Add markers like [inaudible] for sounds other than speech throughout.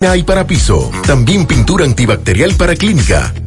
y para piso. También pintura antibacterial para clínica.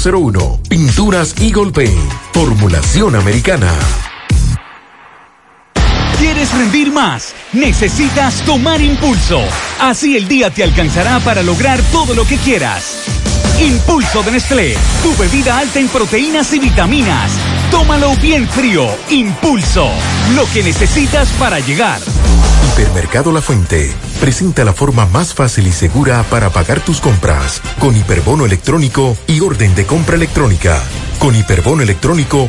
809-853-3401. Pinturas Eagle Paint. Formulación americana. ¿Quieres rendir más? Necesitas tomar impulso. Así el día te alcanzará para lograr todo lo que quieras. Impulso de Nestlé, tu bebida alta en proteínas y vitaminas. Tómalo bien frío. Impulso, lo que necesitas para llegar. Hipermercado La Fuente presenta la forma más fácil y segura para pagar tus compras con hiperbono electrónico y orden de compra electrónica. Con hiperbono electrónico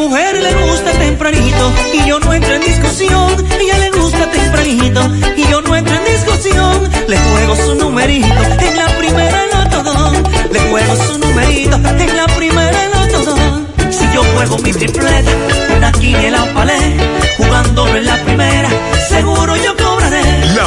mujer le gusta tempranito y yo no entro en discusión. Ella le gusta tempranito y yo no entro en discusión. Le juego su numerito en la primera lotodón. Le juego su numerito en la primera lotodón. Si yo juego mi tripleta, una quiniela o palé, jugándolo en la primera, seguro yo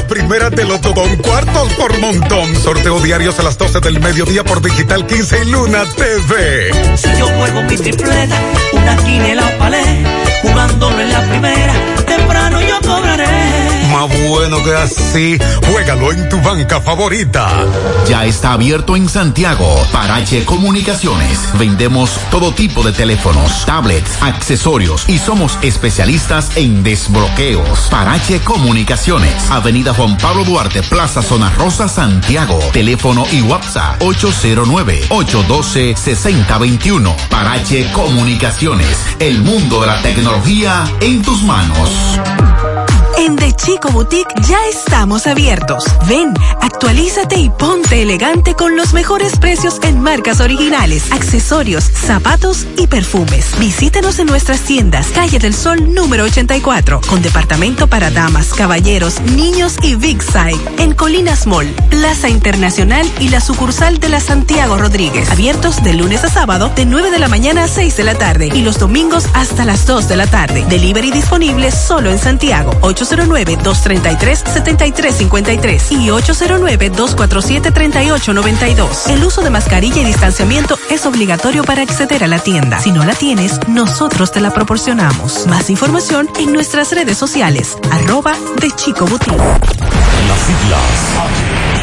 la primera de Lotodón, cuartos por montón. Sorteo diarios a las 12 del mediodía por Digital 15 y Luna TV. Si yo juego mi tripleta, una quiniela o palé, jugándolo en la primera, temprano yo cobraré más bueno que así. Juégalo en tu banca favorita. Ya está abierto en Santiago. Parache Comunicaciones. Vendemos todo tipo de teléfonos, tablets, accesorios y somos especialistas en desbloqueos. Parache Comunicaciones. Avenida Juan Pablo Duarte, Plaza Zona Rosa, Santiago. Teléfono y WhatsApp 809-812-6021. Parache Comunicaciones. El mundo de la tecnología en tus manos. En The Chico Boutique ya estamos abiertos. Ven, actualízate y ponte elegante con los mejores precios en marcas originales, accesorios, zapatos y perfumes. Visítenos en nuestras tiendas, Calle del Sol número 84, con departamento para damas, caballeros, niños y Big Side. En Colinas Mall, Plaza Internacional y la sucursal de la Santiago Rodríguez. Abiertos de lunes a sábado de 9 de la mañana a 6 de la tarde y los domingos hasta las 2 de la tarde. Delivery disponible solo en Santiago. 809-233-7353 y 809-247-3892. El uso de mascarilla y distanciamiento es obligatorio para acceder a la tienda. Si no la tienes, nosotros te la proporcionamos. Más información en nuestras redes sociales. Arroba de Chico Boutique. Las siglas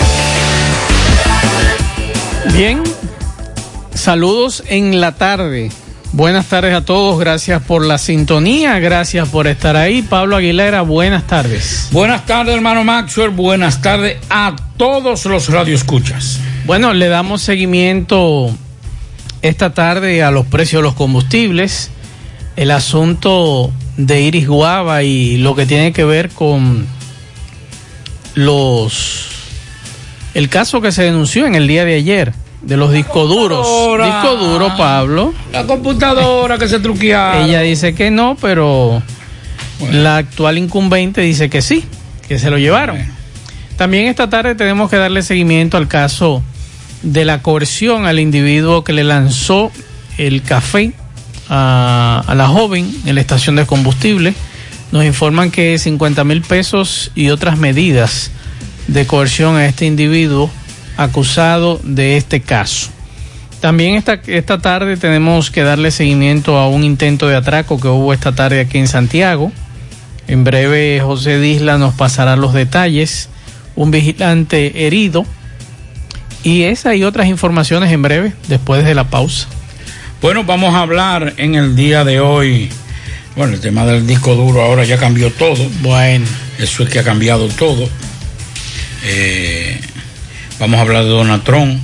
Bien, saludos en la tarde. Buenas tardes a todos, gracias por la sintonía, gracias por estar ahí. Pablo Aguilera, buenas tardes. Buenas tardes, hermano Maxwell, buenas tardes a todos los radioescuchas. Bueno, le damos seguimiento esta tarde a los precios de los combustibles, el asunto de Iris Guava y lo que tiene que ver con los el caso que se denunció en el día de ayer de los discos duros. Disco duro, Pablo. La computadora que se truqueaba. Ella dice que no, pero la actual incumbente dice que sí, que se lo llevaron. También esta tarde tenemos que darle seguimiento al caso de la coerción al individuo que le lanzó el café a, a la joven en la estación de combustible. Nos informan que 50 mil pesos y otras medidas de coerción a este individuo acusado de este caso. También esta, esta tarde tenemos que darle seguimiento a un intento de atraco que hubo esta tarde aquí en Santiago. En breve José Disla nos pasará los detalles. Un vigilante herido. Y esa y otras informaciones en breve, después de la pausa. Bueno, vamos a hablar en el día de hoy. Bueno, el tema del disco duro ahora ya cambió todo. Bueno. Eso es que ha cambiado todo. Eh, vamos a hablar de Donald Trump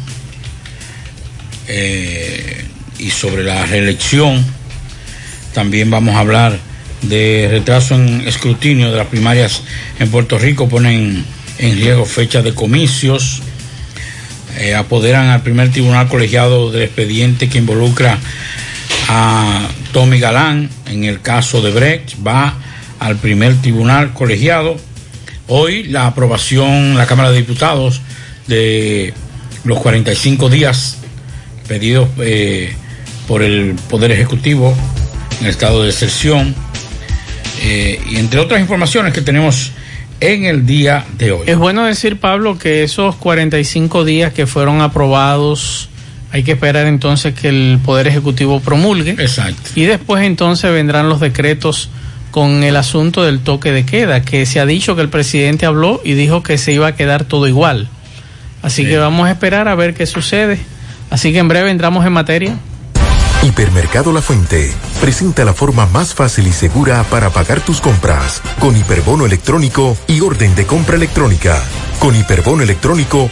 eh, y sobre la reelección. También vamos a hablar de retraso en escrutinio de las primarias en Puerto Rico, ponen en riesgo fechas de comicios, eh, apoderan al primer tribunal colegiado del expediente que involucra a Tommy Galán en el caso de Brecht, va al primer tribunal colegiado. Hoy la aprobación, la Cámara de Diputados, de los 45 días pedidos eh, por el Poder Ejecutivo en estado de excepción eh, y entre otras informaciones que tenemos en el día de hoy. Es bueno decir, Pablo, que esos 45 días que fueron aprobados, hay que esperar entonces que el Poder Ejecutivo promulgue. Exacto. Y después entonces vendrán los decretos con el asunto del toque de queda, que se ha dicho que el presidente habló y dijo que se iba a quedar todo igual. Así que vamos a esperar a ver qué sucede. Así que en breve entramos en materia. Hipermercado La Fuente presenta la forma más fácil y segura para pagar tus compras con hiperbono electrónico y orden de compra electrónica. Con hiperbono electrónico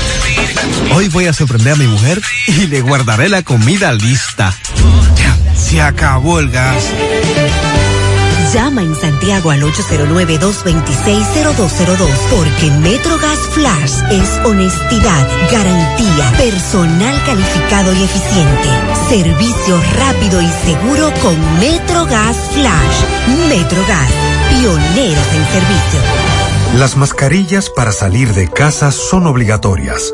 Hoy voy a sorprender a mi mujer y le guardaré la comida lista. Ya, se acabó el gas. Llama en Santiago al 809-226-0202 porque MetroGas Flash es honestidad, garantía, personal calificado y eficiente, servicio rápido y seguro con MetroGas Flash. MetroGas, pioneros en servicio. Las mascarillas para salir de casa son obligatorias,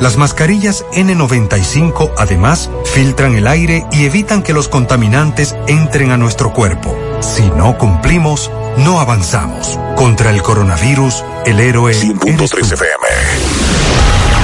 Las mascarillas N95 además filtran el aire y evitan que los contaminantes entren a nuestro cuerpo. Si no cumplimos, no avanzamos. Contra el coronavirus, el héroe. 100.3 FM.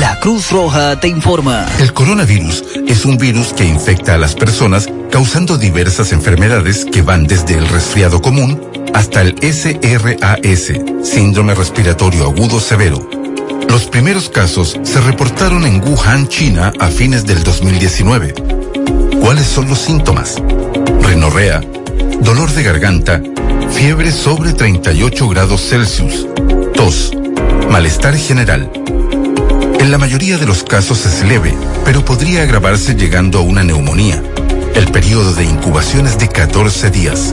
La Cruz Roja te informa. El coronavirus es un virus que infecta a las personas causando diversas enfermedades que van desde el resfriado común hasta el SRAS, síndrome respiratorio agudo severo. Los primeros casos se reportaron en Wuhan, China, a fines del 2019. ¿Cuáles son los síntomas? Rinorrea, dolor de garganta, fiebre sobre 38 grados Celsius, tos, malestar general. En la mayoría de los casos es leve, pero podría agravarse llegando a una neumonía. El periodo de incubación es de 14 días.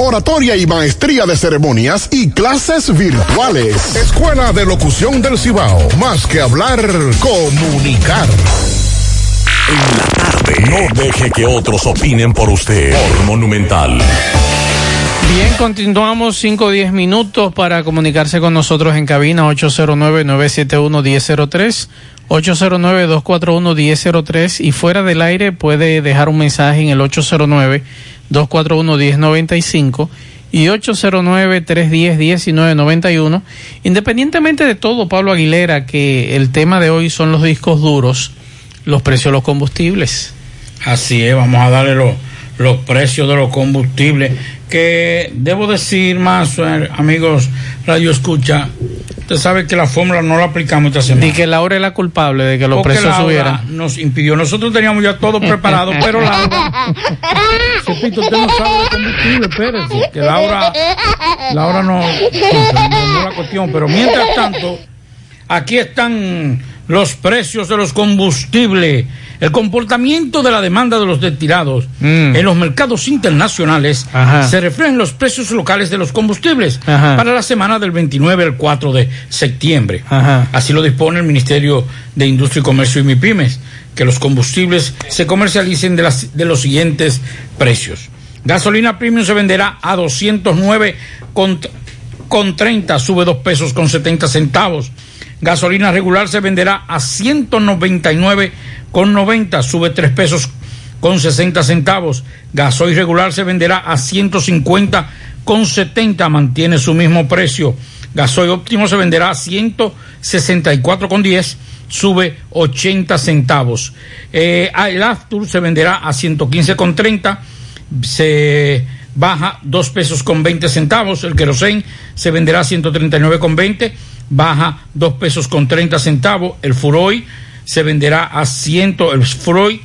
oratoria y maestría de ceremonias y clases virtuales. Escuela de Locución del Cibao. Más que hablar, comunicar. En la tarde. No deje que otros opinen por usted. Por Monumental. Bien, continuamos 5 o 10 minutos para comunicarse con nosotros en cabina 809-971-1003, 809-241-1003 y fuera del aire puede dejar un mensaje en el 809-241-1095 y 809-310-1991. Independientemente de todo, Pablo Aguilera, que el tema de hoy son los discos duros, los precios de los combustibles. Así es, vamos a darle los, los precios de los combustibles que debo decir más, eh, amigos Radio Escucha, usted sabe que la fórmula no la aplicamos esta semana. Y que Laura es la culpable de que los Porque precios Laura subieran. Nos impidió, nosotros teníamos ya todo preparado, pero [laughs] Laura, Chepito, usted no sabe de combustible, espérese, que Laura, Laura no, no la cuestión, pero mientras tanto, aquí están los precios de los combustibles, el comportamiento de la demanda de los destilados en los mercados internacionales Ajá. se refleja en los precios locales de los combustibles Ajá. para la semana del 29 al 4 de septiembre. Ajá. Así lo dispone el Ministerio de Industria y Comercio y MIPIMES, que los combustibles se comercialicen de, las, de los siguientes precios. Gasolina premium se venderá a 209 con, con 30, sube 2 pesos con 70 centavos. Gasolina regular se venderá a 199 con 90, sube 3 pesos con 60 centavos. Gasoil regular se venderá a 150 con 70, mantiene su mismo precio. Gasoil óptimo se venderá a 164 con 10, sube 80 centavos. Eh, el Aftur se venderá a 115 con 30, se baja 2 pesos con 20 centavos. El querosén se venderá a 139 con 20, baja 2 pesos con 30 centavos. El Furoy se venderá a 100, el Furoy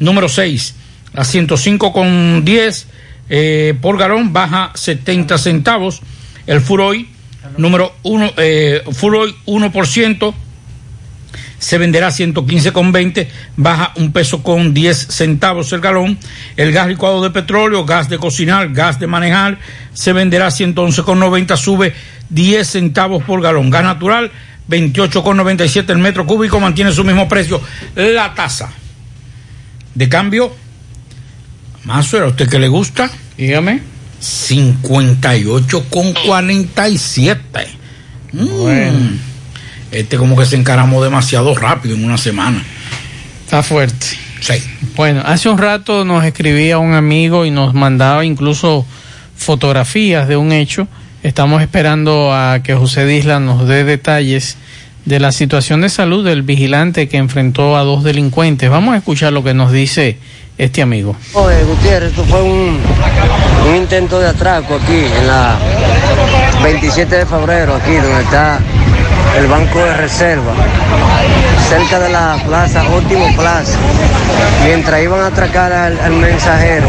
número 6 a 105 con 10 eh, por galón, baja 70 centavos. El Furoy número 1, eh, Furoy 1% se venderá a 115 con 20, baja un peso con 10 centavos el galón. El gas licuado de petróleo, gas de cocinar, gas de manejar, se venderá a 111 con 90, sube 10 centavos por galón. Gas natural, 28 con 97 el metro cúbico, mantiene su mismo precio. La tasa de cambio, más a usted que le gusta, dígame. 58 con 47. Mm. Este como que se encaramó demasiado rápido en una semana. Está fuerte. Sí. Bueno, hace un rato nos escribía un amigo y nos mandaba incluso fotografías de un hecho. Estamos esperando a que José Disla nos dé detalles de la situación de salud del vigilante que enfrentó a dos delincuentes. Vamos a escuchar lo que nos dice este amigo. Oye, Gutiérrez, esto fue un, un intento de atraco aquí en la 27 de febrero, aquí donde está el Banco de Reserva, cerca de la plaza, Óptimo Plaza. Mientras iban a atracar al, al mensajero,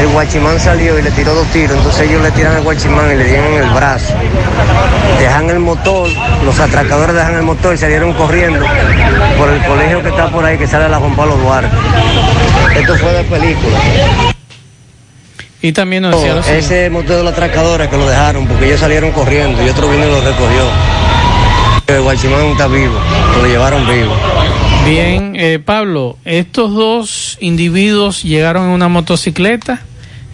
el guachimán salió y le tiró dos tiros, entonces ellos le tiran al guachimán y le dieron en el brazo. Dejan el motor, los atracadores dejan el motor y salieron corriendo por el colegio que está por ahí, que sale a la Juan Pablo Duarte. Esto fue de película. Y también nos decía. Ese motor de la atracadora que lo dejaron porque ellos salieron corriendo y otro vino y lo recogió. El guachimán está vivo, lo llevaron vivo. Bien, eh, Pablo, estos dos individuos llegaron en una motocicleta,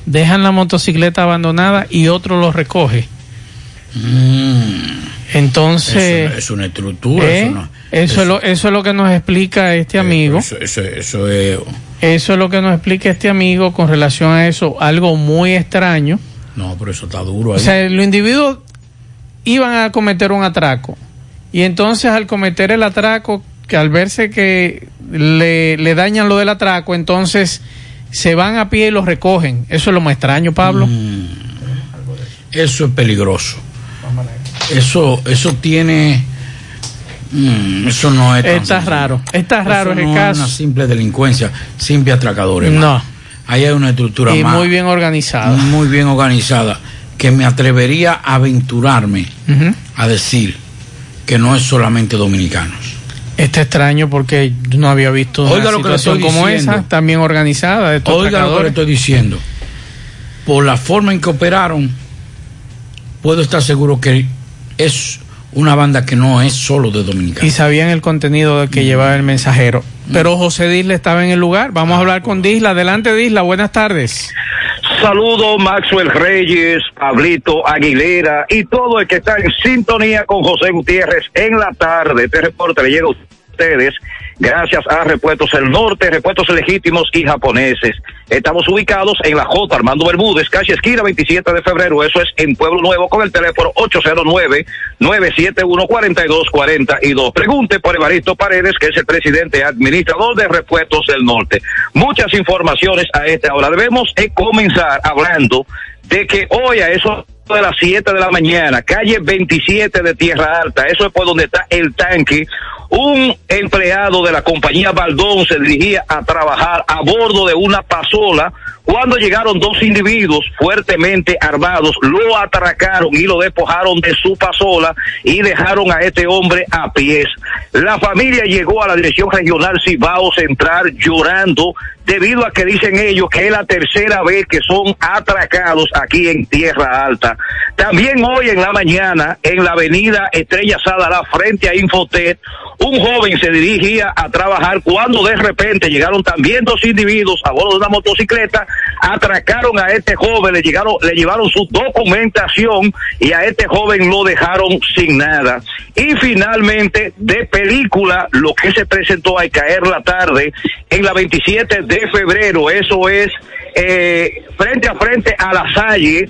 dejan la motocicleta abandonada y otro los recoge. Entonces, Eso, es una estructura. ¿eh? Eso, no- eso, es lo, eso es lo que nos explica este amigo. eso, eso- eso es. Eso es lo que nos explica este amigo con relación a eso, algo muy extraño. No, pero eso está duro ahí. O sea, los individuos iban a cometer un atraco. Y entonces al cometer el atraco, que al verse que le, le dañan lo del atraco, entonces se van a pie y los recogen. Eso es lo más extraño, Pablo. Mm. Eso es peligroso. Eso, eso tiene. mm, eso no es. tan Está sencillo. raro, está raro Eso ese no caso. Es una simple delincuencia, simple atracadores. No. Ahí hay una estructura Y más. muy bien organizada. Muy bien organizada. Que me atrevería a aventurarme a decir que no es solamente dominicanos. Está extraño porque yo no había visto Oiga una situación como diciendo. esa, también organizada. De estos Oiga lo que le estoy diciendo. Por la forma en que operaron, puedo estar seguro que es una banda que no es solo de dominicanos. y sabían el contenido de que llevaba el mensajero. Pero José Disla estaba en el lugar. Vamos a hablar con Disla. Adelante, Disla. Buenas tardes. Saludo Maxwell Reyes, Pablito Aguilera y todo el que está en sintonía con José Gutiérrez en la tarde. Este reporte le llega a ustedes gracias a Repuestos del Norte, Repuestos Legítimos y Japoneses. Estamos ubicados en la J. Armando Bermúdez, calle esquina 27 de febrero. Eso es en Pueblo Nuevo con el teléfono 809-971-4242. Pregunte por Evaristo Paredes, que es el presidente administrador de Repuestos del Norte. Muchas informaciones a esta hora. Debemos eh, comenzar hablando de que hoy a eso de las 7 de la mañana, calle 27 de Tierra Alta, eso es por donde está el tanque, un empleado de la compañía Baldón se dirigía a trabajar a bordo de una pasola cuando llegaron dos individuos fuertemente armados, lo atracaron y lo despojaron de su pasola y dejaron a este hombre a pies. La familia llegó a la Dirección Regional Cibao Central llorando debido a que dicen ellos que es la tercera vez que son atracados aquí en Tierra Alta. También hoy en la mañana, en la avenida Estrella Sadala, frente a Infotet, un joven se dirigía a trabajar cuando de repente llegaron también dos individuos a bordo de una motocicleta, atracaron a este joven, le, llegaron, le llevaron su documentación y a este joven lo dejaron sin nada. Y finalmente, de película, lo que se presentó al caer la tarde en la 27 de febrero, eso es eh, frente a frente a la Salle,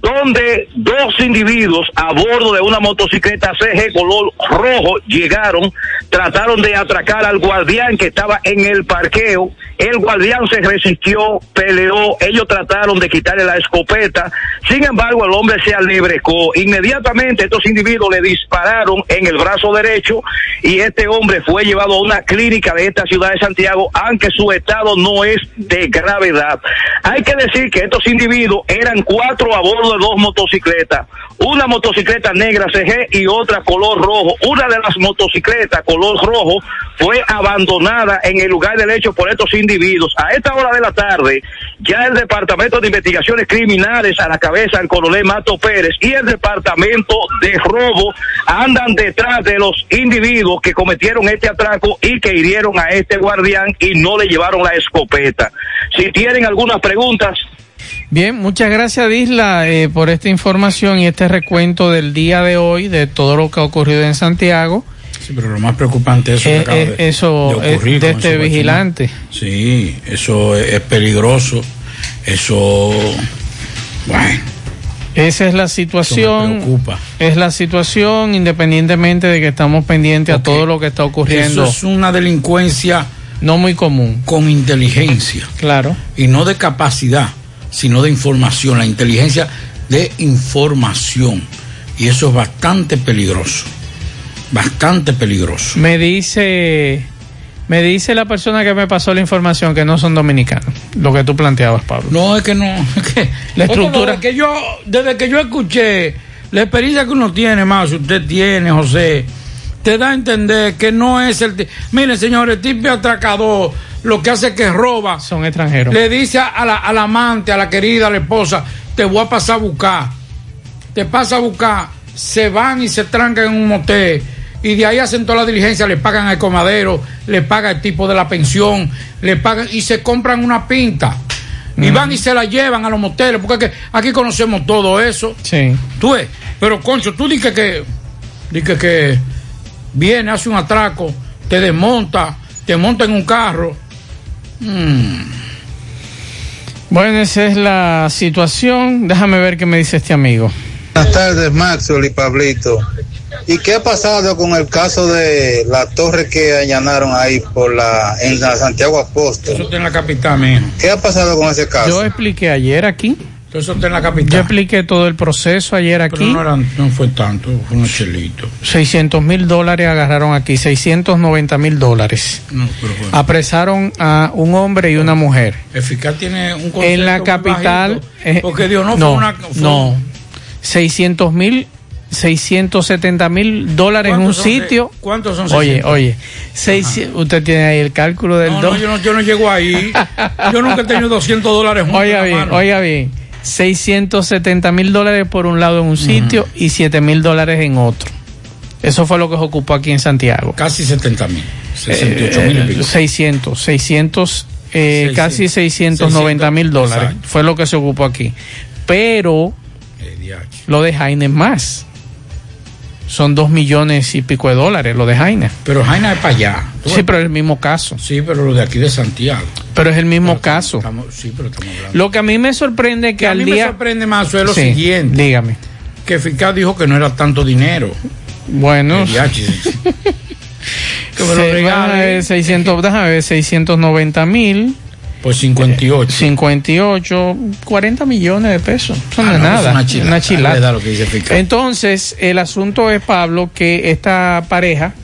donde dos individuos a bordo de una motocicleta CG color rojo llegaron, trataron de atracar al guardián que estaba en el parqueo. El guardián se resistió, peleó, ellos trataron de quitarle la escopeta. Sin embargo, el hombre se alebrecó. Inmediatamente estos individuos le dispararon en el brazo derecho y este hombre fue llevado a una clínica de esta ciudad de Santiago, aunque su estado no es de gravedad. Hay que decir que estos individuos eran cuatro a bordo dos motocicletas, una motocicleta negra CG y otra color rojo. Una de las motocicletas color rojo fue abandonada en el lugar del hecho por estos individuos. A esta hora de la tarde, ya el Departamento de Investigaciones Criminales a la cabeza del coronel Mato Pérez y el Departamento de Robo andan detrás de los individuos que cometieron este atraco y que hirieron a este guardián y no le llevaron la escopeta. Si tienen algunas preguntas, Bien, muchas gracias Disla eh, por esta información y este recuento del día de hoy de todo lo que ha ocurrido en Santiago Sí, pero lo más preocupante es eso, Eh, que eh, de- eso, de ocurrir de con este vigilante. Sí, eso es, peligroso. Eso, bueno, Esa es la situación. preocupa. Es la situación independientemente de que estamos pendientes a todo lo que está ocurriendo. eso es una delincuencia no muy común. Con inteligencia. Claro. Y no de capacidad, sino de información. La inteligencia de información. Y eso es bastante peligroso. Bastante peligroso. Me dice, me dice la persona que me pasó la información que no son dominicanos. Lo que tú planteabas, Pablo. No, es que no. [laughs] es que- La estructura- Desde que, yo, desde que yo escuché la experiencia que uno tiene, más usted tiene, José, te da a entender que no es el. ti- Mire, señores, el tipo atracador lo que hace es que roba. Son extranjeros. Le dice a la, amante, a la querida, a la esposa, te voy a pasar a buscar. Te pasa a buscar, se van y se trancan en un motel. Y de ahí hacen toda la diligencia, le pagan al comadero, le paga el tipo de la pensión, le pagan y se compran una pinta. Y van y se la llevan a los moteles, porque aquí conocemos todo eso. Sí. Tú ves, pero concho, tú dices que, dices que viene, hace un atraco, te desmonta, te monta en un carro. Mm. Bueno, esa es la situación. Déjame ver qué me dice este amigo. Buenas tardes, Maxwell y Pablito. ¿Y qué ha pasado con el caso de la torre que allanaron ahí por la en la Santiago Apóstol? Eso está en la capital, mijo. ¿Qué ha pasado con ese caso? Yo expliqué ayer aquí. Está en la capital. Yo expliqué todo el proceso ayer aquí. Pero no, eran- no fue tanto, fue unos chelitos. 600 mil dólares agarraron aquí, 690 mil dólares. No, pero fue- Apresaron a un hombre y una mujer. Eficaz tiene un concepto En la capital. bajito, eh, porque Dios no, no, fue una. fue- no. 600 mil, 670 mil dólares en un ¿Cuántos son se- sitio. ¿Cuántos son Oye, 600? oye, 600 usted tiene ahí el cálculo del No, no, yo no, yo no llego ahí. [laughs] Yo nunca he tenido 200 dólares juntos Oiga bien, oiga bien. 670 mil dólares por un lado en un sitio y 7 mil dólares en otro. Eso fue lo que se ocupó aquí en Santiago. Casi 70 mil. 68 mil y pico. 600, 600, eh, 600, casi 690 mil dólares. Fue lo que se ocupó aquí. Pero lo de Jaime es más. Son dos millones y pico de dólares lo de Jaime. Pero Jaina es para allá. Sí, pero es el mismo caso. Sí, pero lo de aquí de Santiago. Pero es el mismo caso. Estamos- sí, pero estamos hablando. Lo que a mí me sorprende es que Que a al mí día... me sorprende más es lo Sí, siguiente. Dígame. Que Eficaz dijo que no era tanto dinero. Bueno. [laughs] Que me lo regale. déjame ver, 600, déjame ver, 690 mil. Pues 58. 58, 40 millones de pesos. Eso no Ah, es no, nada. es una chilada. una chilada. Lo que dice. Entonces, el asunto es, Pablo, que esta pareja,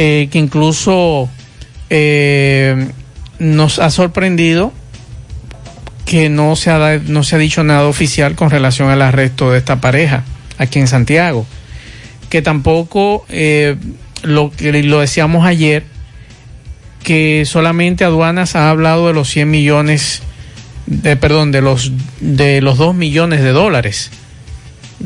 eh, que incluso eh, nos ha sorprendido que no se, ha, no se ha dicho nada oficial con relación al arresto de esta pareja aquí en Santiago. Que tampoco, eh, lo lo decíamos ayer, que solamente aduanas ha hablado de los 100 millones, de, perdón, de los, de los 2 millones de dólares.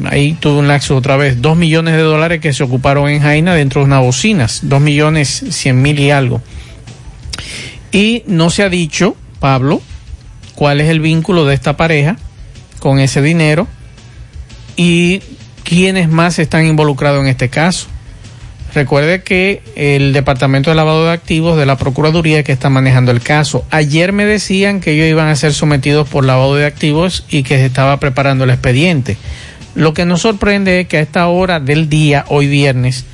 Ahí tuve un laxo otra vez, 2 millones de dólares que se ocuparon en Jaina dentro de unas bocinas, 2 millones 100 mil y algo. Y no se ha dicho, Pablo, cuál es el vínculo de esta pareja con ese dinero y quiénes más están involucrados en este caso. Recuerde que el Departamento de Lavado de Activos de la Procuraduría que está manejando el caso. Ayer me decían que ellos iban a ser sometidos por lavado de activos y que se estaba preparando el expediente. Lo que nos sorprende es que a esta hora del día, hoy viernes,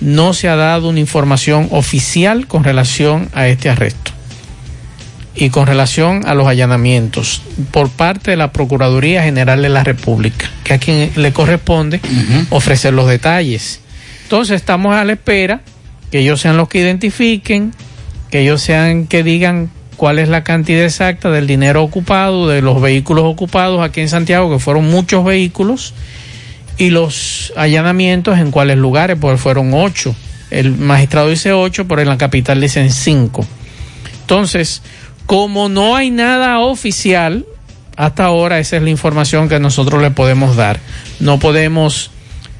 no se ha dado una información oficial con relación a este arresto y con relación a los allanamientos por parte de la Procuraduría General de la República, que a quien le corresponde ofrecer los detalles. Entonces estamos a la espera que ellos sean los que identifiquen, que ellos sean que digan cuál es la cantidad exacta del dinero ocupado, de los vehículos ocupados aquí en Santiago, que fueron muchos vehículos, y los allanamientos en cuáles lugares, porque fueron ocho. El magistrado dice ocho, pero en la capital dicen cinco. Entonces, como no hay nada oficial, hasta ahora esa es la información que nosotros le podemos dar. No podemos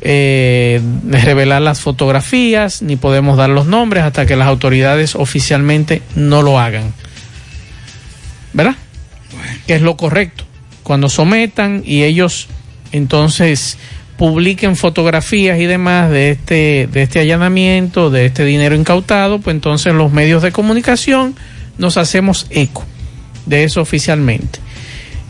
eh, revelar las fotografías ni podemos dar los nombres hasta que las autoridades oficialmente no lo hagan. ¿Verdad? Que es lo correcto. Cuando sometan y ellos entonces publiquen fotografías y demás de este, de este allanamiento, de este dinero incautado, pues entonces los medios de comunicación nos hacemos eco de eso oficialmente.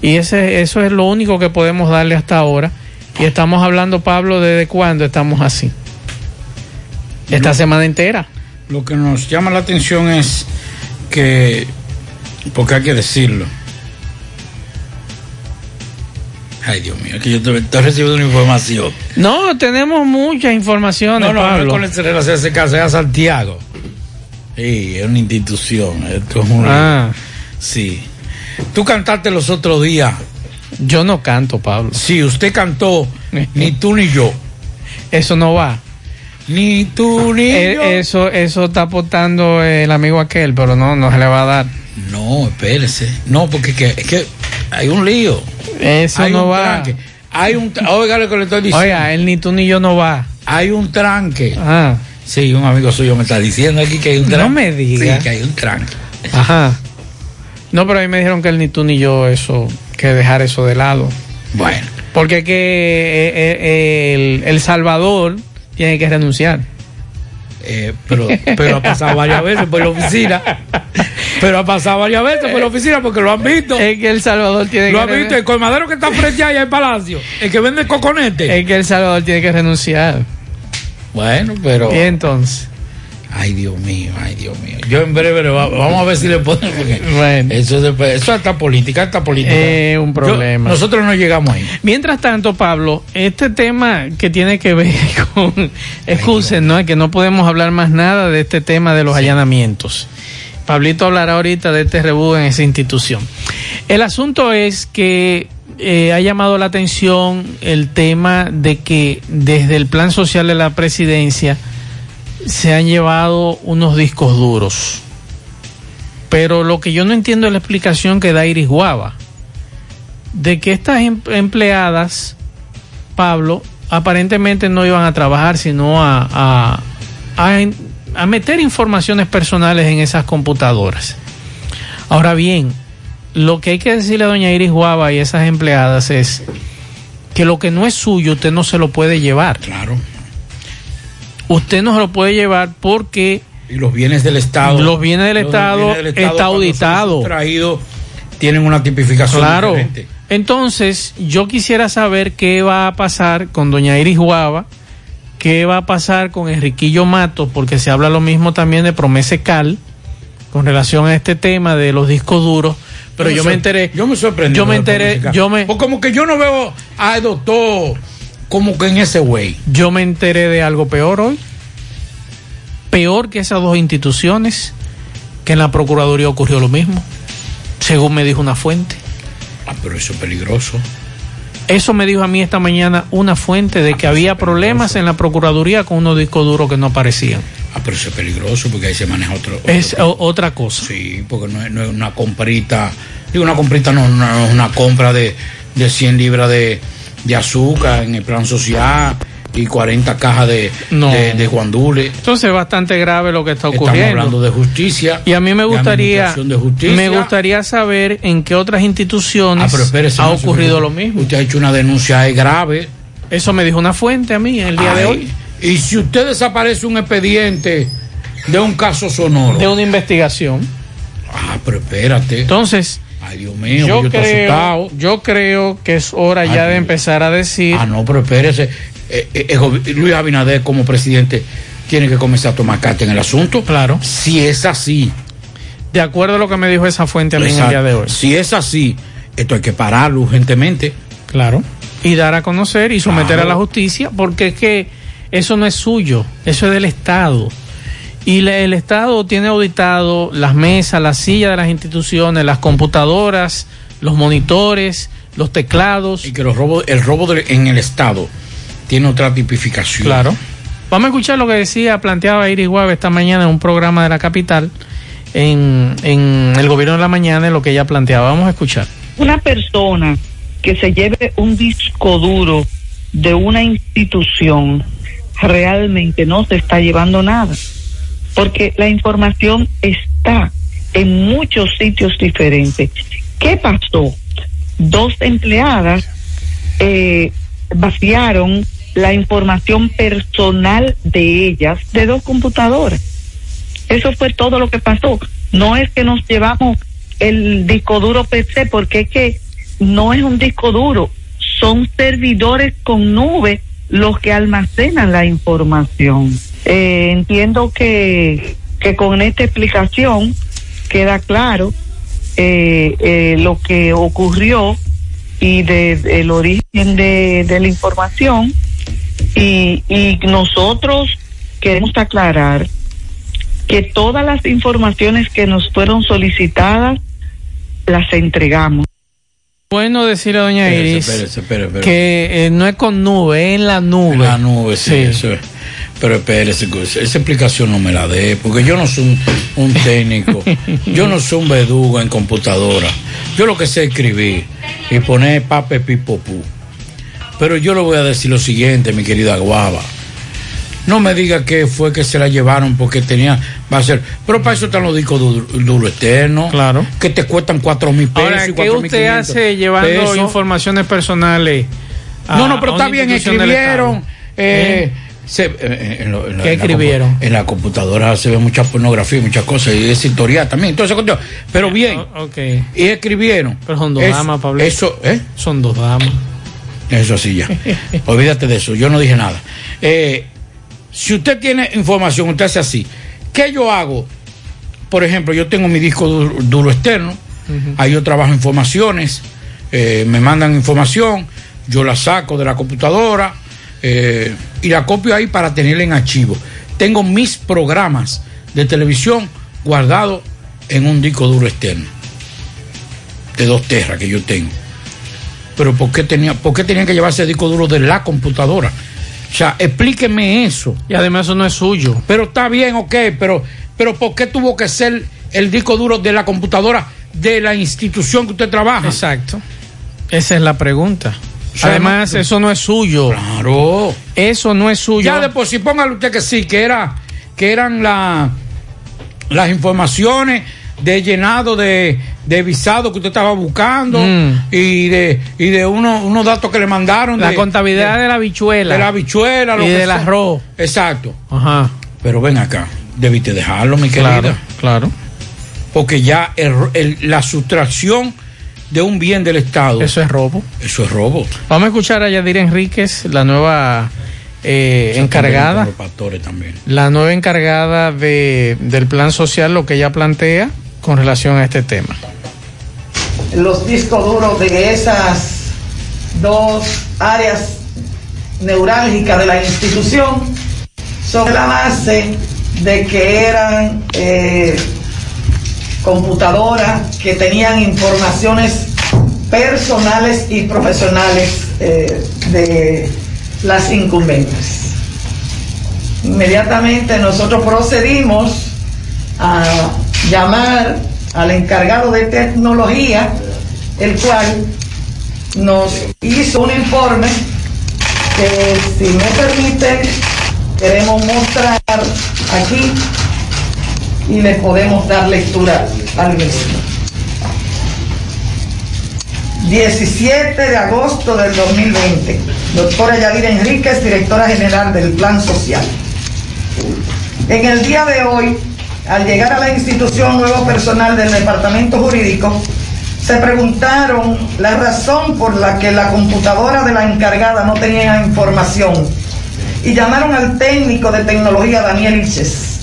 Y ese, eso es lo único que podemos darle hasta ahora. Y estamos hablando, Pablo, ¿desde cuándo estamos así? Esta semana entera. Lo que nos llama la atención es que, porque hay que decirlo, Ay, Dios mío, es que yo te, te he recibido una información. No, tenemos muchas informaciones. No, no, Pablo. no con el relación ese caso, es a Santiago. Sí, es una institución. Esto es un. Ah. Sí. Tú cantaste los otros días. Yo no canto, Pablo. Sí, usted cantó, ni tú ni yo. [laughs] Eso no va. Ni tú ni Eh, yo. Eso, eso está aportando el amigo aquel, pero no, no se le va a dar. No, espérese. No, porque que- es que hay un lío. Eso Hay no un va. tranque. Hay un. Oiga lo que le estoy diciendo. Oiga, él ni tú ni yo no va. Hay un tranque. Ah. Sí, un amigo suyo me está diciendo aquí que hay un No tranque. me diga. Sí, que hay un tranque. Ajá. No, pero a mí me dijeron que él ni tú ni yo, eso, que dejar eso de lado. Bueno. Porque que eh, eh, el, el Salvador tiene que renunciar. Eh, pero, pero ha pasado varias veces por la oficina. Pero ha pasado varias veces por la oficina porque lo han visto. Es que El Salvador tiene Lo han visto. El colmadero que está frente allá en el palacio. El que vende coconete. Es que El Salvador tiene que renunciar. Bueno, pero. Y entonces. Ay, Dios mío, ay, Dios mío. Yo en breve le va- vamos a ver si le ponen. Porque Bueno. eso, es de- eso está política, está política. Es un Yo- problema. nosotros no llegamos ahí. Mientras tanto, Pablo, este tema que tiene que ver [laughs] con, excusen, ¿no? Es que no podemos hablar más nada de este tema de los allanamientos. Pablito hablará ahorita de este rebú en esa institución. El asunto es que eh, ha llamado la atención el tema de que desde el plan social de la presidencia se han llevado unos discos duros. Pero lo que yo no entiendo es la explicación que da Iris Guava de que estas em- empleadas, Pablo, aparentemente no iban a trabajar, sino a, a, a meter informaciones personales en esas computadoras. Ahora bien, lo que hay que decirle a doña Iris Guava y esas empleadas es que lo que no es suyo usted no se lo puede llevar. Claro. Usted no se lo puede llevar porque Y los bienes del Estado. Los bienes del Estado está cuando son auditado. sustraídos, tienen una tipificación Claro. diferente. Entonces, yo quisiera saber qué va a pasar con doña Iris Guava, qué va a pasar con Enriquillo Matos, porque se habla lo mismo también de Promese Cal, con relación a este tema de los discos duros. Pero yo me enteré. Yo me sorprendí. Yo me enteré. Yo me, Pues como que yo no veo al doctor como que en ese güey. yo me enteré de algo peor hoy. Peor que esas dos instituciones, que en la Procuraduría ocurrió lo mismo, según me dijo una fuente. Ah, pero eso es peligroso. Eso me dijo a mí esta mañana una fuente de que había problemas en la Procuraduría con unos discos duros que no aparecían. Ah, pero eso es peligroso porque ahí se maneja otro. otro Es tipo. otra cosa. Sí, porque no es, no es una comprita. Digo, una comprita no, no es una compra de, de 100 libras de, de azúcar en el plan social y 40 cajas de, No. de, de guandule. Entonces es bastante grave lo que está Estamos ocurriendo. hablando de justicia. y a mí me gustaría, de me gustaría saber en qué otras Ah, instituciones espérese, ha no, ocurrido señor. lo mismo. Usted ha hecho una denuncia grave. Eso me dijo una fuente a mí el día de hoy. Y si usted desaparece un expediente de un caso sonoro. De una investigación. Ah, pero espérate. Entonces, Ay, Dios mío, yo, yo, estoy creo, asustado. yo creo que es hora ya de empezar a decir. Ah, no, pero espérese. Eh, eh, eh, Luis Abinader como presidente tiene que comenzar a tomar carta en el asunto. Claro. Si es así. De acuerdo a lo que me dijo esa fuente a mí en el día de hoy. Si es así, esto hay que pararlo urgentemente. Claro. Y dar a conocer y someter Claro. a la justicia, porque es que eso no es suyo, eso es del Estado. Y la- el Estado tiene auditado las mesas, las sillas de las instituciones, las computadoras, los monitores, los teclados. Y que los robos, el robo del- en el Estado tiene otra tipificación. Claro. Vamos a escuchar lo que decía, planteaba Iris Guave esta mañana en un programa de la capital, en, en el gobierno de la mañana, en lo que ella planteaba. Vamos a escuchar. una persona que se lleve un disco duro de una institución realmente no se está llevando nada, porque la información está en muchos sitios diferentes. ¿Qué pasó? Dos empleadas eh, vaciaron la información personal de ellas de dos computadoras. Eso fue todo lo que pasó. No es que nos llevamos el disco duro PC, porque es que no es un disco duro, son servidores con nube los que almacenan la información. Eh, entiendo que, que con esta explicación queda claro eh, eh, lo que ocurrió y de, el origen de, de la información y, y nosotros queremos aclarar que todas las informaciones que nos fueron solicitadas las entregamos. Bueno decirle a doña Espérese, Iris espérese, espérese, espérese. que eh, no es con nube, es en la nube. En la nube, sí, eso es. Pero espérese, esa explicación no me la dé, porque yo no soy un, un [laughs] técnico, yo no soy un verdugo en computadora. Yo lo que sé es escribir y poner pape pipopú. Pero yo le voy a decir lo siguiente, mi querida Guava. No me diga que fue que se la llevaron porque tenía, va a ser, pero para eso están los discos du- duros externos. Claro. Que te cuestan cuatro mil pesos. Ahora, y ¿qué usted hace llevando pesos. informaciones personales? a- No, no, pero está bien, escribieron. Estado? eh, se- eh, en lo- en la- ¿Qué en la escribieron? compu- En la computadora se ve mucha pornografía, muchas cosas, y es historial también. Entonces, pero bien. Ok. Y escribieron. Pero son dos damas, Pablo. Eso, ¿eh? Son dos damas. Eso sí, ya. [laughs] Olvídate de eso, yo no dije nada. Eh, si usted tiene información, usted hace así. ¿Qué yo hago? Por ejemplo, yo tengo mi disco duro, duro externo, ahí yo trabajo informaciones, eh, me mandan información, yo la saco de la computadora eh, y la copio ahí para tenerla en archivo. Tengo mis programas de televisión guardados en un disco duro externo de dos terras que yo tengo. Pero ¿por qué, tenía, ¿por qué tenían que llevarse el disco duro de la computadora? O sea, explíqueme eso. Y además eso no es suyo. Pero está bien, ok, pero, pero ¿por qué tuvo que ser el disco duro de la computadora de la institución que usted trabaja? Exacto. Esa es la pregunta. O sea, Además, no- eso no es suyo. Claro. Eso no es suyo. Ya después, si póngale usted que sí, que era, que eran la, las informaciones de llenado de, de visado que usted estaba buscando Mm. y de y de uno- unos datos que le mandaron La de- contabilidad de, la bichuela. de la habichuela lo y que del arroz. exacto Ajá. pero ven acá debiste dejarlo mi querida Claro, claro. porque ya el- el- la sustracción de un bien del estado Eso es robo. eso es robo Vamos a escuchar a Yadira Enríquez, la nueva eh, encargada. Con los pastores también La nueva encargada de, del plan social, lo que ella plantea con relación a este tema. los discos duros de esas dos áreas neurálgicas de la institución sobre la base de que eran eh, computadoras que tenían informaciones personales y profesionales eh, de las incumbentes. Inmediatamente nosotros procedimos a llamar al encargado de tecnología, el cual nos hizo un informe que, si me permiten, queremos mostrar aquí y le podemos dar lectura al mismo. 17 de agosto del 2020, doctora Yadira Enríquez, directora general del Plan Social. En el día de hoy, al llegar a la institución nuevo personal del departamento jurídico, se preguntaron la razón por la que la computadora de la encargada no tenía información y llamaron al técnico de tecnología Daniel Iches,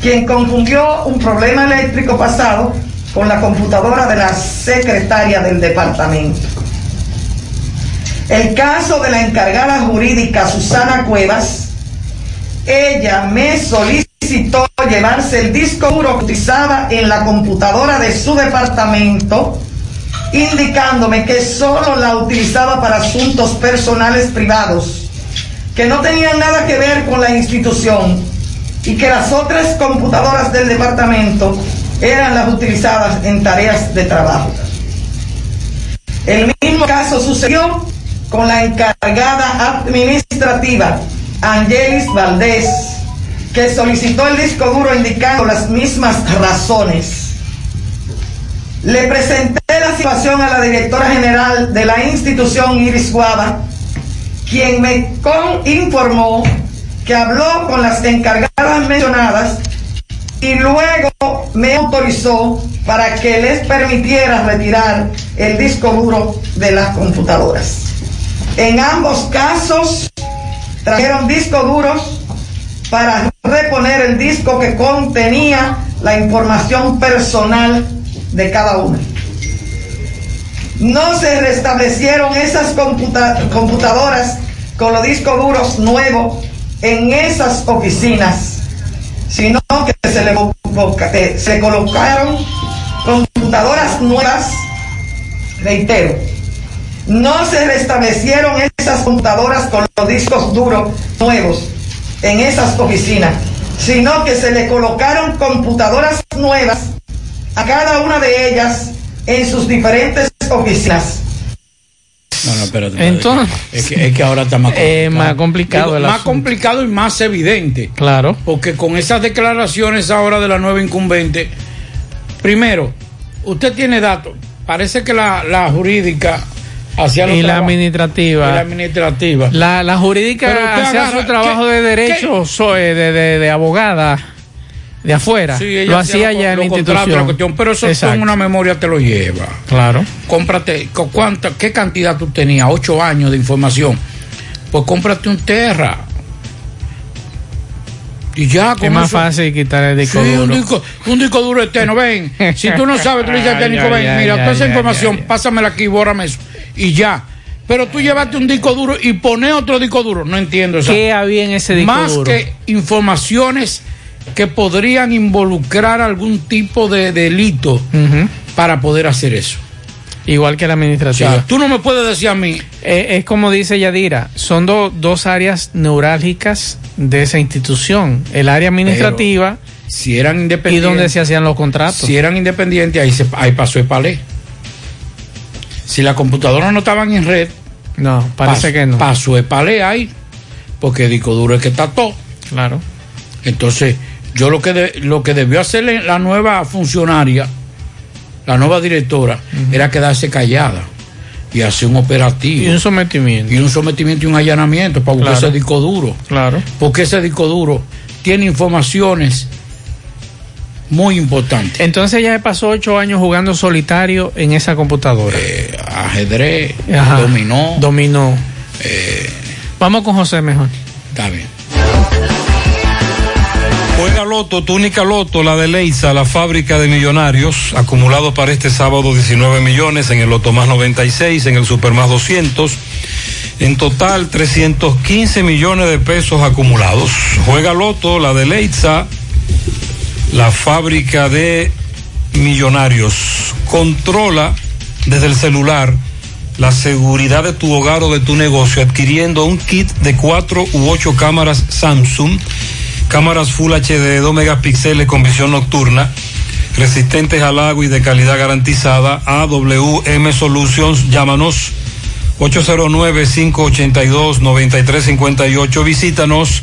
quien confundió un problema eléctrico pasado con la computadora de la secretaria del departamento. El caso de la encargada jurídica Susana Cuevas, ella me solicitó llevarse el disco duro que utilizaba en la computadora de su departamento, indicándome que solo la utilizaba para asuntos personales privados, que no tenían nada que ver con la institución y que las otras computadoras del departamento eran las utilizadas en tareas de trabajo. El mismo caso sucedió con la encargada administrativa Angelis Valdés, que solicitó el disco duro indicando las mismas razones. Le presenté la situación a la directora general de la institución Iris Guava, quien me informó que habló con las encargadas mencionadas y luego me autorizó para que les permitiera retirar el disco duro de las computadoras. En ambos casos trajeron discos duros para reponer el disco que contenía la información personal de cada uno. No se restablecieron esas computa- computadoras con los discos duros nuevos en esas oficinas, sino que se eh, se colocaron computadoras nuevas, reitero, no se restablecieron esas computadoras con los discos duros nuevos en esas oficinas, sino que se le colocaron computadoras nuevas a cada una de ellas en sus diferentes oficinas. No, no, espérate. Entonces- es que, es que ahora está más [laughs] complicado. Eh, más complicado Digo, el más asunto. complicado y más evidente. Claro. Porque con esas declaraciones ahora de la nueva incumbente, primero, usted tiene datos. Parece que la, la jurídica los Y la administrativa. y la administrativa. La, la jurídica hacía su trabajo ¿qué- de derecho, so- eh, de, de, de abogada de afuera. Sí, lo hacía ya en la institución. la cuestión, pero eso Exacto. con una memoria te lo lleva. Claro. Cómprate, cu- ¿cuánta, ¿qué cantidad tú tenías? Ocho años de información. Pues cómprate un Terra. Y ya Es más eso- fácil quitar el disco Sí, duro. un disco, un disco duro externo, ven. [laughs] Si tú no sabes, tú le dices al técnico, ven, mira, toda esa información, pásamela aquí, bórrame eso. Y ya. Pero tú llevaste un disco duro y pones otro disco duro. No entiendo eso. ¿Qué había en ese disco Más duro? que informaciones que podrían involucrar algún tipo de delito para poder hacer eso. Igual que la O administrativa. sea, tú no me puedes decir a mí. Eh, es como dice Yadira, son do- dos áreas neurálgicas de esa institución. El área administrativa Si eran y independientes. donde se hacían los contratos. Si eran independientes, ahí, se, ahí pasó el palé. Si las computadoras no estaban en red, No, parece que no. Pasó el palé ahí, porque el disco duro es que está todo. Claro. Entonces, yo lo que, de- lo que debió hacer la nueva funcionaria, la nueva directora, era quedarse callada y hacer un operativo. Y un sometimiento. Y un sometimiento y un allanamiento para buscar Claro. ese disco duro. Claro. Porque ese disco duro tiene informaciones muy importantes. Entonces ya pasó ocho años jugando solitario en esa computadora. Eh, ajedrez, Ajá. dominó. Dominó. eh, Vamos con José mejor. está bien. Juega Loto, túnica Loto, la de Leisa, la fábrica de millonarios, acumulado para este sábado 19 millones en el Loto más 96, en el Super más 200. En total 315 millones de pesos acumulados. Juega Loto, la de Leitza, la fábrica de millonarios. Controla desde el celular la seguridad de tu hogar o de tu negocio adquiriendo un kit de cuatro u ocho cámaras Samsung, cámaras Full HD de 2 megapíxeles con visión nocturna, resistentes al agua y de calidad garantizada. AWM Solutions, llámanos 809-582-9358. Visítanos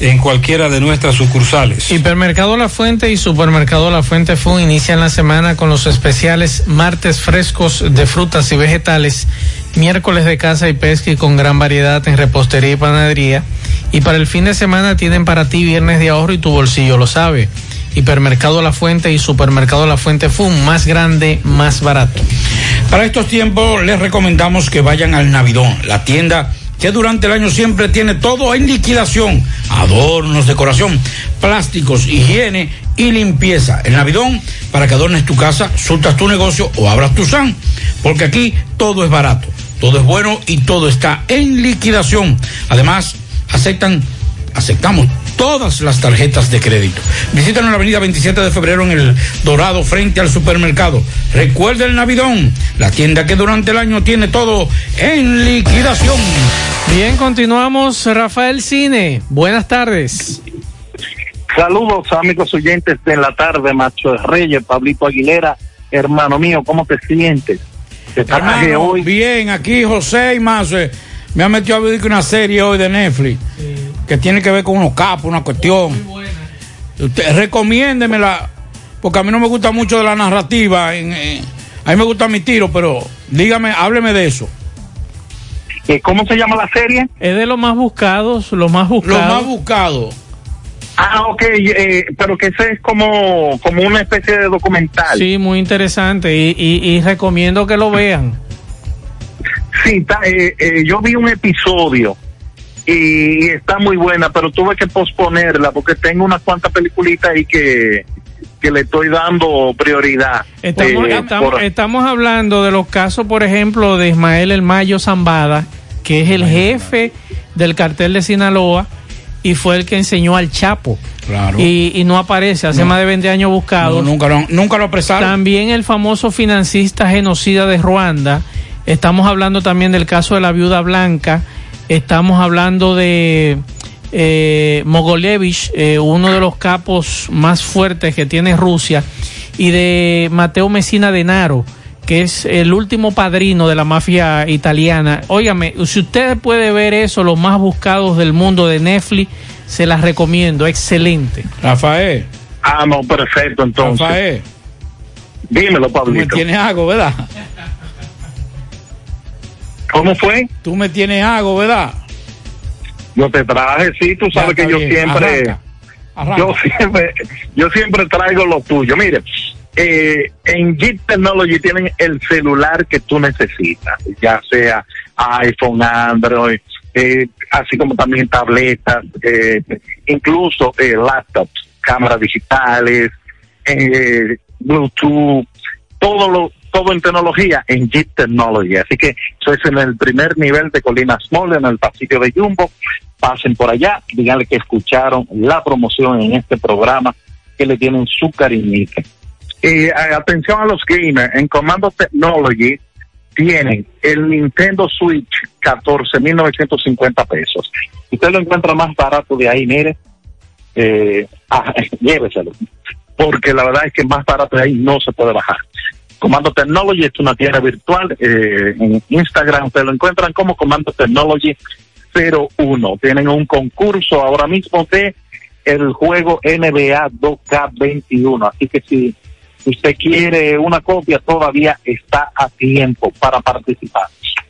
en cualquiera de nuestras sucursales. Hipermercado La Fuente y Supermercado La Fuente Fun inician la semana con los especiales martes frescos de frutas y vegetales, miércoles de caza y pesca y con gran variedad en repostería y panadería. Y para el fin de semana tienen para ti viernes de ahorro y tu bolsillo lo sabe. Hipermercado La Fuente y Supermercado La Fuente Fun, más grande, más barato. Para estos tiempos les recomendamos que vayan al Navidón, la tienda que durante el año siempre tiene todo en liquidación, adornos, decoración, plásticos, higiene y limpieza. El Navidón para que adornes tu casa, surtas tu negocio o abras tu SAN, porque aquí todo es barato, todo es bueno y todo está en liquidación. Además, aceptan, aceptamos todas las tarjetas de crédito. Visítanos en la avenida 27 de febrero en el Dorado frente al supermercado. Recuerda el Navidón, la tienda que durante el año tiene todo en liquidación. Bien, continuamos. Rafael Cine, buenas tardes. Saludos amigos oyentes de la tarde, Macho Reyes, Pablito Aguilera, hermano mío, ¿cómo te sientes? Te Hermano, hoy. bien, aquí José y más. eh, me ha metido a ver una serie hoy de Netflix que tiene que ver con unos capos, una cuestión. Usted, recomiéndemela, porque a mí no me gusta mucho de la narrativa. en- en- a mí me gusta mi tiro, pero dígame, hábleme de eso. ¿Cómo se llama la serie? Es de los más buscados, los más buscados. Los más buscados. Ah, ok, eh, pero que ese es como, como una especie de documental. Sí, muy interesante y, y- y recomiendo que lo vean. Sí, ta- eh, eh, yo vi un episodio y está muy buena, pero tuve que posponerla porque tengo unas cuantas peliculitas ahí que, que le estoy dando prioridad. Estamos, Eh, estamos, por- estamos hablando de los casos, por ejemplo, de Ismael El Mayo Zambada, que es el jefe del cartel de Sinaloa y fue el que enseñó al Chapo. Claro. Y, y no aparece, hace No. más de 20 años buscado. No, nunca, lo, nunca lo apresaron. También el famoso financista genocida de Ruanda. Estamos hablando también del caso de la viuda blanca. Estamos hablando de eh, Mogolevich, eh, uno de los capos más fuertes que tiene Rusia. Y de Mateo Messina Denaro, que es el último padrino de la mafia italiana. Óigame, si usted puede ver eso, los más buscados del mundo de Netflix, se las recomiendo. Excelente. Rafael. Ah, no, perfecto, entonces. Rafael. Dímelo, Pablito. tienes algo, ¿verdad? ¿Cómo fue? Tú me tienes algo, ¿verdad? Yo te traje, sí, tú sabes que yo bien. siempre, Arranca. Arranca. yo [laughs] siempre, yo siempre traigo lo tuyo. Mire, eh, en Jeep Technology tienen el celular que tú necesitas, ya sea iPhone, Android, eh, así como también tabletas, eh, incluso eh, laptops, cámaras digitales, eh, Bluetooth, todo lo todo en tecnología en Jeep Technology. Así que eso es en el primer nivel de Colina Small, en el pasillo de Jumbo. Pasen por allá, díganle que escucharon la promoción en este programa, que le tienen su cariñito. Y eh, atención a los gamers, en Comando Technology tienen el Nintendo Switch 14.950 pesos. Usted lo encuentra más barato de ahí, mire, eh, ah, [laughs] lléveselo. Porque la verdad es que más barato de ahí no se puede bajar. Comando Technology es una tienda virtual. eh, en Instagram ustedes lo encuentran como Comando Technology 01. Tienen un concurso ahora mismo de el juego NBA 2K21. Así que si usted quiere una copia, todavía está a tiempo para participar.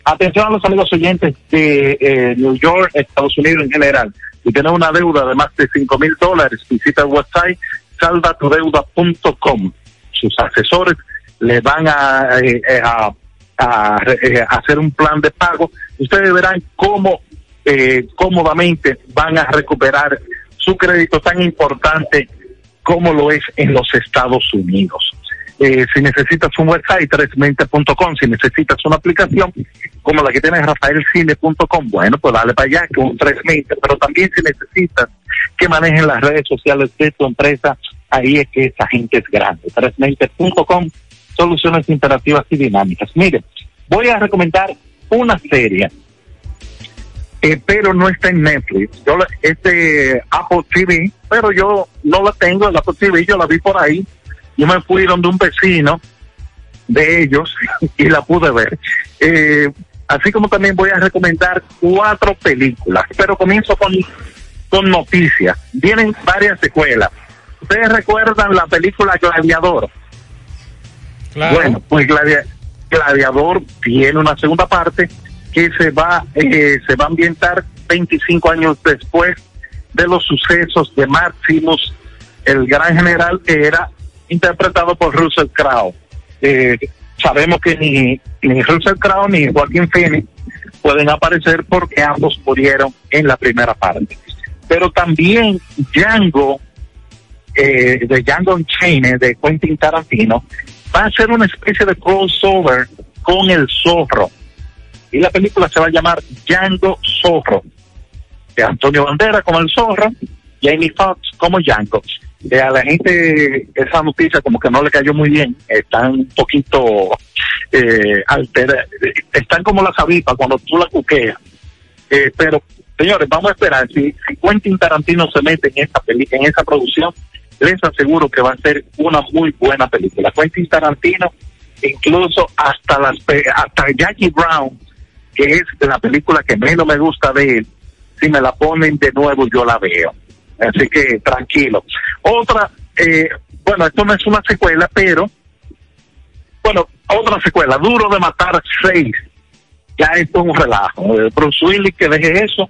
Atención a los amigos oyentes de eh, New York, Estados Unidos en general. Si tiene una deuda de más de 5 mil dólares, visita el website saldatudeuda.com. Sus asesores le van a, eh, a, a, eh, hacer un plan de pago. Ustedes verán cómo eh, cómodamente van a recuperar su crédito tan importante como lo es en los Estados Unidos. Eh, si necesitas un website, 320.com, si necesitas una aplicación como la que tiene rafaelcine.com, bueno, pues dale para allá, que un 320, pero también si necesitas que manejen las redes sociales de tu empresa, ahí es que esa gente es grande. 320.com, soluciones interactivas y dinámicas. Mire, voy a recomendar una serie, eh, pero no está en Netflix. Yo la- es de Apple TV, pero yo no la tengo en Apple TV, yo la vi por ahí. Yo me fui donde un vecino de ellos [laughs] y la pude ver. Eh, así como también voy a recomendar cuatro películas, pero comienzo con, con noticias. Vienen varias secuelas. ¿Ustedes recuerdan la película Gladiador? Bueno, pues Gladia- Gladiador tiene una segunda parte que se va, eh, se va a ambientar 25 años después de los sucesos de Maximus, el gran general que era interpretado por Russell Crowe. Eh, sabemos que ni, ni Russell Crowe ni Joaquín Phoenix pueden aparecer porque ambos murieron en la primera parte. Pero también Django, eh, de Django Unchained, de Quentin Tarantino, va a ser una especie de crossover con el zorro. Y la película se va a llamar Django Zorro. De Antonio Bandera como el zorro, Jamie Foxx como Django. Eh, a la gente esa noticia como que no le cayó muy bien, están un poquito eh, altera- están como las avispas cuando tú la cuqueas. Eh, pero señores, vamos a esperar. Si, si Quentin Tarantino se mete en esa en esa producción, les aseguro que va a ser una muy buena película. Quentin Tarantino, incluso hasta las hasta Jackie Brown, que es la película que menos me gusta de él, si me la ponen de nuevo yo la veo. Así que tranquilo. Otra, eh, bueno, esto no es una secuela, pero bueno, otra secuela, Duro de Matar 6. Ya esto es un relajo. Eh, Bruce Willis, que deje eso.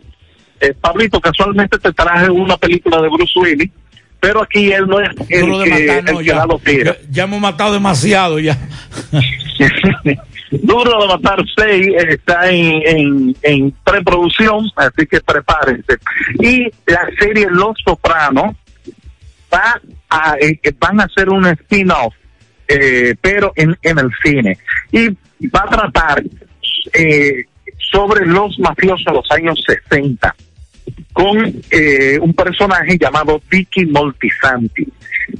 Eh, Pablito, casualmente te traje una película de Bruce Willis, pero aquí él no es el Duro de que, matar, no, el que ya, da los tiros. ya, ya hemos matado demasiado ya. [laughs] Duro de Matar 6 está en, en, en preproducción, así que prepárense. Y la serie Los Sopranos va a, eh, van a hacer un spin-off, eh, pero en, en el cine. Y va a tratar eh, sobre los mafiosos de los años 60 con eh, un personaje llamado Vicky Moltisanti,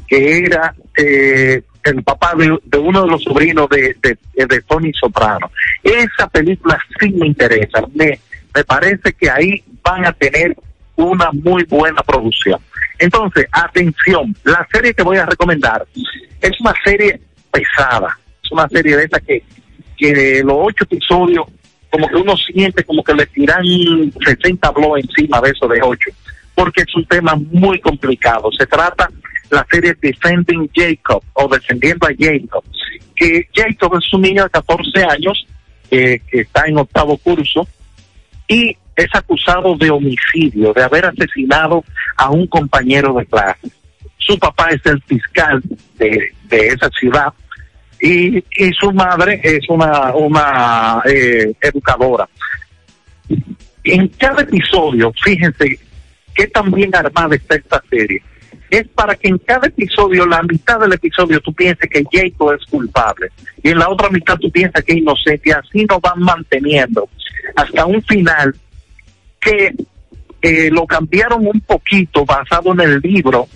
que era eh, el papá de, uno de los sobrinos de, de, Tony Soprano. Esa película sí me interesa. Me, me parece que ahí van a tener una muy buena producción. Entonces, atención, la serie que voy a recomendar es una serie pesada, es una serie de esa que, que los ocho episodios, como que uno siente como que le tiran 60 blows encima de eso de ocho, porque es un tema muy complicado. Se trata la serie Defending Jacob o Defendiendo a Jacob, que Jacob es un niño de 14 años eh, que está en octavo curso y es acusado de homicidio, de haber asesinado a un compañero de clase. Su papá es el fiscal de, de esa ciudad y, y su madre es una, una eh, educadora. En cada episodio, fíjense qué tan bien armada está esta serie. Es para que en cada episodio, la mitad del episodio, tú pienses que Jacob es culpable y en la otra mitad tú piensas que es inocente y así nos van manteniendo hasta un final que eh, lo cambiaron un poquito basado en el libro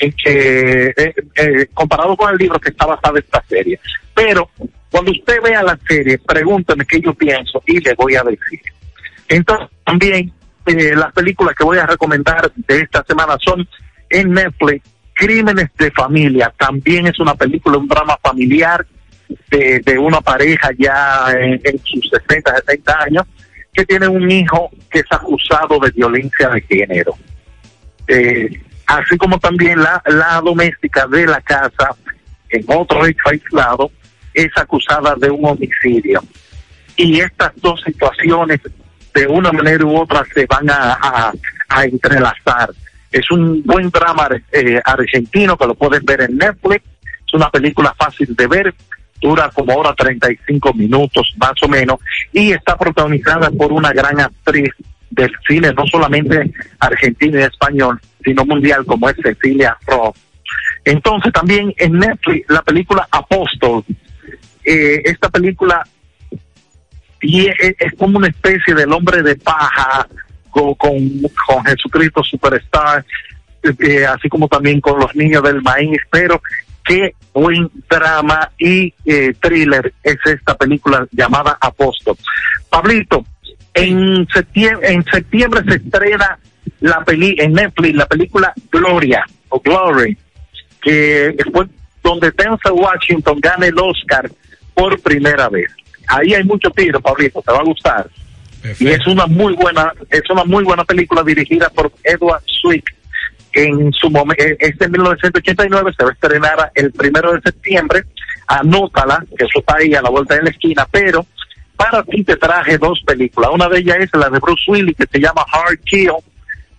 en que eh, eh, comparado con el libro que está basado en esta serie. Pero cuando usted vea la serie pregúnteme qué yo pienso y le voy a decir. Entonces también eh, las películas que voy a recomendar de esta semana son en Netflix Crímenes de Familia. También es una película un drama familiar de, una pareja ya en, en sus 60 70 años que tiene un hijo que es acusado de violencia de género. Eh, así como también la, la doméstica de la casa, en otro hecho aislado, es acusada de un homicidio. Y estas dos situaciones, de una manera u otra, se van a, a, entrelazar. Es un buen drama eh, argentino que lo pueden ver en Netflix. Es una película fácil de ver, dura como hora 35 minutos más o menos y está protagonizada por una gran actriz del cine, no solamente argentino y español, sino mundial como es Cecilia Roth. Entonces también en Netflix la película Apóstol, eh, esta película y es, es, como una especie del hombre de paja con, con, con Jesucristo Superstar, eh, así como también con los niños del maíz, pero qué buen drama y eh, thriller es esta película llamada Apóstol. Pablito, en septiembre, en septiembre se estrena la peli en Netflix la película Gloria o Glory, que fue donde Denzel Washington gana el Oscar por primera vez. Ahí hay mucho tiro, Pablito, te va a gustar. Perfecto. Y es una muy buena, es una muy buena película dirigida por Edward Swick en su momento, este en 1989 se va a estrenar el primero de septiembre, anótala, que eso está ahí a la vuelta de la esquina, pero para ti te traje dos películas, una de ellas es la de Bruce Willis que se llama Hard Kill,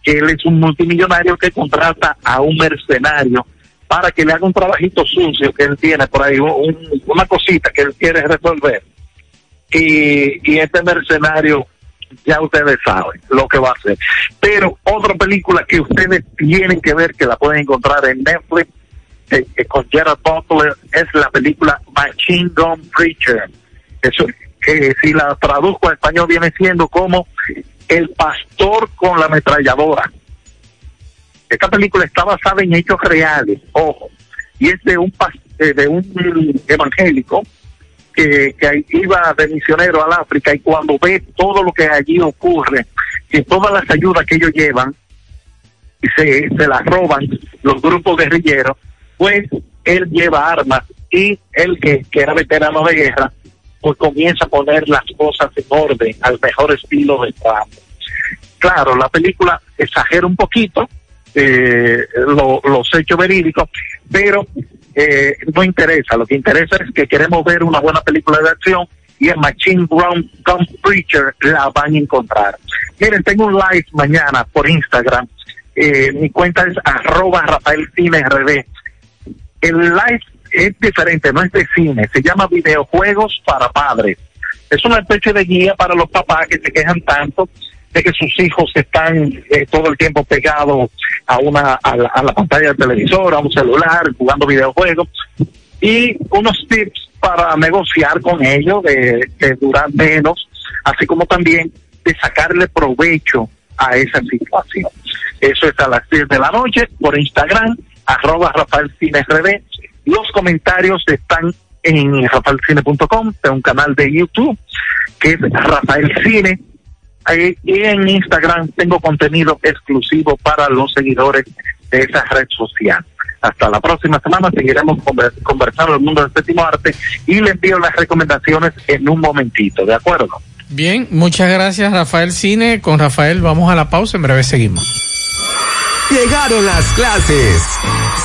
que él es un multimillonario que contrata a un mercenario para que le haga un trabajito sucio que él tiene por ahí, un, una cosita que él quiere resolver. Y, y este mercenario ya ustedes saben lo que va a hacer. Pero otra película que ustedes tienen que ver, que la pueden encontrar en Netflix, eh, eh, con Gerard Butler, es la película Machine Gun Preacher. Eso, que si la traduzco a español viene siendo como El Pastor con la Ametralladora. Esta película está basada en hechos reales, ojo, y es de un, de un evangélico que, iba de misionero al África y cuando ve todo lo que allí ocurre que todas las ayudas que ellos llevan se, se las roban los grupos guerrilleros, pues él lleva armas y él que, que era veterano de guerra, pues comienza a poner las cosas en orden al mejor estilo de Trump. Claro, la película exagera un poquito eh, lo- los hechos verídicos, pero eh, no interesa. Lo que interesa es que queremos ver una buena película de acción y en Machine Gun, Gun Preacher la van a encontrar. Miren, tengo un live mañana por Instagram. Eh, mi cuenta es arroba Rafael Cine RD. El live es diferente, no es de cine, se llama videojuegos para padres. Es una especie de guía para los papás que se quejan tanto de que sus hijos están eh, todo el tiempo pegados a una a la, a la pantalla del televisor, a un celular, jugando videojuegos y unos tips para negociar con ellos de, durar menos, así como también de sacarle provecho a esa situación. Eso es a las 10 de la noche por Instagram, arroba Rafael Cine RD. Los comentarios están en rafaelcine.com, de un canal de YouTube que es Rafael Cine. Eh, y en Instagram tengo contenido exclusivo para los seguidores de esa red social. Hasta la próxima semana seguiremos conver- conversando del mundo del séptimo arte y le envío las recomendaciones en un momentito, ¿de acuerdo? Bien, muchas gracias Rafael Cine. Con Rafael vamos a la pausa, en breve seguimos. Llegaron las clases.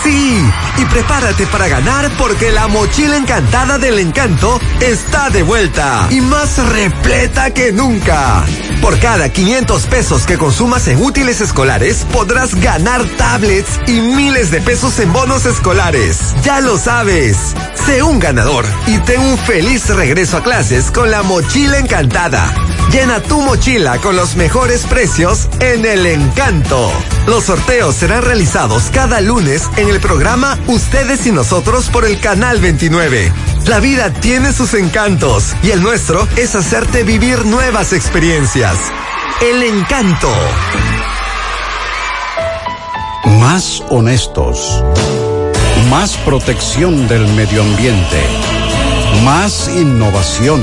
Sí, y prepárate para ganar porque la mochila encantada del encanto está de vuelta y más repleta que nunca. Por cada 500 pesos que consumas en útiles escolares podrás ganar tablets y miles de pesos en bonos escolares. Ya lo sabes. Sé un ganador y ten un feliz regreso a clases con la mochila encantada. Llena tu mochila con los mejores precios en el encanto. Los sorteos serán realizados cada lunes en el programa Ustedes y Nosotros por el Canal 29. La vida tiene sus encantos y el nuestro es hacerte vivir nuevas experiencias. El encanto. Más honestos. Más protección del medio ambiente. Más innovación.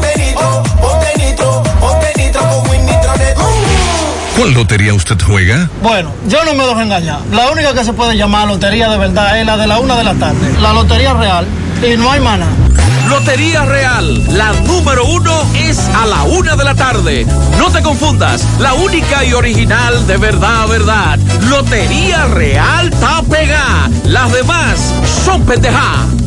¿Cuál lotería usted juega? Bueno, yo no me dejo engañar. La única que se puede llamar lotería de verdad es la de la una de la tarde. La lotería real. Y no hay mana. Lotería Real, la número uno es a la una de la tarde. No te confundas, la única y original de verdad, verdad. Lotería Real está pegada. Las demás son pendejadas.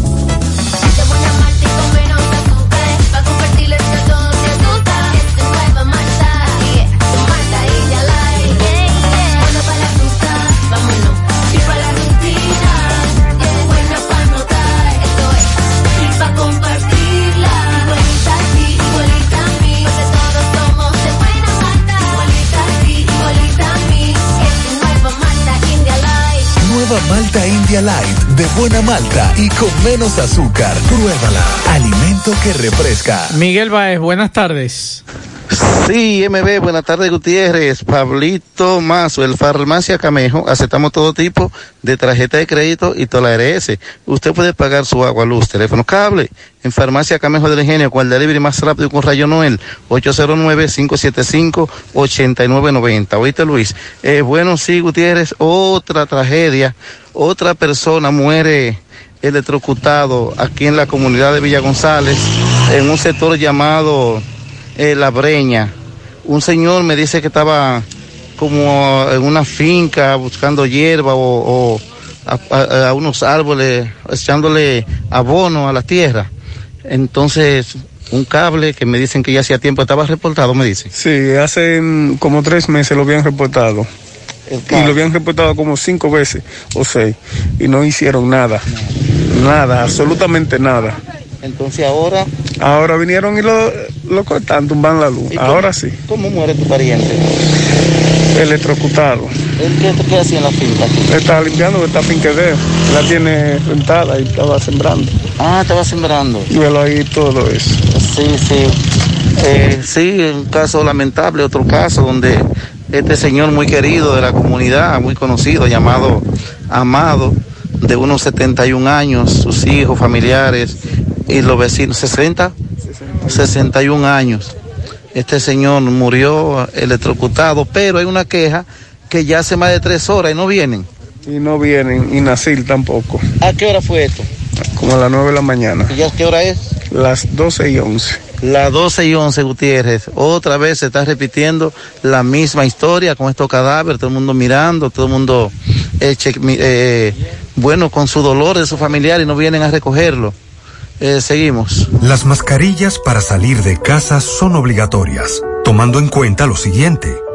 Light de buena malta y con menos azúcar. Pruébala. Alimento que refresca. Miguel Baez, buenas tardes. Sí, MB, buenas tardes Gutiérrez, Pablito Mazo, el Farmacia Camejo, aceptamos todo tipo de tarjeta de crédito y toda la RS. Usted puede pagar su agua, luz, teléfono, cable en Farmacia Camejo del Ingenio, cual delivery más rápido con Rayo Noel, 809-575-8990. ¿Oíste Luis? Eh, bueno, sí, Gutiérrez, otra tragedia, otra persona muere electrocutado aquí en la comunidad de Villa González, en un sector llamado eh, La Breña. Un señor me dice que estaba como en una finca buscando hierba o, a unos árboles, echándole abono a la tierra. Entonces, un cable que me dicen que ya hacía tiempo estaba reportado, me dice. Sí, hace mm, como tres meses lo habían reportado. Y lo habían reportado como cinco veces o seis. Y no hicieron nada. Nada, absolutamente nada. Entonces ahora... Ahora vinieron y lo, lo cortan, tumban la luz. ¿Y cómo- Ahora sí. ¿Cómo muere tu pariente? Electrocutado. ¿Él qué, qué hacía en la finca? Estaba limpiando, está finquedeo. La tiene rentada y estaba sembrando. Ah, estaba sembrando. Y velo ahí todo eso. Sí, sí. Eh, sí, un caso lamentable, otro caso donde este señor muy querido de la comunidad, muy conocido, llamado Amado, de unos 71 años, sus hijos, familiares y los vecinos, 60, 61 años. Este señor murió electrocutado, pero hay una queja que ya hace más de tres horas y no vienen. Y no vienen, y Nacil tampoco. ¿A qué hora fue esto? Como a las 9 de la mañana. ¿Y ya qué hora es? Las 12 y 11. Las 12 y 11, Gutiérrez. Otra vez se está repitiendo la misma historia con estos cadáveres, todo el mundo mirando, todo el mundo, eh, eh, bueno, con su dolor de su familiar y no vienen a recogerlo. Eh, seguimos. Las mascarillas para salir de casa son obligatorias, tomando en cuenta lo siguiente.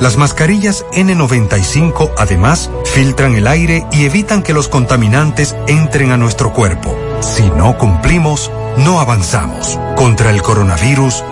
Las mascarillas N95 además filtran el aire y evitan que los contaminantes entren a nuestro cuerpo. Si no cumplimos, no avanzamos. Contra el coronavirus,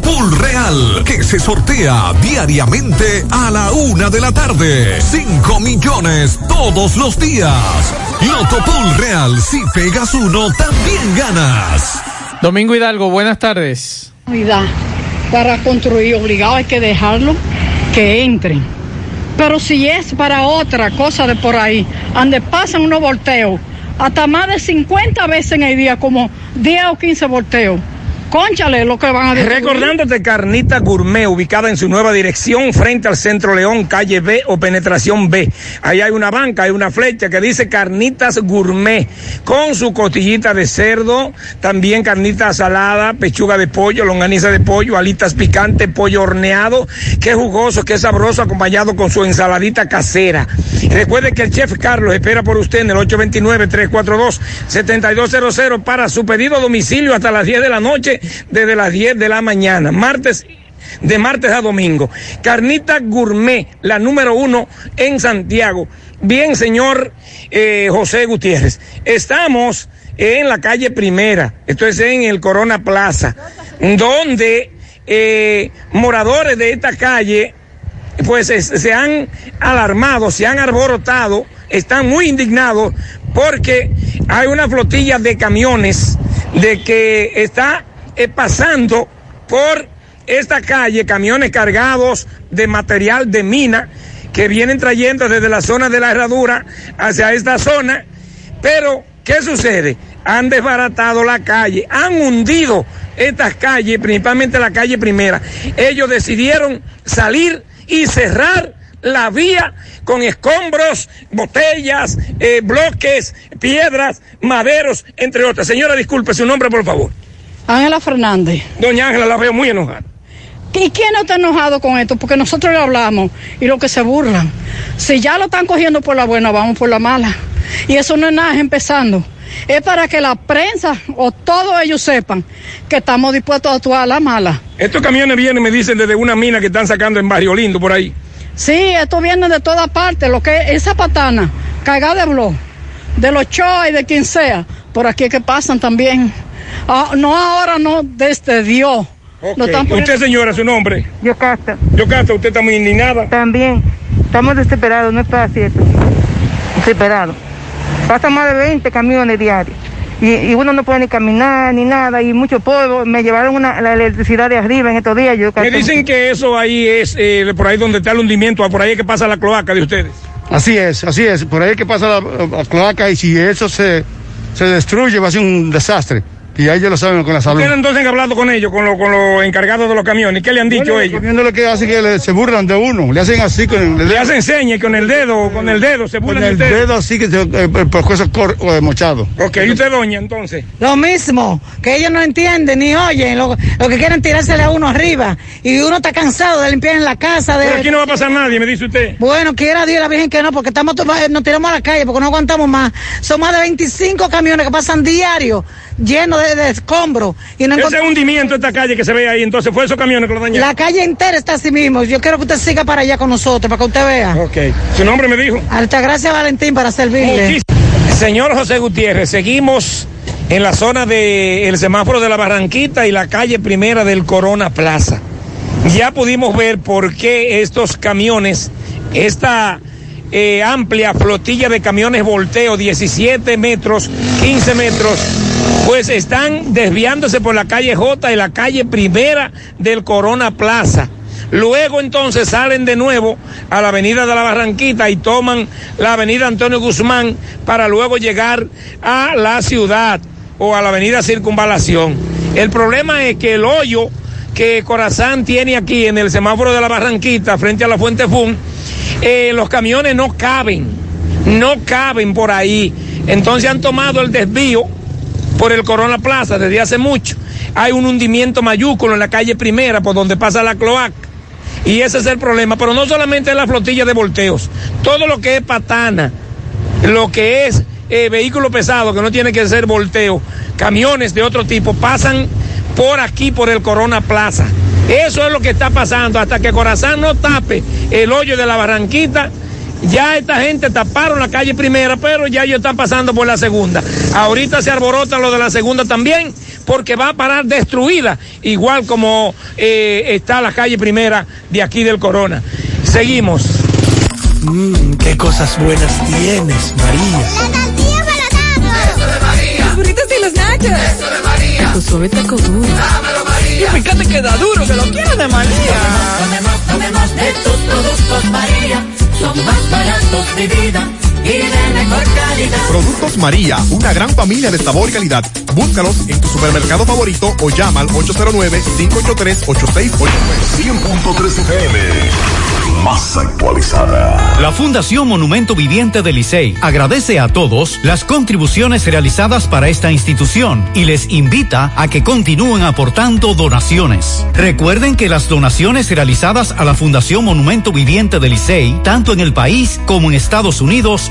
Pool Real, que se sortea diariamente a la una de la tarde. 5 millones todos los días. Loto Pool Real, si pegas uno, también ganas. Domingo Hidalgo, buenas tardes. Para construir obligado hay que dejarlo que entren. Pero si es para otra cosa de por ahí, donde pasan unos volteos, hasta más de 50 veces en el día, como 10 o 15 volteos. Lo que van a decir. Recordándote Carnita Gourmet, ubicada en su nueva dirección frente al Centro León, calle B o penetración B. Ahí hay una banca, hay una flecha que dice Carnitas Gourmet, con su costillita de cerdo, también carnita salada, pechuga de pollo, longaniza de pollo, alitas picantes, pollo horneado, que jugoso, que sabroso, acompañado con su ensaladita casera. Recuerde que el chef Carlos espera por usted en el 829-342-7200 para su pedido a domicilio hasta las 10 de la noche, desde las 10 de la mañana. Martes de martes a domingo. Carnita Gourmet, la número uno en Santiago. Bien, señor eh, José Gutiérrez, estamos en la calle Primera, esto es en el Corona Plaza, donde eh, moradores de esta calle pues es- se han alarmado, se han alborotado, están muy indignados porque hay una flotilla de camiones de que está pasando por esta calle, camiones cargados de material de mina que vienen trayendo desde la zona de la herradura hacia esta zona, pero ¿Qué sucede? Han desbaratado la calle, han hundido estas calles, principalmente la calle primera. Ellos decidieron salir y cerrar la vía con escombros, botellas, eh, bloques, piedras, maderos, entre otras. Señora, disculpe su nombre, por favor. Ángela Fernández. Doña Ángela, la veo muy enojada. ¿Y quién no está enojado con esto? Porque nosotros le hablamos y lo que se burlan. Si ya lo están cogiendo por la buena, vamos por la mala. Y eso no es nada, es empezando. Es para que la prensa o todos ellos sepan que estamos dispuestos a actuar a la mala. Estos camiones vienen, me dicen, desde una mina que están sacando en Barrio Lindo, por ahí. Sí, esto viene de todas partes. Lo que esa patana, cargada de blog, de los Choa y de quien sea, por aquí es que pasan también. Ah, no ahora, no, desde Dios. Están poniendo- Usted, señora, su nombre. Yocasta. Yocasta, usted está muy indignada. También. Estamos desesperados, no es fácil esto. Desesperados. Pasan más de 20 camiones diarios. Y, y uno no puede ni caminar ni nada, y mucho polvo. Me llevaron una, la electricidad de arriba en estos días. Yo Me dicen que eso ahí es eh, por ahí donde está el hundimiento, por ahí es que pasa la cloaca de ustedes. Así es, así es. Por ahí es que pasa la, la cloaca y si eso se, se destruye va a ser un desastre. Y ahí ellos lo saben con la salud. ¿Ustedes entonces han hablado con ellos, con, los con los encargados de los camiones? ¿Qué le han dicho Bueno, ellos? Lo que hace que le- se burlan de uno, le hacen así con el Le hacen señas con el dedo, con el dedo, se con burlan de el dedo así que se, eh, el pescuezo cor- eh, mochado. Ok, ¿y usted, doña, entonces? Lo mismo, que ellos no entienden ni oyen, lo, lo que quieren tirársele a uno arriba. Y uno está cansado de limpiar en la casa. De... Pero aquí no va a pasar nadie, me dice usted. Bueno, quiera Dios la Virgen que no, porque estamos to- nos tiramos a la calle porque no aguantamos más. Son más de 25 camiones que pasan diario llenos de, de escombros. Y no Ese hundimiento, esta calle que se ve ahí, entonces fue esos camiones que lo dañaron. La calle entera está así mismo. Yo quiero que usted siga para allá con nosotros, para que usted vea. Ok. ¿Su nombre me dijo? Altagracia Valentín para servirle. Señor José Gutiérrez, seguimos en la zona del semáforo de la Barranquita y la calle primera del Corona Plaza. Ya pudimos ver por qué estos camiones, esta eh, amplia flotilla de camiones volteo, 17 metros, 15 metros, pues están desviándose por la calle J y la calle primera del Corona Plaza. Luego entonces salen de nuevo a la avenida de la Barranquita y toman la avenida Antonio Guzmán para luego llegar a la ciudad o a la avenida Circunvalación. El problema es que el hoyo que Corazán tiene aquí en el semáforo de la Barranquita frente a la Fuente Fun, eh, los camiones no caben, no caben por ahí. Entonces han tomado el desvío por el Corona Plaza desde hace mucho. Hay un hundimiento mayúsculo en la calle primera por donde pasa la cloaca. Y ese es el problema. Pero no solamente es la flotilla de volteos. Todo lo que es patana, lo que es eh, vehículo pesado, que no tiene que ser volteo, camiones de otro tipo, pasan por aquí, por el Corona Plaza. Eso es lo que está pasando. Hasta que Corazán no tape el hoyo de la Barranquita, ya esta gente taparon la calle primera, pero ya ellos están pasando por la segunda. Ahorita se alborota lo de la segunda también, porque va a parar destruida, igual como eh, está la calle primera de aquí del Corona. Seguimos. Mmm, qué cosas buenas tienes, María. Eso de María. Los burritos y los nachos. Eso de María. Tu suave taco duro. Y fíjate que da duro, que lo quiero de María. Tomemos, tomemos de tus productos, María. Son más baratos de vida y de mejor calidad. Productos María, una gran familia de sabor y calidad. Búscalos en tu supermercado favorito o llama al 809-583-8689. 100.3 FM. Más actualizada. La Fundación Monumento Viviente del Licey agradece a todos las contribuciones realizadas para esta institución y les invita a que continúen aportando donaciones. Recuerden que las donaciones realizadas a la Fundación Monumento Viviente del Licey, tanto en el país como en Estados Unidos,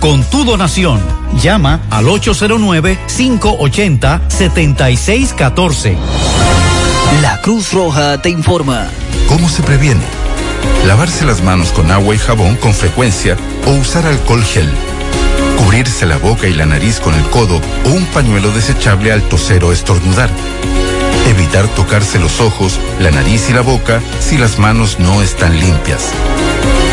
con tu donación. Llama al 809-580-7614. La Cruz Roja te informa. ¿Cómo se previene? Lavarse las manos con agua y jabón con frecuencia o usar alcohol gel. cubrirse la boca y la nariz con el codo o un pañuelo desechable al toser o estornudar. Evitar tocarse los ojos, la nariz y la boca si las manos no están limpias.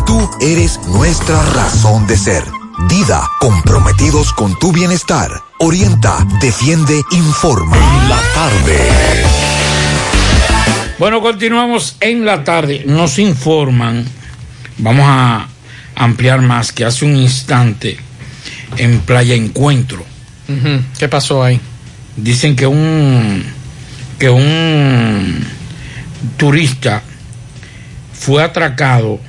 tú eres nuestra razón de ser. Dida, comprometidos con tu bienestar. Orienta, defiende, informa. La tarde. Bueno, continuamos en la tarde. Nos informan, vamos a ampliar más, que hace un instante en Playa Encuentro. ¿Qué pasó ahí? Dicen que un que un turista fue atracado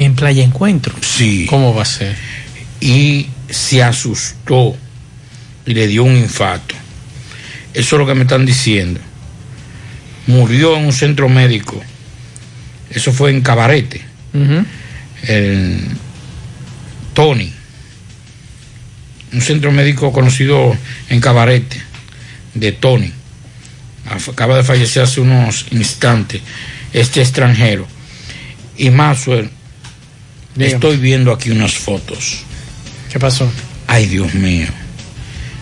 en Playa Encuentro. Sí. ¿Cómo va a ser? Y se asustó y le dio un infarto. Eso es lo que me están diciendo. Murió en un centro médico. Eso fue en Cabarete. Ujú. el Tony, un centro médico conocido en Cabarete, de Tony. Acaba de fallecer hace unos instantes este extranjero. Y Maxwell, Dígame. estoy viendo aquí unas fotos. ¿Qué pasó? Ay, Dios mío.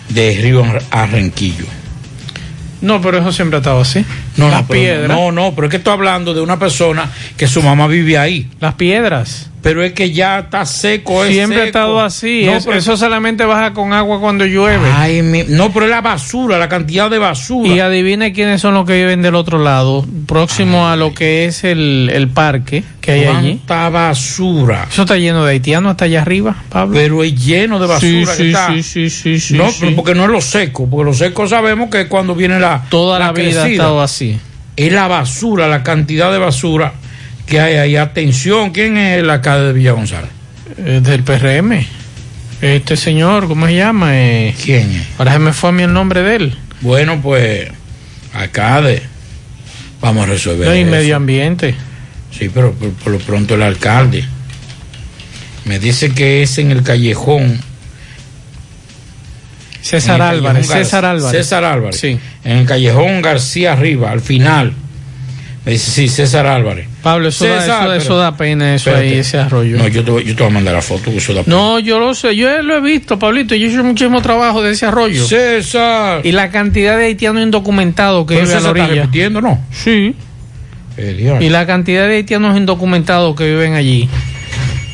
De Río Arrenquillo. No, pero eso siempre ha estado así. No, Las no, piedras. No, no, pero es que estoy hablando de una persona que su mamá vive ahí. Las piedras. Pero es que ya está seco. es Siempre ha estado así. No, Es- pero- Eso solamente baja con agua cuando llueve. Ay, mi- no, pero es la basura, la cantidad de basura. Y adivine quiénes son los que viven del otro lado, próximo a lo que es el, el parque que hay allí. Cuánta basura. Eso está lleno de haitianos hasta allá arriba, Pablo. Pero es lleno de basura. Sí, que sí, está. sí, sí, sí, sí, no, sí. pero porque no es lo seco, porque lo seco sabemos que es cuando viene la. Toda la, vida ha crecida. estado así. Es la basura, la cantidad de basura que hay ahí. Atención, ¿quién es el alcalde de Villa González? Eh, del PRM. Este señor, ¿cómo se llama? Eh, ¿Quién es? ahora se me fue a mí el nombre de él. Bueno, pues, alcalde, vamos a resolver. No, y eso. medio ambiente. Sí, pero por, por lo pronto el alcalde. Me dice que es en el callejón. César el Álvarez, callejón César Álvarez. César Álvarez. Sí. En el callejón García arriba, al final. Me dice, sí, César Álvarez. Pablo, eso, da, César, eso, eso pero- da pena, eso Espérate. ahí, ese arroyo. No, yo te, voy- yo te voy a mandar la foto, eso da pena. No, yo lo sé, yo lo he visto, Pablito, yo he hecho muchísimo trabajo de ese arroyo. César. Y la cantidad de haitianos indocumentados que viven a la César está orilla. repitiendo, ¿no? Sí. Eh. Y la cantidad de haitianos indocumentados que viven allí.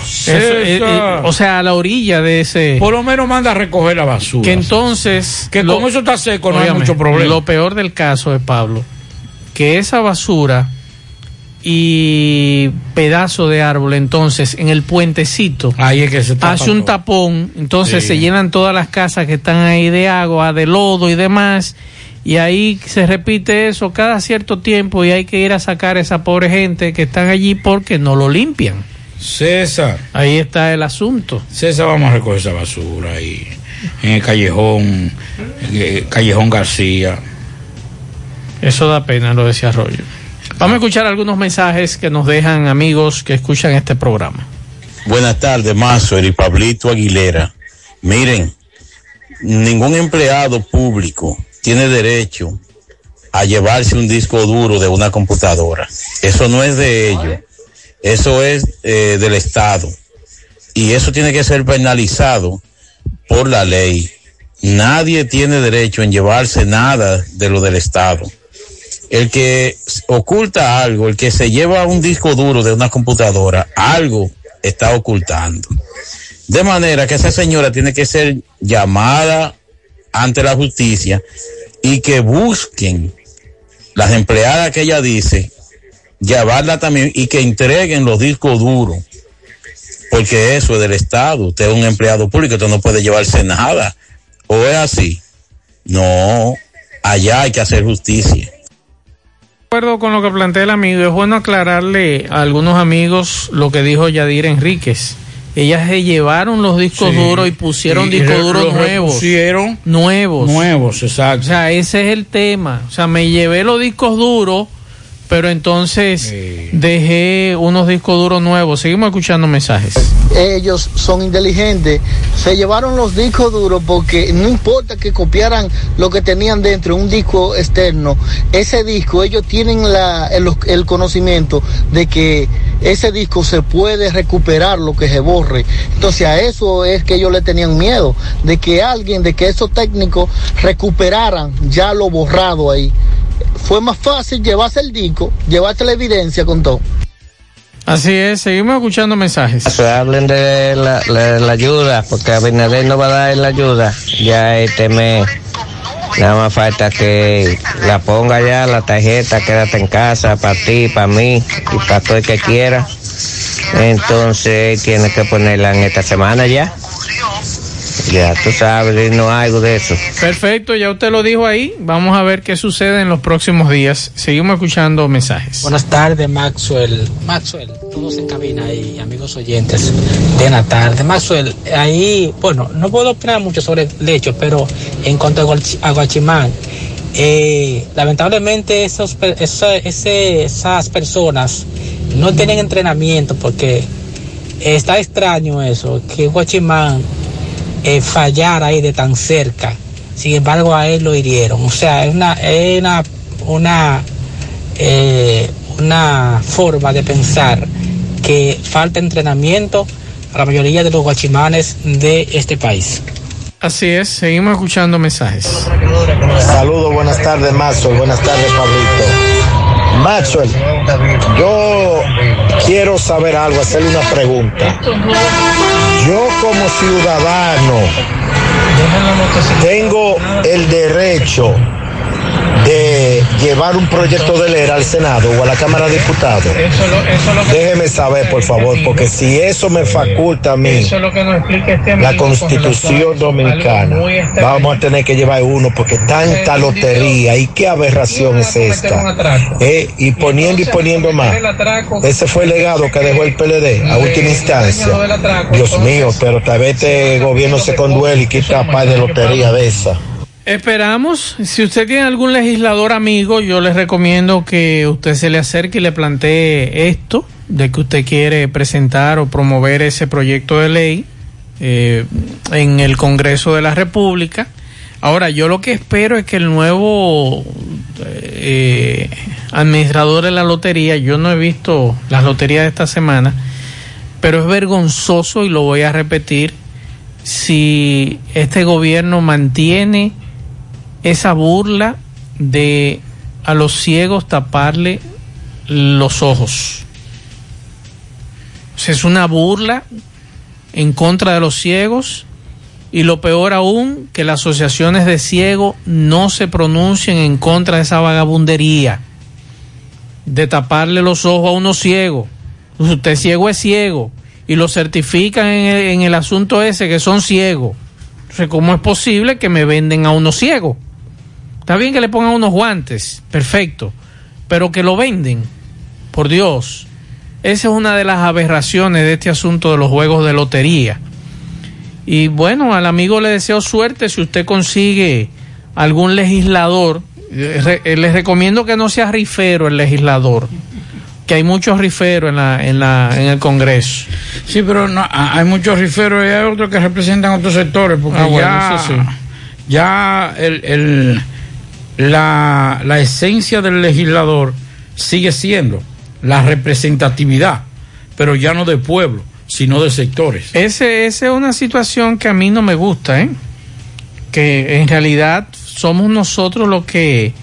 Eso, eh, eh, o sea, a la orilla de ese. Por lo menos manda a recoger la basura. Que entonces. Que con eso está seco, no hay mucho problema. Lo peor del caso es, Pablo, que esa basura y pedazo de árbol, entonces, en el puentecito. Ahí es que se tapa hace un todo. tapón, entonces Sí. se llenan todas las casas que están ahí de agua, de lodo y demás, y ahí se repite eso cada cierto tiempo y hay que ir a sacar a esa pobre gente que están allí porque no lo limpian. César. Ahí está el asunto. César, vamos a recoger esa basura ahí. En el callejón, eh, callejón García. Eso da pena lo de ese arroyo. Vamos a escuchar algunos mensajes que nos dejan amigos que escuchan este programa. Buenas tardes, Mazo y Pablito Aguilera. Miren, ningún empleado público tiene derecho a llevarse un disco duro de una computadora. Eso no es de ellos, eso es eh, del Estado. Y eso tiene que ser penalizado por la ley. Nadie tiene derecho en llevarse nada de lo del Estado. El que oculta algo, el que se lleva un disco duro de una computadora, algo está ocultando. De manera que esa señora tiene que ser llamada ante la justicia y que busquen las empleadas que ella dice, llevarla también y que entreguen los discos duros. Porque eso es del Estado. Usted es un empleado público, usted no puede llevarse nada. ¿O es así? No, allá hay que hacer justicia. Acuerdo con lo que plantea el amigo, es bueno aclararle a algunos amigos lo que dijo Yadira Enríquez. Ellas se llevaron los discos Sí. duros y pusieron Y- discos duros nuevos. repusieron Nuevos. Nuevos, exacto. O sea, ese es el tema. O sea, me llevé los discos duros, pero entonces dejé unos discos duros nuevos. Seguimos escuchando mensajes. ellos son inteligentes. Se llevaron los discos duros porque no importa que copiaran lo que tenían dentro, un disco externo, ese disco, ellos tienen la, el, el conocimiento de que ese disco se puede recuperar lo que se borre. Entonces a eso es que ellos le tenían miedo, de que alguien, de que esos técnicos recuperaran ya lo borrado ahí. Fue más fácil llevarse el disco, llevarse la evidencia con todo. Así es, seguimos escuchando mensajes. Se hablen de la, la- la ayuda, porque Abinader no va a dar la ayuda. Ya este mes, nada más falta que la ponga ya la tarjeta, quédate en casa, para ti, para mí y para todo el que quiera. Entonces tiene que ponerla en esta semana ya. Ya tú sabes, no algo de eso. Perfecto, ya usted lo dijo ahí. Vamos a ver qué sucede en los próximos días. Seguimos escuchando mensajes. Buenas tardes, Maxwell. Maxwell, todos en cabina y amigos oyentes de la tarde. Maxwell, ahí, bueno, no puedo opinar mucho sobre el hecho, pero en cuanto a Guachi- a Guachimán, eh, lamentablemente esos, per- esa- ese- esas personas no tienen entrenamiento porque está extraño eso, que Guachimán eh, fallara ahí de tan cerca. Sin embargo, a él lo hirieron. O sea, es una, es una, una, eh, una forma de pensar que falta entrenamiento a la mayoría de los guachimanes de este país. Así es, seguimos escuchando mensajes. Saludos, buenas tardes, Maxwell. Buenas tardes, Pablito. Maxwell, yo quiero saber algo, hacerle una pregunta. Yo como ciudadano tengo el derecho de llevar un proyecto de ley al Senado o a la Cámara de Diputados. Déjeme saber, por favor, porque si eso me faculta a mí Eso es lo que nos explica este la con constitución dominicana. Vamos a tener que llevar uno porque tanta lotería y qué aberración es esta. Eh, y poniendo y poniendo más. Ese fue el legado que dejó el PLD a última instancia. Dios mío, pero tal vez este gobierno se conduele y quita par de lotería de esa. Esperamos, si usted tiene algún legislador amigo, yo les recomiendo que usted se le acerque y le plantee esto, de que usted quiere presentar o promover ese proyecto de ley eh, en el Congreso de la República. Ahora, yo lo que espero es que el nuevo eh, administrador de la lotería, yo no he visto las loterías de esta semana, pero es vergonzoso y lo voy a repetir si este gobierno mantiene esa burla de a los ciegos taparle los ojos. Es una burla en contra de los ciegos y lo peor aún que las asociaciones de ciegos no se pronuncien en contra de esa vagabundería de taparle los ojos a uno ciego. Usted ciego es ciego y lo certifican en el, en el asunto ese que son ciegos. Entonces, ¿cómo es posible que me venden a uno ciego? Está bien que le pongan unos guantes, perfecto, pero que lo venden, por Dios. Esa es una de las aberraciones de este asunto de los juegos de lotería. Y bueno, al amigo le deseo suerte si usted consigue algún legislador. eh, eh, Les recomiendo que no sea rifero el legislador, que hay muchos riferos en, la, en, la, en el Congreso. Sí, pero no, hay muchos riferos y hay otros que representan otros sectores, porque Ah, bueno, ya, eso sí. ya el, el- la, la esencia del legislador sigue siendo la representatividad, pero ya no de pueblo, sino de sectores. Ese, esa es una situación que a mí no me gusta, ¿eh? Que en realidad somos nosotros los que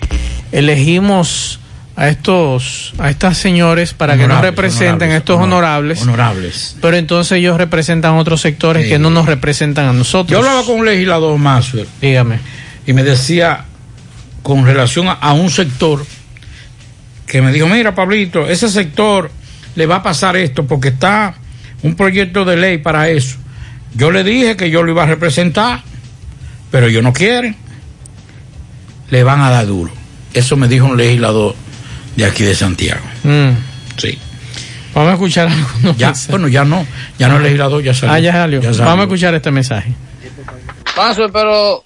elegimos a estos a estas señores para que nos representen honorables, estos honor- honorables. honorables. Pero entonces ellos representan otros sectores que no nos representan a nosotros. Yo hablaba con un legislador más, dígame, y me decía con relación a, a un sector que me dijo, mira Pablito, ese sector le va a pasar esto porque está un proyecto de ley para eso. Yo le dije que yo lo iba a representar, pero ellos no quieren. Le van a dar duro. Eso me dijo un legislador de aquí de Santiago. Mm. Sí. Vamos a escuchar algunos Ya, mensajes. bueno, ya no, ya no es legislador, ya salió. Ah, ya salió. Ya salió. Vamos a escuchar este mensaje. Paso, pero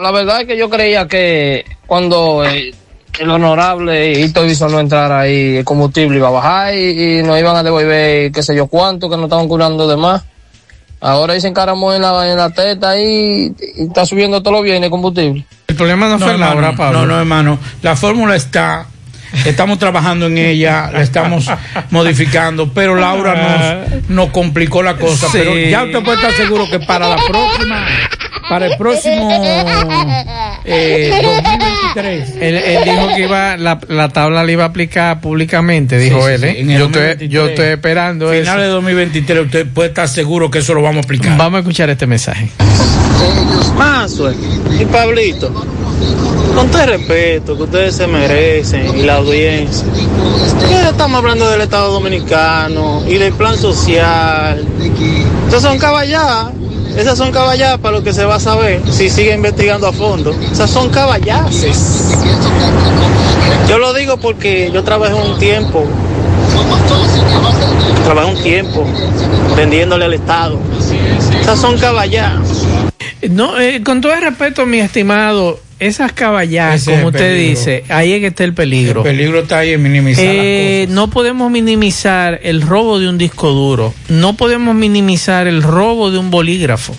la verdad es que yo creía que cuando eh, el honorable Hito Bison no entrara ahí, el combustible iba a bajar y, y nos iban a devolver qué sé yo cuánto, que nos estaban curando de más. Ahora dicen encaramos en la, en la teta y, y está subiendo todo lo bien el combustible. El problema no, fue hermano, Laura, Pablo. No, no, hermano. La fórmula está. Estamos trabajando en ella, la estamos modificando, pero Laura nos, nos complicó la cosa. Sí. Pero ya usted puede estar seguro que para la próxima, para el próximo eh, 2023. Él, él dijo que iba la, la tabla le iba a aplicar públicamente, dijo Sí, él. sí, ¿eh? sí, Yo, estoy, 2023. yo estoy esperando Final eso. de 2023, usted puede estar seguro que eso lo vamos a aplicar. Vamos a escuchar este mensaje. Maxwell y Pablito, con todo el respeto que ustedes se merecen y la audiencia, que estamos hablando del Estado Dominicano y del plan social. Esas son caballadas, esas son caballadas para lo que se va a saber si sigue investigando a fondo. Esas son caballaces. Yo lo digo porque yo trabajé un tiempo, trabajé un tiempo vendiéndole al Estado. Esas son caballadas. No, eh, con todo el respeto, mi estimado, esas caballadas, como usted dice, ahí es que está el peligro. El peligro está ahí en minimizar Eh, no podemos minimizar el robo de un disco duro, no podemos minimizar el robo de un bolígrafo,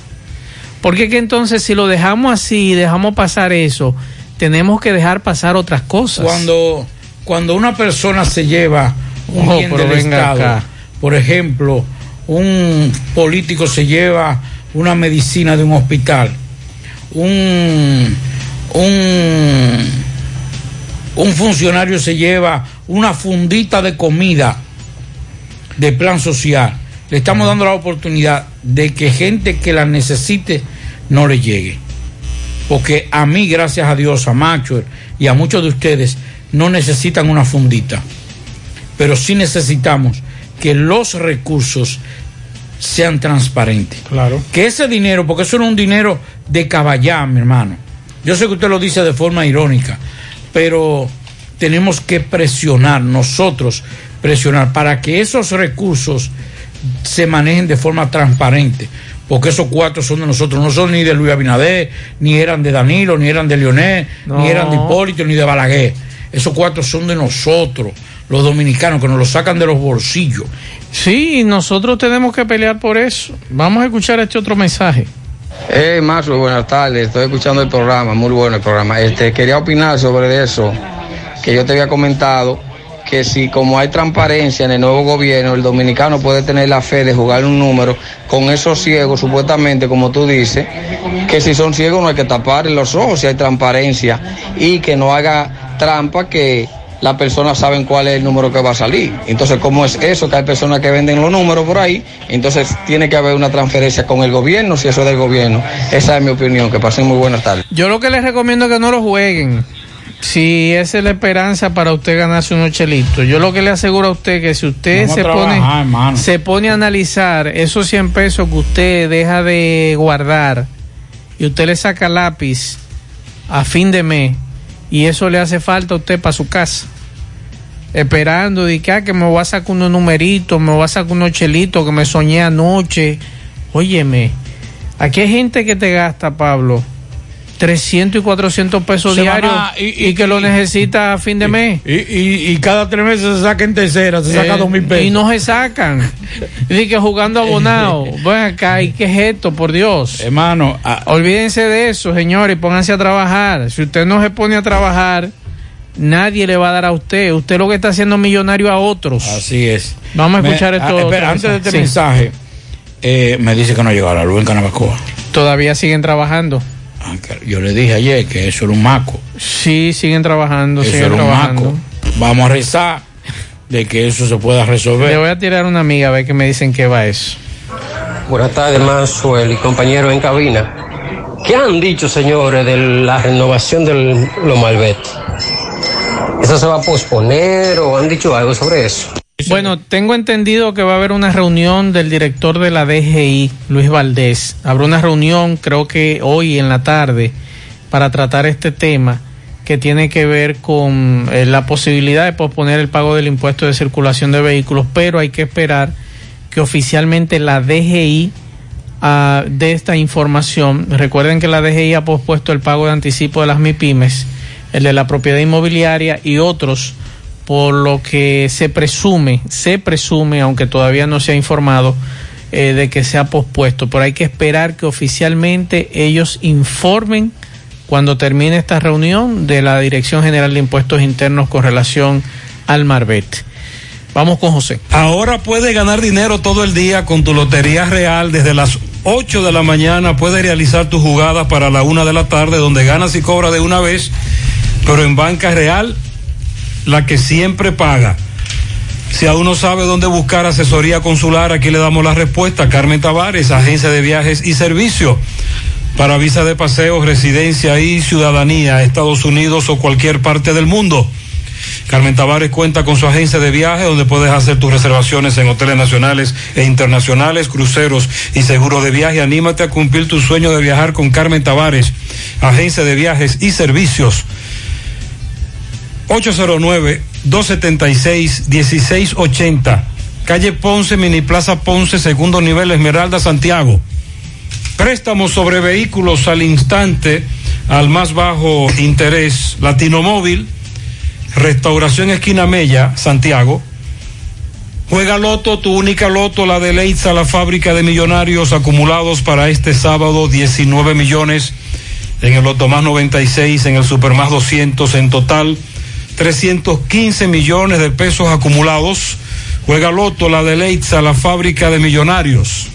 porque que entonces si lo dejamos así y dejamos pasar eso, tenemos que dejar pasar otras cosas. Cuando, cuando una persona se lleva un Oh, bien del venga Estado, acá. por ejemplo, un político se lleva una medicina de un hospital, un, un, un funcionario se lleva una fundita de comida de plan social, le estamos dando la oportunidad de que gente que la necesite no le llegue. Porque a mí, gracias a Dios, a Macho y a muchos de ustedes, no necesitan una fundita. Pero sí necesitamos que los recursos sean transparentes. Claro. Que ese dinero, porque eso no es un dinero de caballá, mi hermano. Yo sé que usted lo dice de forma irónica, pero tenemos que presionar, nosotros presionar, para que esos recursos se manejen de forma transparente. Porque esos cuatro son de nosotros, no son ni de Luis Abinader, ni eran de Danilo, ni eran de Leonel, No. ni eran de Hipólito, ni de Balaguer. Esos cuatro son de nosotros, los dominicanos, que nos los sacan de los bolsillos. Sí, nosotros tenemos que pelear por eso. Vamos a escuchar este otro mensaje. Hey, Maxwell, buenas tardes. Estoy escuchando el programa, muy bueno el programa. Este, quería opinar sobre eso, que yo te había comentado, que si como hay transparencia en el nuevo gobierno, el dominicano puede tener la fe de jugar un número con esos ciegos, supuestamente, como tú dices, que si son ciegos no hay que tapar los ojos si hay transparencia y que no haga trampa que las personas saben cuál es el número que va a salir. Entonces, ¿cómo es eso? Que hay personas que venden los números por ahí, entonces tiene que haber una transferencia con el gobierno, si eso es del gobierno. Esa es mi opinión. Que pasen muy buenas tardes. Yo lo que les recomiendo es que no lo jueguen. Si esa es la esperanza para usted ganarse unos chelitos. Yo lo que le aseguro a usted que si usted se pone, trabajar, se pone a analizar esos 100 pesos que usted deja de guardar y usted le saca lápiz a fin de mes y eso le hace falta a usted para su casa. Esperando de que, ah, que me voy a sacar unos numeritos, me voy a sacar unos chelitos que me soñé anoche. Óyeme, aquí hay gente que te gasta, Pablo, 300 y 400 pesos Se diarios a- y, y- que lo y- necesita a fin de mes. Y, y, y cada tres meses se saca en tercera, se saca Eh, dos mil pesos. Y no se sacan. [laughs] Dice que jugando abonado. [laughs] Ven acá, ¿y qué es esto, por Dios? Hermano, ah, olvídense de eso, señores, y pónganse a trabajar. Si usted no se pone a trabajar, nadie le va a dar a usted. Usted lo que está haciendo millonario a otros. Así es. Vamos a Me- escuchar esto. ah, espera, otro antes de este Sí. mensaje, eh, me dice que no llegó la luz en Canabacoa. Todavía siguen trabajando. Yo le dije ayer que eso era un maco. Sí, siguen trabajando, Eso siguen era un trabajando. maco. Vamos a rezar de que eso se pueda Le resolver. voy a tirar una amiga a ver qué me dicen que va eso. Buenas tardes, Mansuel y compañeros en cabina. ¿Qué han dicho, señores, de la renovación de los Malvet? ¿Eso se va a posponer o han dicho algo sobre eso? Bueno, tengo entendido que va a haber una reunión del director de la DGI, Luis Valdés. Habrá una reunión, creo que hoy en la tarde, para tratar este tema que tiene que ver con eh, la posibilidad de posponer el pago del impuesto de circulación de vehículos, pero hay que esperar que oficialmente la DGI ah, dé esta información. Recuerden que la DGI ha pospuesto el pago de anticipo de las MIPIMES, el de la propiedad inmobiliaria y otros por lo que se presume, se presume, aunque todavía no se ha informado, eh, de que se ha pospuesto. Pero hay que esperar que oficialmente ellos informen cuando termine esta reunión de la Dirección General de Impuestos Internos con relación al Marbete. Vamos con José. Ahora puedes ganar dinero todo el día con tu Lotería Real. Desde las 8 de la mañana puedes realizar tus jugadas para la 1 de la tarde, donde ganas y cobras de una vez, pero en Banca Real, la que siempre paga. Si aún no sabe dónde buscar asesoría consular, aquí le damos la respuesta. Carmen Tavares, agencia de viajes y servicio. Para visa de paseo, residencia y ciudadanía, Estados Unidos o cualquier parte del mundo. Carmen Tavares cuenta con su agencia de viaje donde puedes hacer tus reservaciones en hoteles nacionales e internacionales, cruceros y seguro de viaje. Anímate a cumplir tu sueño de viajar con Carmen Tavares, agencia de viajes y servicios. 809-276-1680. Calle Ponce, Mini Plaza Ponce, segundo nivel, Esmeralda, Santiago. Préstamos sobre vehículos al instante, al más bajo interés. Latino Móvil, Restauración Esquina Mella, Santiago. Juega Loto, tu única Loto, la de Leitza, la fábrica de millonarios acumulados para este sábado, 19 millones en el Loto más 96, en el Super más 200, en total 315 millones de pesos acumulados. Juega Loto, la de Leitza, la fábrica de millonarios.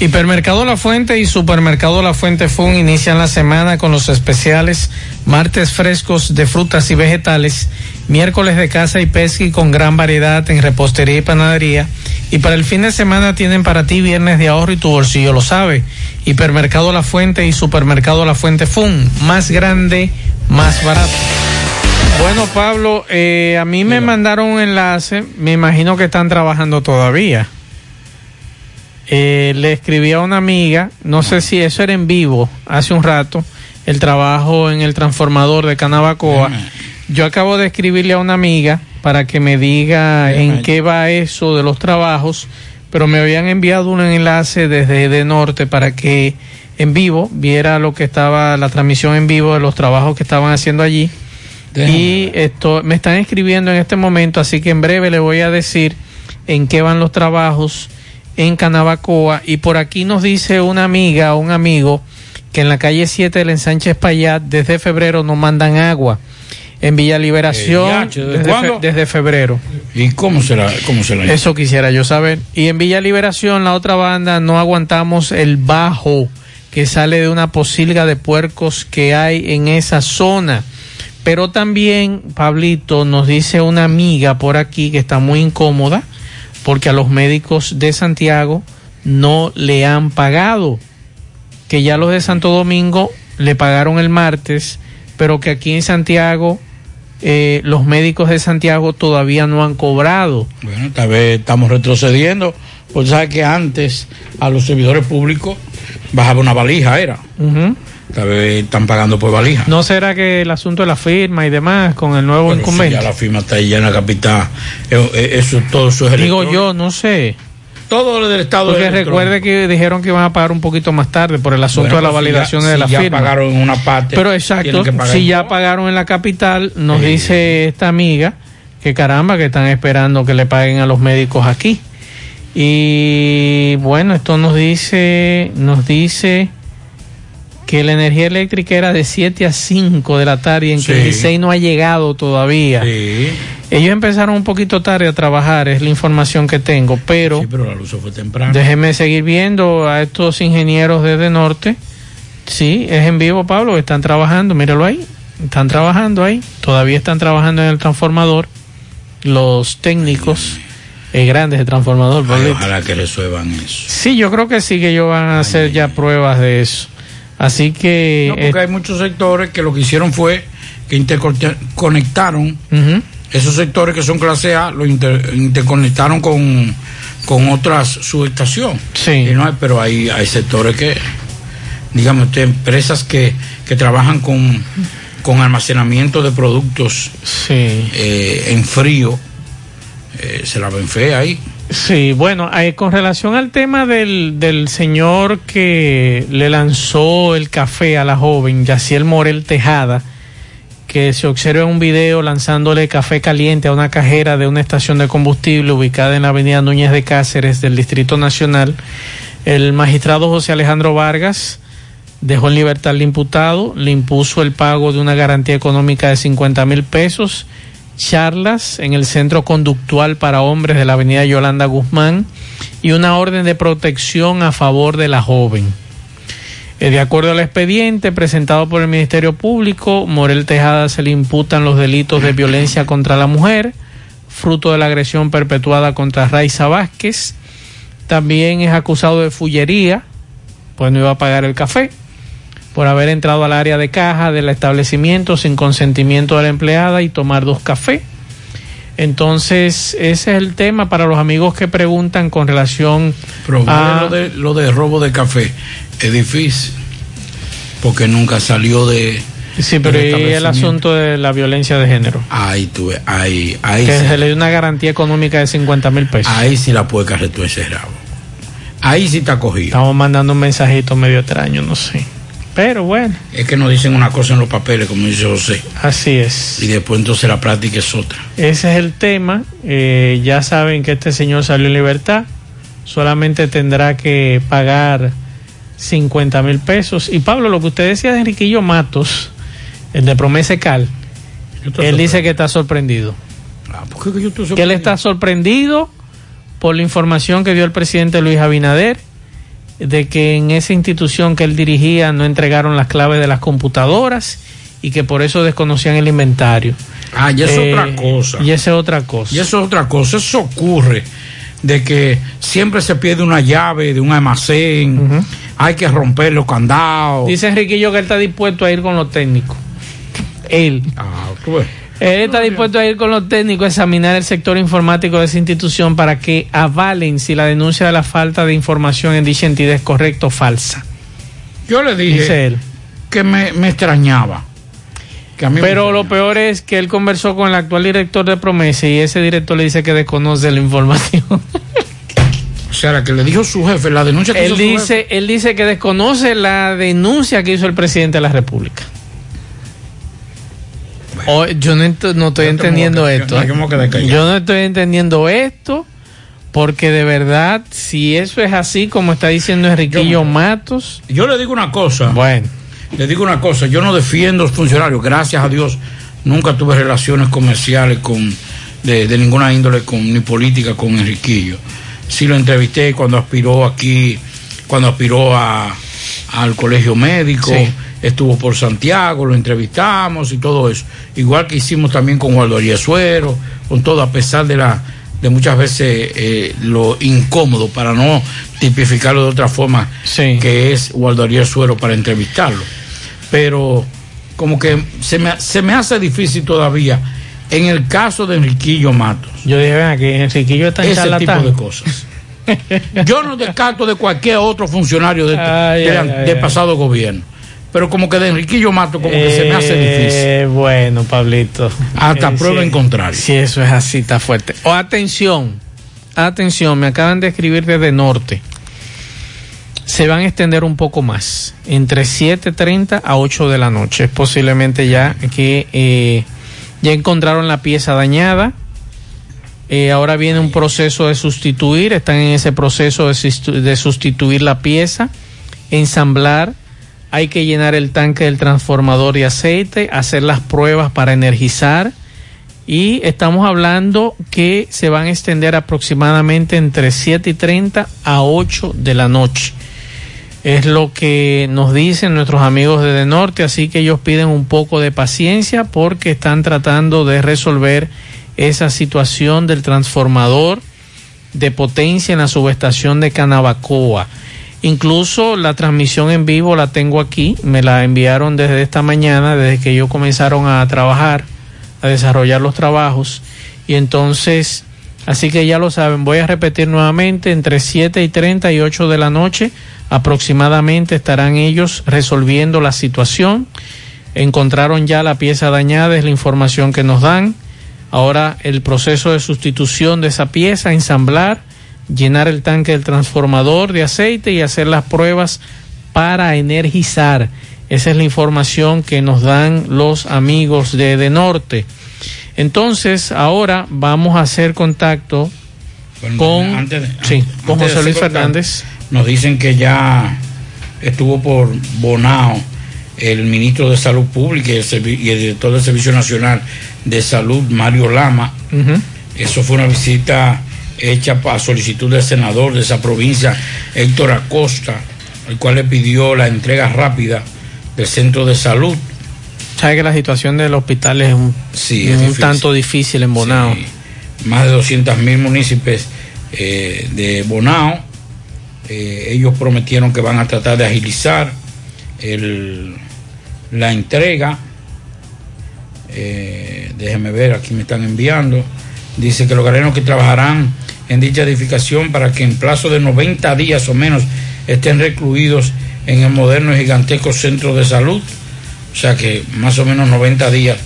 Hipermercado La Fuente y Supermercado La Fuente Fun inician la semana con los especiales martes frescos de frutas y vegetales, miércoles de caza y pesca y con gran variedad en repostería y panadería. Y para el fin de semana tienen para ti viernes de ahorro y tu bolsillo lo sabe. Hipermercado La Fuente y Supermercado La Fuente Fun, más grande, más barato. Bueno, Pablo, eh, a mí me mandaron un enlace, me imagino que están trabajando todavía. Eh, le escribí a una amiga, no sé si eso era en vivo, hace un rato, el trabajo en el transformador de Canabacoa. Yo acabo de escribirle a una amiga para que me diga en qué va eso de los trabajos, pero me habían enviado un enlace desde de norte para que en vivo viera lo que estaba, la transmisión en vivo de los trabajos que estaban haciendo allí. Y esto me están escribiendo en este momento, así que en breve le voy a decir en qué van los trabajos en Canabacoa. Y por aquí nos dice una amiga o un amigo que en la calle 7 del ensanche Espaillat desde febrero no mandan agua. En Villa Liberación Eh, ¿desde desde, cuándo? fe- desde febrero. ¿Y cómo se la, cómo se la Eso quisiera yo saber. Y en Villa Liberación, la otra banda, no aguantamos el bajo que sale de una posilga de puercos que hay en esa zona. Pero también, Pablito, nos dice una amiga por aquí que está muy incómoda porque a los médicos de Santiago no le han pagado. Que ya los de Santo Domingo le pagaron el martes, pero que aquí en Santiago eh, los médicos de Santiago todavía no han cobrado. Bueno, tal vez estamos retrocediendo, porque sabes que antes a los servidores públicos bajaba una valija, era. Tal vez están pagando por valija. ¿No será que el asunto de la firma y demás con el nuevo Pero si incumbente? ya la firma está ahí ya en la capital. Eh, eh, Eso, todo eso es Digo yo, no sé. Todo lo del Estado Porque es recuerde que dijeron que iban a pagar un poquito más tarde por el asunto Bueno, de la pues si validación ya- de la si ya firma. pagaron una parte, Pero exacto, que pagar si ya pagaron en la capital, nos dice esta amiga que caramba, que están esperando que le paguen a los médicos aquí. Y bueno, esto nos dice, nos dice que la energía eléctrica era de 7 a 5 de la tarde y en que el Sí. Licey no ha llegado todavía. Ellos empezaron un poquito tarde a trabajar, es la información que tengo, pero, Sí, pero la luz fue temprano. déjeme seguir viendo a estos ingenieros desde norte. Sí, es en vivo, Pablo, están trabajando, míralo ahí, están trabajando ahí, todavía están trabajando en el transformador. los técnicos eh, grandes de transformador. Ay, ojalá que resuelvan eso. Sí, yo creo que sí que ellos van a hacer ya pruebas de eso. Así que... No, porque eh, hay muchos sectores que lo que hicieron fue que interconectaron esos sectores que son clase A, lo inter- interconectaron con, con otras subestaciones. Sí. Y no hay- pero hay, hay sectores que, digamos, usted, empresas que, que trabajan con, con almacenamiento de productos eh, en frío, eh, se la ven fea ahí. Sí, bueno, eh, con relación al tema del, del señor que le lanzó el café a la joven, Yaciel Morel Tejada, que se observa en un video lanzándole café caliente a una cajera de una estación de combustible ubicada en la avenida Núñez de Cáceres del Distrito Nacional, el magistrado José Alejandro Vargas dejó en libertad al imputado, le impuso el pago de una garantía económica de 50 mil pesos, charlas en el centro conductual para hombres de la avenida Yolanda Guzmán y una orden de protección a favor de la joven. Eh, De acuerdo al expediente presentado por el Ministerio Público, Morel Tejada se le imputan los delitos de violencia contra la mujer, fruto de la agresión perpetuada contra Raiza Vázquez. También es acusado de fullería, pues no iba a pagar el café, por haber entrado al área de caja del establecimiento sin consentimiento de la empleada y tomar dos cafés. Entonces, ese es el tema para los amigos que preguntan con relación Pero a... lo, de, lo de robo de café es difícil, porque nunca salió de... Sí, pero y el asunto de la violencia de género. Ahí tuve, ahí, ahí, que sí, se le dio una garantía económica de 50 mil pesos. ahí sí la puerca retuerce el rabo. Ahí sí está cogido. Estamos mandando un mensajito medio extraño, no sé. Pero bueno, Es que nos dicen una cosa en los papeles, como dice José, así es. y después entonces la práctica es otra. Ese es el tema. Eh, ya saben que este señor salió en libertad. Solamente tendrá que pagar 50 mil pesos. Y Pablo, lo que usted decía de Enriquillo Matos, el de Promese Cal, él dice que está sorprendido. Ah, ¿por qué que yo estoy que él está sorprendido por la información que dio el presidente Luis Abinader de que en esa institución que él dirigía no entregaron las claves de las computadoras y que por eso desconocían el inventario. Ah, y eso Eh, es otra cosa. Y esa es otra cosa. Y eso es otra cosa. Eso ocurre de que siempre se pierde una llave de un almacén, hay que romper los candados. Dice Enriquillo que él está dispuesto a ir con los técnicos. Él. Ah, ves. Él está dispuesto a ir con los técnicos a examinar el sector informático de esa institución para que avalen si la denuncia de la falta de información en dicha entidad es correcta o falsa. Yo le dije él. que me, me extrañaba. Que a mí me Pero lo peor es que él conversó con el actual director de Promesa y ese director le dice que desconoce la información. O sea, la que le dijo su jefe, la denuncia que él hizo su dice, él dice que desconoce la denuncia que hizo el presidente de la República. Yo no, ent- no estoy Yo te entendiendo esto. yo- ¿eh? yo. Yo no estoy entendiendo esto porque de verdad, si eso es así como está diciendo Enriquillo Matos, Yo le digo una cosa. Bueno. Le digo una cosa. Yo no defiendo a los funcionarios. Gracias a Dios, nunca tuve relaciones comerciales con de, de ninguna índole con ni política con Enriquillo. Sí lo entrevisté cuando aspiró aquí, cuando aspiró a, al colegio médico. Sí. Estuvo por Santiago, lo entrevistamos y todo eso. Igual que hicimos también con Waldo Suero, con todo, a pesar de la de muchas veces eh, lo incómodo para no tipificarlo de otra forma que es Waldo Suero para entrevistarlo. Pero como que se me, se me hace difícil todavía en el caso de Enriquillo Matos. yo dije, aquí, Enriquillo está en ese tipo de cosas. Yo no descarto de cualquier otro funcionario de, [laughs] Ay, de- ay, ay, del ay. pasado gobierno. Pero como que de Enriquillo Matos como que se me hace difícil. Eh, Bueno, Pablito. Hasta Eh, prueba sí. en contrario. Si eso es así, está fuerte. O atención, atención, me acaban de escribir desde norte. Se van a extender un poco más, entre 7.30 a 8 de la noche. Es posiblemente ya que eh, ya encontraron la pieza dañada. Eh, ahora viene un proceso de sustituir, están en ese proceso de sustituir la pieza, ensamblar, hay que llenar el tanque del transformador de aceite, hacer las pruebas para energizar y estamos hablando que se van a extender aproximadamente entre 7 y 30 a 8 de la noche. Es lo que nos dicen nuestros amigos de, Norte, así que ellos piden un poco de paciencia porque están tratando de resolver esa situación del transformador de potencia en la subestación de Canabacoa. Incluso la transmisión en vivo la tengo aquí, me la enviaron desde esta mañana, desde que ellos comenzaron a trabajar, a desarrollar los trabajos. Y entonces, así que ya lo saben, voy a repetir nuevamente, entre 7 y 30 y 8 de la noche aproximadamente estarán ellos resolviendo la situación. Encontraron ya la pieza dañada, es la información que nos dan. Ahora el proceso de sustitución de esa pieza, ensamblar, llenar el tanque del transformador de aceite y hacer las pruebas para energizar. Esa es la información que nos dan los amigos de De Norte. Entonces, ahora vamos a hacer contacto Bueno, con, antes de- sí, con antes de José Luis Fernández. Nos dicen que ya estuvo por Bonao el ministro de Salud Pública y el, y el director del Servicio Nacional de Salud, Mario Lama. Eso fue una visita hecha a solicitud del senador de esa provincia, Héctor Acosta, el cual le pidió la entrega rápida del centro de salud. Sabe que la situación del hospital es un, Sí, es un difícil. tanto difícil en Bonao. más de 200 mil municipios eh, de Bonao. Eh, ellos prometieron que van a tratar de agilizar el- la entrega. Eh, déjenme ver, aquí me están enviando. Dice que los galenos que trabajarán en dicha edificación para que en plazo de 90 días o menos estén recluidos en el moderno y gigantesco centro de salud. O sea que más o menos 90 días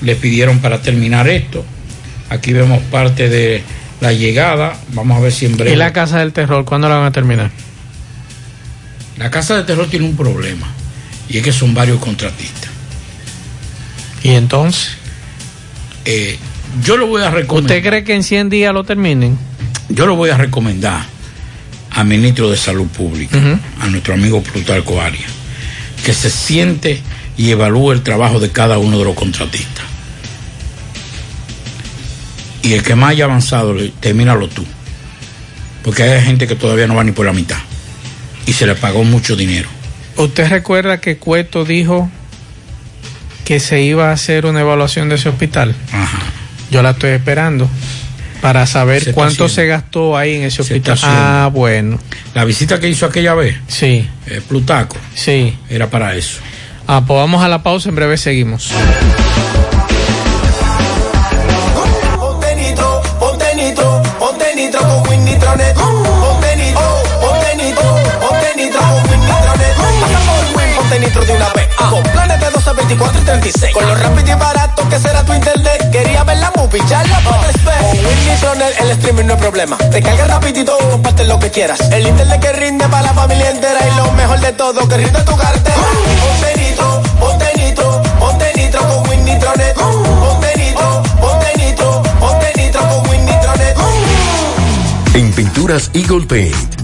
les pidieron para terminar esto. Aquí vemos parte de la llegada. Vamos a ver si en breve. ¿Y la Casa del Terror cuándo la van a terminar? La Casa de Terror tiene un problema. Y es que son varios contratistas. ¿Y entonces? Eh, yo lo voy a recomendar. ¿Usted cree que en 100 días lo terminen? Yo lo voy a recomendar al ministro de Salud Pública, a nuestro amigo Plutarco Arias, que se siente y evalúe el trabajo de cada uno de los contratistas. Y el que más haya avanzado, termínalo tú. Porque hay gente que todavía no va ni por la mitad. Y se le pagó mucho dinero. ¿Usted recuerda que Cueto dijo que se iba a hacer una evaluación de ese hospital? Yo la estoy esperando para saber Se cuánto se gastó ahí en ese hospital. Ah, bueno. La visita que hizo aquella vez, Sí, eh, Plutarco, sí. era para eso. Ah, pues vamos a la pausa, en breve seguimos. Ponte nitro, ponte nitro, ponte nitro con de 12, 24 y 36. Con lo rápido y barato que será tu internet. Quería ver la movie, ya la puedes ver. Con el streaming no es problema. Te carga rapidito, comparte lo que quieras. El internet que rinde para la familia entera. Y lo mejor de todo, que rinde tu cartera. Ponte nitro, ponte nitro, ponte nitro con Win Nitronet. Ponte nitro, ponte nitro, ponte nitro con Win Nitronet. En Pinturas Eagle Paint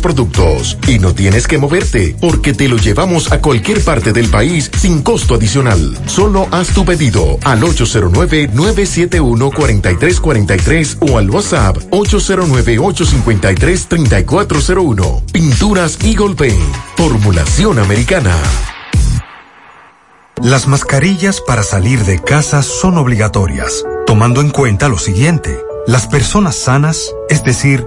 productos. Y no tienes que moverte, porque te lo llevamos a cualquier parte del país sin costo adicional. Solo haz tu pedido al 809-971-4343 o al WhatsApp 809-853-3401. Pinturas Eagle Paint. Formulación americana. Las mascarillas para salir de casa son obligatorias, tomando en cuenta lo siguiente. Las personas sanas, es decir,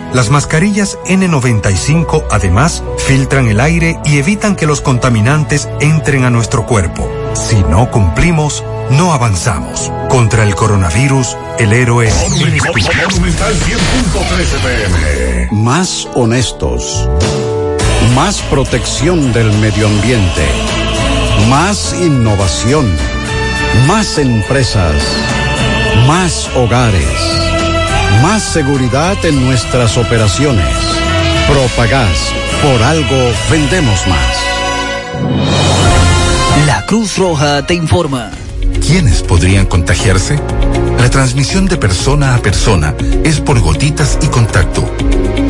Las mascarillas N95 además filtran el aire y evitan que los contaminantes entren a nuestro cuerpo. Si no cumplimos, no avanzamos. Contra el coronavirus, el héroe eres tú. Monumental 100.13 pm. Más honestos. Más protección del medio ambiente. Más innovación. Más empresas. Más hogares. Más seguridad en nuestras operaciones. Propagás. Por algo vendemos más. La Cruz Roja te informa. ¿Quiénes podrían contagiarse? La transmisión de persona a persona es por gotitas y contacto.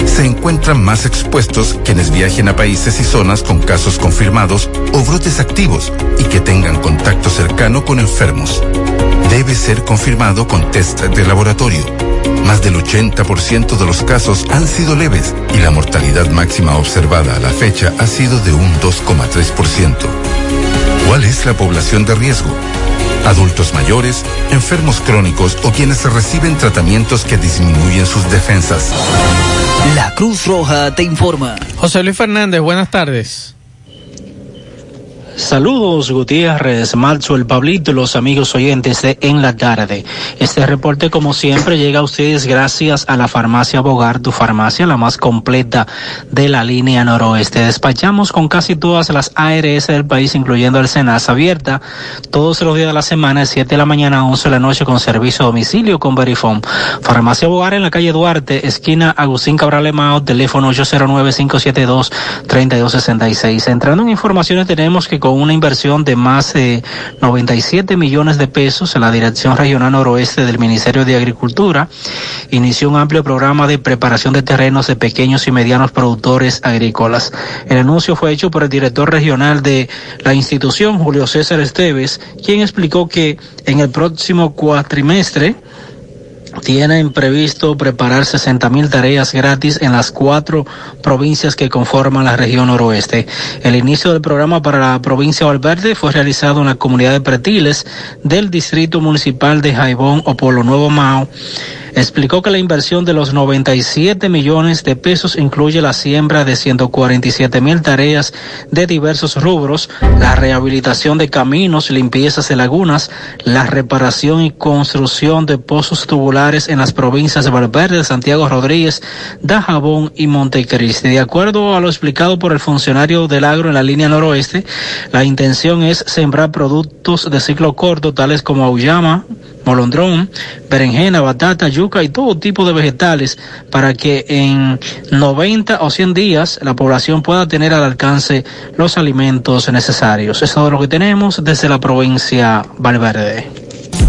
Se encuentran más expuestos quienes viajen a países y zonas con casos confirmados o brotes activos y que tengan contacto cercano con enfermos. Debe ser confirmado con test de laboratorio. Más del 80% de los casos han sido leves y la mortalidad máxima observada a la fecha ha sido de un 2,3%. ¿Cuál es la población de riesgo? Adultos mayores, enfermos crónicos o quienes reciben tratamientos que disminuyen sus defensas. La Cruz Roja te informa. José Luis Fernández, buenas tardes. Saludos Gutiérrez, Marzo, el Pablito los amigos oyentes de En la Tarde. Este reporte como siempre llega a ustedes gracias a la farmacia Bogar, tu farmacia la más completa de la línea noroeste. Despachamos con casi todas las ARS del país, incluyendo el Senas abierta todos los días de la semana, de 7 de la mañana a 11 de la noche con servicio a domicilio con Verifone. Farmacia Bogar en la calle Duarte, esquina Agustín Cabral Emao, teléfono 809-572-3266. Entrando en informaciones tenemos que una inversión de más de 97 millones de pesos en la Dirección Regional Noroeste del Ministerio de Agricultura, inició un amplio programa de preparación de terrenos de pequeños y medianos productores agrícolas. El anuncio fue hecho por el director regional de la institución, Julio César Esteves, quien explicó que en el próximo cuatrimestre, tienen previsto preparar 60 mil tareas gratis en las cuatro provincias que conforman la región noroeste. El inicio del programa para la provincia de Valverde fue realizado en la comunidad de Pretiles del distrito municipal de Jaibón o Polo Nuevo Mao explicó que la inversión de los 97 millones de pesos incluye la siembra de 147 mil tareas de diversos rubros, la rehabilitación de caminos, limpiezas de lagunas, la reparación y construcción de pozos tubulares en las provincias de Valverde, Santiago Rodríguez, Dajabón y Montecristi. De acuerdo a lo explicado por el funcionario del agro en la línea noroeste, la intención es sembrar productos de ciclo corto tales como auyama, molondrón, berenjena, batata, yuca y todo tipo de vegetales para que en 90 o 100 días la población pueda tener al alcance los alimentos necesarios. Es todo lo que tenemos desde la provincia Valverde.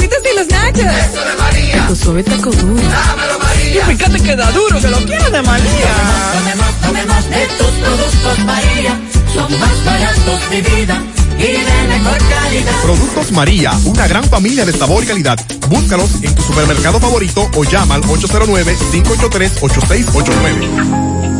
burritos y los nachos. Eso de María. Tu suave taco duro. Dámelo, María. Y fíjate que da duro, que lo quiero de María. Tomemos, tomemos, de tus productos, María. Son más baratos de vida. Y de mejor calidad. Productos María, una gran familia de sabor y calidad. Búscalos en tu supermercado favorito o llama al 809-583-8689.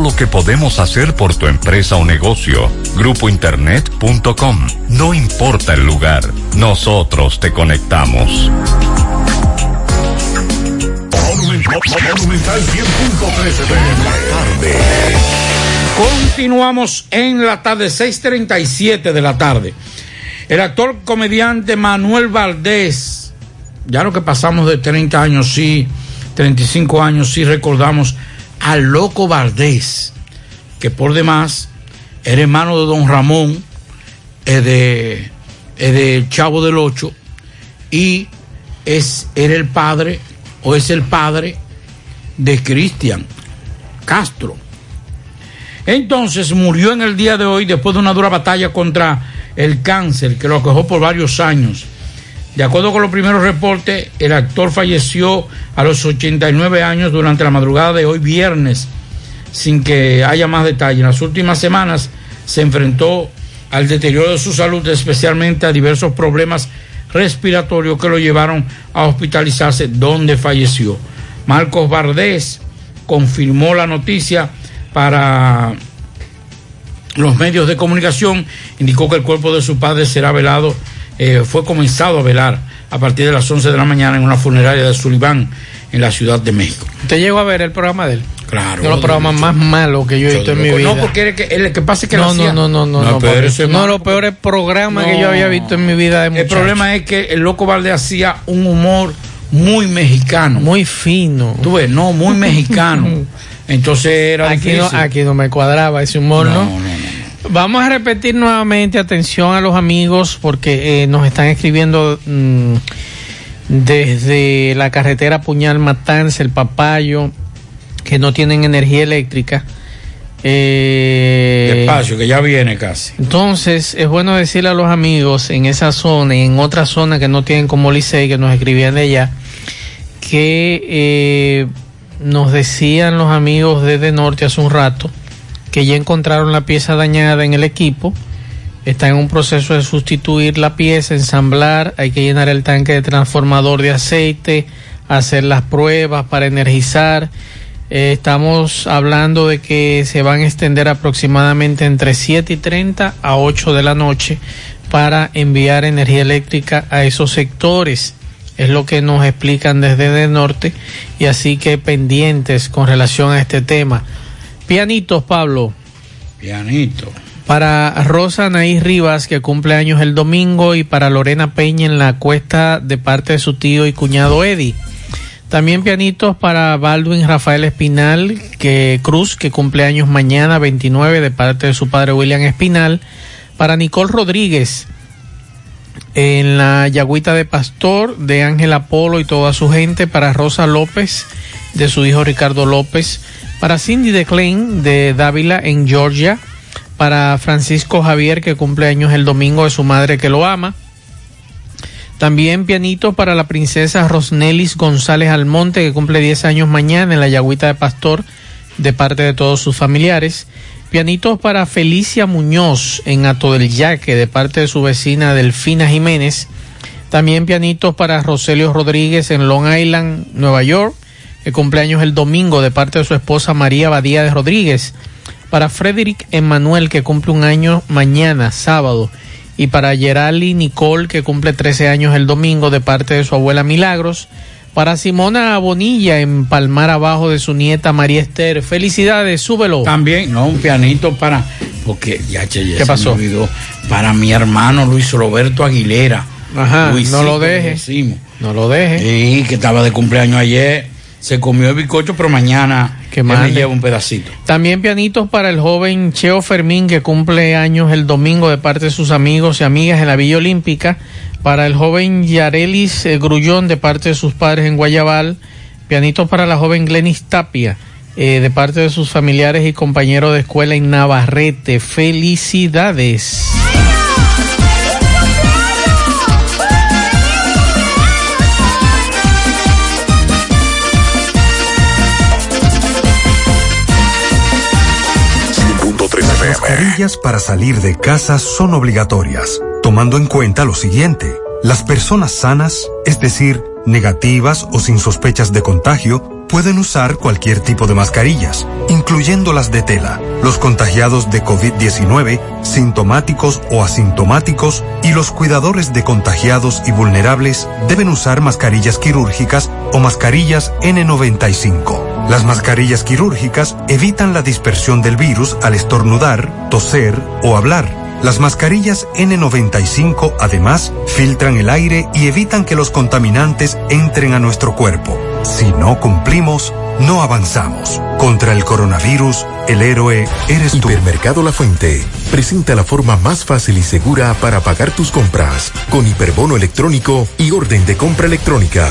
lo que podemos hacer por tu empresa o negocio. Grupointernet.com. No importa el lugar, nosotros te conectamos. Monumental 100.13 de la tarde. Continuamos en la tarde, 6:37 de la tarde. El actor comediante Manuel Valdés, ya lo que pasamos de 30 años, sí, 35 años, sí recordamos al loco Valdés, que por demás era hermano de don Ramón, es de, es de Chavo del Ocho, y es, era el padre, o es el padre de Cristian Castro. Entonces murió en el día de hoy después de una dura batalla contra el cáncer que lo acojó por varios años. De acuerdo con los primeros reportes, el actor falleció a los 89 años durante la madrugada de hoy viernes, sin que haya más detalle. En las últimas semanas se enfrentó al deterioro de su salud, especialmente a diversos problemas respiratorios que lo llevaron a hospitalizarse, donde falleció. Marcos Bardés confirmó la noticia para los medios de comunicación, indicó que el cuerpo de su padre será velado, eh, fue comenzado a velar a partir de las 11 de la mañana en una funeraria de Sullivan, en la Ciudad de México. ¿Usted llegó a ver el programa de él? Claro. Uno de los programas más malos que yo he visto en mi vida. No, porque el que, el que pasa es que no, lo no, no, no, no, No, no, ese es malo, los peores programas que No. yo había visto en mi vida de El problema es que el loco Valdés hacía un humor muy mexicano. Muy fino. Tú ves, no, muy mexicano. [laughs] Entonces era Aquí no, difícil. aquí no me cuadraba ese humor, ¿no? Vamos a repetir nuevamente, atención a los amigos, porque eh, nos están escribiendo mm, desde la carretera Puñal Matanza, el Papayo, que no tienen energía eléctrica. Eh, Despacio, que ya viene casi. entonces, es bueno decirle a los amigos en esa zona y en otras zonas que no tienen como Licey, que nos escribían de allá, que eh, nos decían los amigos desde Norte hace un rato que ya encontraron la pieza dañada en el equipo. Está en un proceso de sustituir la pieza, ensamblar, hay que llenar el tanque de transformador de aceite, hacer las pruebas para energizar. Eh, estamos hablando de que se van a extender aproximadamente entre 7 y 30 a 8 de la noche para enviar energía eléctrica a esos sectores. Es lo que nos explican desde el norte y así que pendientes con relación a este tema. Pianitos, Pablo. Pianito. Para Rosa Anaís Rivas, que cumple años el domingo, y para Lorena Peña en la cuesta de parte de su tío y cuñado Eddie. También pianitos para Baldwin Rafael Espinal, que Cruz, que cumple años mañana 29 de parte de su padre William Espinal. Para Nicole Rodríguez, en la Yagüita de Pastor, de Ángel Apolo y toda su gente. Para Rosa López, de su hijo Ricardo López. Para Cindy DeClain, de Dávila, en Georgia. Para Francisco Javier, que cumple años el domingo, de su madre que lo ama. También pianito para la princesa Rosnelis González Almonte, que cumple 10 años mañana en la Yagüita de Pastor, de parte de todos sus familiares. Pianitos para Felicia Muñoz en Ato del Yaque, de parte de su vecina Delfina Jiménez. También pianitos para Roselio Rodríguez en Long Island, Nueva York, que cumpleaños el domingo, de parte de su esposa María Badía de Rodríguez. Para Frederick Emanuel, que cumple un año mañana, sábado. Y para Gerali Nicole, que cumple 13 años el domingo, de parte de su abuela Milagros. Para Simona Bonilla, en Palmar Abajo, de su nieta María Esther. Felicidades, súbelo. También, no, un pianito para. Porque ya, che, ya ¿Qué pasó? me olvidó. Para mi hermano Luis Roberto Aguilera. Ajá, Luisito, no lo deje. No lo deje. Sí, que estaba de cumpleaños ayer. Se comió el bizcocho, pero mañana Que mande. lleva un pedacito. También pianitos para el joven Cheo Fermín que cumple años el domingo de parte de sus amigos y amigas en la Villa Olímpica. Para el joven Yarelis eh, Grullón de parte de sus padres en Guayabal. Pianitos para la joven Glenis Tapia eh, de parte de sus familiares y compañeros de escuela en Navarrete. Felicidades. Mascarillas para salir de casa son obligatorias, tomando en cuenta lo siguiente. Las personas sanas, es decir, negativas o sin sospechas de contagio, pueden usar cualquier tipo de mascarillas, incluyendo las de tela. Los contagiados de COVID-19, sintomáticos o asintomáticos, y los cuidadores de contagiados y vulnerables deben usar mascarillas quirúrgicas o mascarillas N95. Las mascarillas quirúrgicas evitan la dispersión del virus al estornudar, toser o hablar. Las mascarillas N95 además filtran el aire y evitan que los contaminantes entren a nuestro cuerpo. Si no cumplimos, no avanzamos. Contra el coronavirus, el héroe eres tú. Hipermercado La Fuente presenta la forma más fácil y segura para pagar tus compras con hiperbono electrónico y orden de compra electrónica.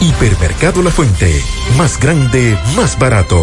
Hipermercado La Fuente, más grande, más barato.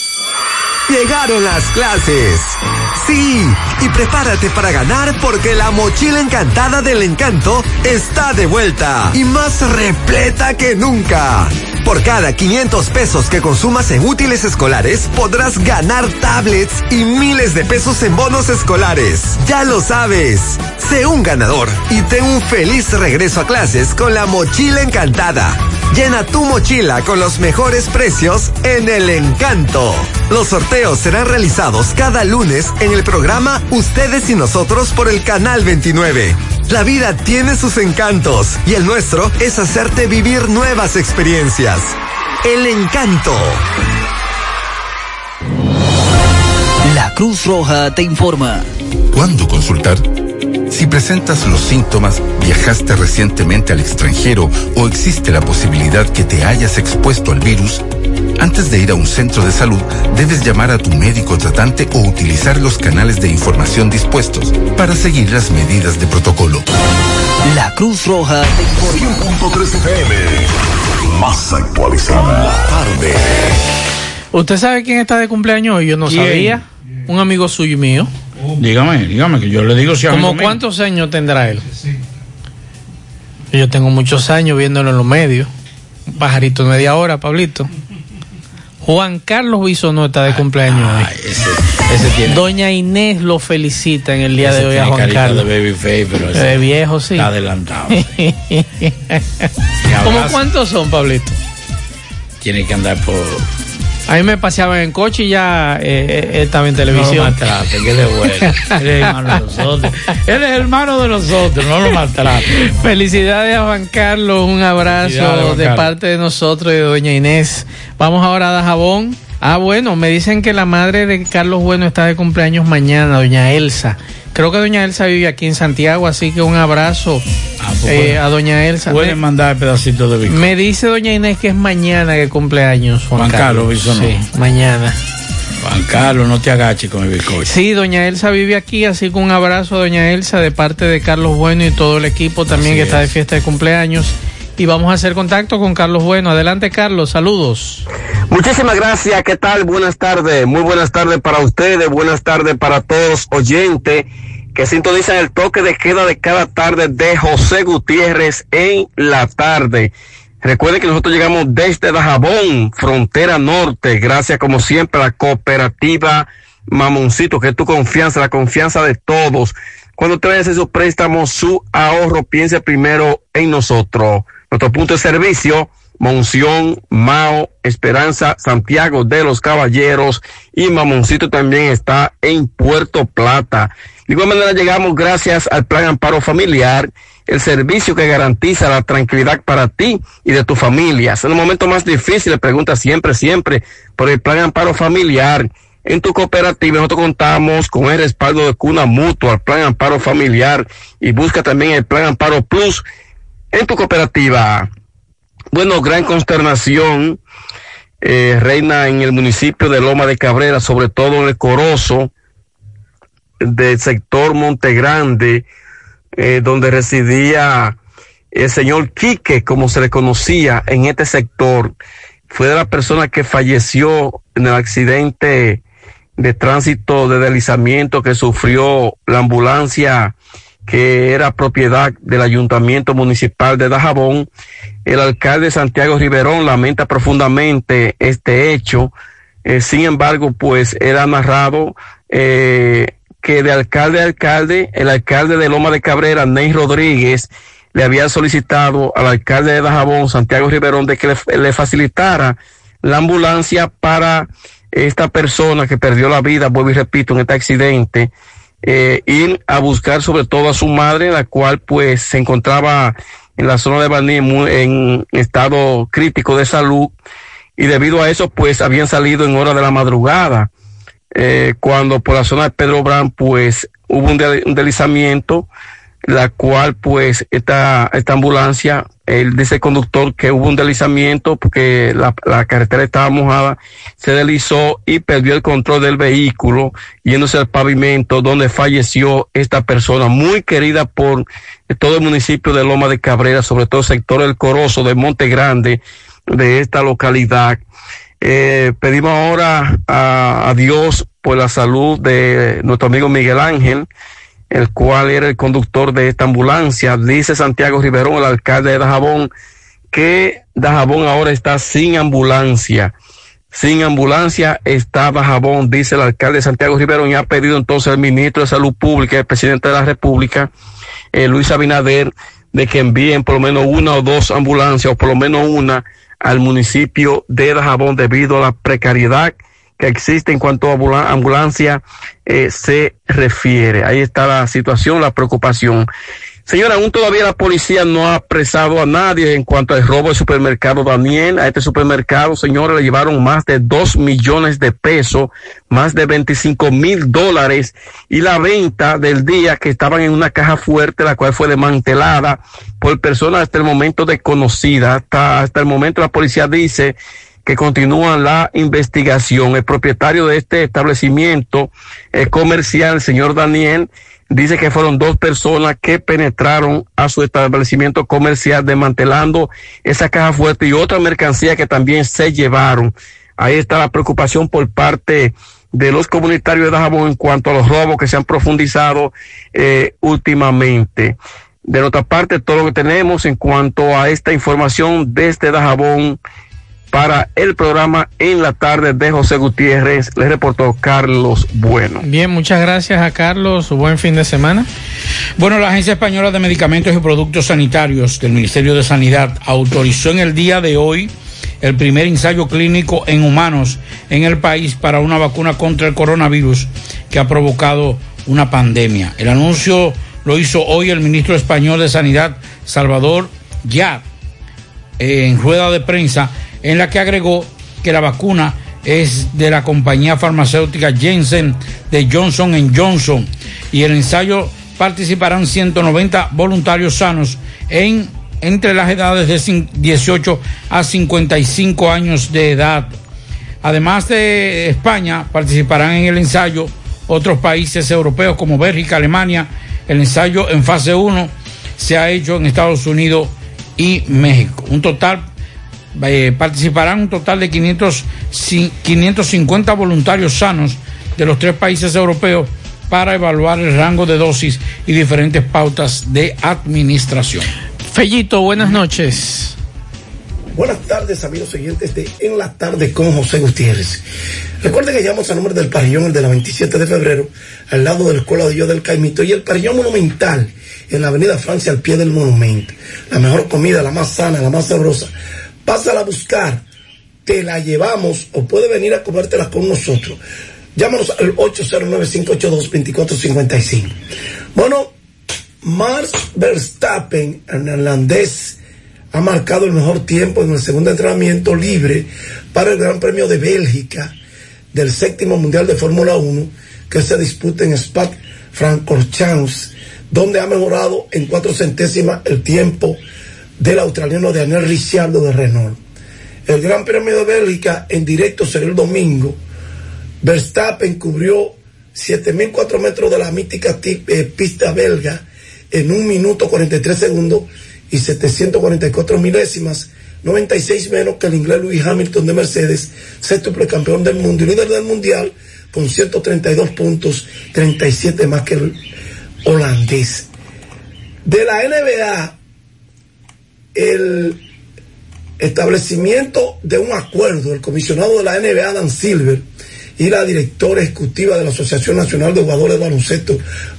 Llegaron las clases. Sí, y prepárate para ganar porque la mochila encantada del encanto está de vuelta y más repleta que nunca. Por cada 500 pesos que consumas en útiles escolares, podrás ganar tablets y miles de pesos en bonos escolares. Ya lo sabes. Sé un ganador y ten un feliz regreso a clases con la mochila encantada. Llena tu mochila con los mejores precios en el encanto. Los sorteos serán realizados cada lunes en el programa Ustedes y Nosotros por el Canal 29. La vida tiene sus encantos y el nuestro es hacerte vivir nuevas experiencias. El encanto. La Cruz Roja te informa. ¿Cuándo consultar? Si presentas los síntomas, viajaste recientemente al extranjero o existe la posibilidad que te hayas expuesto al virus, antes de ir a un centro de salud, debes llamar a tu médico tratante o utilizar los canales de información dispuestos para seguir las medidas de protocolo. La Cruz Roja te informa. 100.3 FM. Más actualizada. La tarde. ¿Usted sabe quién está de cumpleaños hoy? Yo no ¿Quién? sabía. Un amigo suyo y mío. Dígame, dígame, que yo le digo si ¿Como amigo mío. cuántos años tendrá él? Yo tengo muchos años viéndolo en los medios. Un pajarito de media hora, Pablito. Juan Carlos Bisonó está de cumpleaños hoy. ese tiene- Doña Inés lo felicita en el día Ese de hoy a Juan Carlos. de babyface, pero ese De viejo, sí. Está adelantado. [laughs] ¿Cómo cuántos son, Pablito? Tiene que andar por. A mí me paseaban en coche y ya eh, eh, estaba en No lo televisión. maltrate, que bueno. [laughs] Él es hermano de nosotros. Él es hermano de nosotros, no lo maltrate. Felicidades a Juan Carlos, un abrazo de parte de nosotros y de doña Inés. Vamos ahora a Dajabón. Ah, bueno, me dicen que la madre de Carlos Bueno está de cumpleaños mañana, doña Elsa. Creo que doña Elsa vive aquí en Santiago, así que un abrazo pues eh, a doña Elsa. Pueden mandar pedacitos de bizcocho. me dice doña Inés que es mañana que cumpleaños Juan, Juan Carlos Bisonó. Sí, mañana. Juan Carlos, no te agaches con el bizcocho. Sí, doña Elsa vive aquí, así que un abrazo a doña Elsa de parte de Carlos Bueno y todo el equipo también Así que está de es. fiesta de cumpleaños. Y vamos a hacer contacto con Carlos Bueno. Adelante, Carlos, saludos. Muchísimas gracias, ¿qué tal? Buenas tardes, muy buenas tardes para ustedes, buenas tardes para todos oyentes que sintonizan el toque de queda de cada tarde de José Gutiérrez en la tarde. Recuerden que nosotros llegamos desde Dajabón, frontera norte, gracias como siempre a la cooperativa Mamoncito, que es tu confianza, la confianza de todos. Cuando te vayas a su préstamo, su ahorro, piense primero en nosotros. Nuestro punto de servicio, Monción, Mao, Esperanza, Santiago de los Caballeros y Mamoncito también está en Puerto Plata. De igual manera llegamos gracias al Plan Amparo Familiar, el servicio que garantiza la tranquilidad para ti y de tu familia. En el momento más difícil, pregunta siempre, siempre por el Plan Amparo Familiar. En tu cooperativa nosotros contamos con el respaldo de Cuna Mutua, el Plan Amparo Familiar y busca también el Plan Amparo Plus en tu cooperativa. Bueno, gran consternación eh, reina en el municipio de Loma de Cabrera, sobre todo en el Corozo del sector Montegrande, eh, donde residía el señor Quique, como se le conocía en este sector. Fue de la persona que falleció en el accidente de tránsito de deslizamiento que sufrió la ambulancia que era propiedad del ayuntamiento municipal de Dajabón. El alcalde Santiago Riverón lamenta profundamente este hecho. Eh, sin embargo, pues era narrado eh, que de alcalde a alcalde, el alcalde de Loma de Cabrera, Ney Rodríguez, le había solicitado al alcalde de Dajabón, Santiago Riverón, de que le, le facilitara la ambulancia para esta persona que perdió la vida, vuelvo y repito, en este accidente, eh, ir a buscar sobre todo a su madre, la cual pues se encontraba en la zona de Baní en estado crítico de salud y debido a eso pues habían salido en hora de la madrugada. Eh, cuando por la zona de Pedro Brán pues hubo un, un deslizamiento la cual pues esta, esta ambulancia, él dice el conductor que hubo un deslizamiento porque la, carretera estaba mojada, se deslizó y perdió el control del vehículo yéndose al pavimento donde falleció esta persona muy querida por todo el municipio de Loma de Cabrera, sobre todo el sector del Corozo de Monte Grande de esta localidad. Eh, pedimos ahora a Dios por la salud de nuestro amigo Miguel Ángel, el cual era el conductor de esta ambulancia. Dice Santiago Riverón, el alcalde de Dajabón, que Dajabón ahora está sin ambulancia. Sin ambulancia está Dajabón, dice el alcalde de Santiago Riverón, y ha pedido entonces al ministro de Salud Pública, el presidente de la República, eh, Luis Abinader, de que envíen por lo menos una o dos ambulancias, o por lo menos una, al municipio de Dajabón debido a la precariedad que existe en cuanto a ambula- ambulancia eh, se refiere. Ahí está la situación, la preocupación. Señora, aún todavía la policía no ha apresado a nadie en cuanto al robo del supermercado Daniel. A este supermercado, señora, le llevaron más de dos millones de pesos, más de 25 mil dólares y la venta del día que estaban en una caja fuerte, la cual fue desmantelada por personas hasta el momento desconocidas. Hasta, hasta el momento la policía dice que continúa la investigación. El propietario de este establecimiento eh, comercial, el señor Daniel, dice que fueron dos personas que penetraron a su establecimiento comercial desmantelando esa caja fuerte y otra mercancía que también se llevaron. Ahí está la preocupación por parte de los comunitarios de Dajabón en cuanto a los robos que se han profundizado eh, últimamente. De nuestra parte, todo lo que tenemos en cuanto a esta información desde Dajabón para el programa en la tarde de José Gutiérrez, le reportó Carlos Bueno. Bien, muchas gracias a Carlos. Buen fin de semana. Bueno, la Agencia Española de Medicamentos y Productos Sanitarios del Ministerio de Sanidad autorizó en el día de hoy el primer ensayo clínico en humanos en el país para una vacuna contra el coronavirus que ha provocado una pandemia. El anuncio lo hizo hoy el ministro español de Sanidad, Salvador Yar, en rueda de prensa, en la que agregó que la vacuna es de la compañía farmacéutica Jensen de Johnson Johnson y el ensayo participarán 190 voluntarios sanos en entre las edades de cin- 18 a 55 años de edad. Además de España, participarán en el ensayo otros países europeos como Bélgica, Alemania. El ensayo en fase 1 se ha hecho en Estados Unidos y México. Un total eh, participarán un total de 500, ci- 550 voluntarios sanos de los tres países europeos para evaluar el rango de dosis y diferentes pautas de administración. Fellito, buenas noches. Buenas tardes, amigos oyentes de En la Tarde con José Gutiérrez. Recuerden que llamamos a nombre del parrillón, el de la 27 de febrero, al lado de la Escuela de Dios del Caimito, y el parrillón monumental en la Avenida Francia, al pie del monumento. La mejor comida, la más sana, la más sabrosa, Pásala a buscar, te la llevamos o puede venir a comértela con nosotros. Llámanos al 809-582-2455. Bueno, Max Verstappen, el neerlandés, ha marcado el mejor tiempo en el segundo entrenamiento libre para el Gran Premio de Bélgica del séptimo Mundial de Fórmula 1 que se disputa en Spa Francorchamps, donde ha mejorado en cuatro centésimas el tiempo del australiano Daniel Ricciardo de Renault. El Gran Premio de Bélgica en directo será el domingo. Verstappen cubrió 7.004 metros de la mítica ti- eh, pista belga en un minuto 43 segundos y 744 milésimas, 96 menos que el inglés Lewis Hamilton de Mercedes, sextuple campeón del mundo y líder del mundial con 132 puntos, 37 más que el holandés. De la NBA, el establecimiento de un acuerdo, el comisionado de la NBA, Dan Silver, y la directora ejecutiva de la Asociación Nacional de Jugadores de Baloncesto,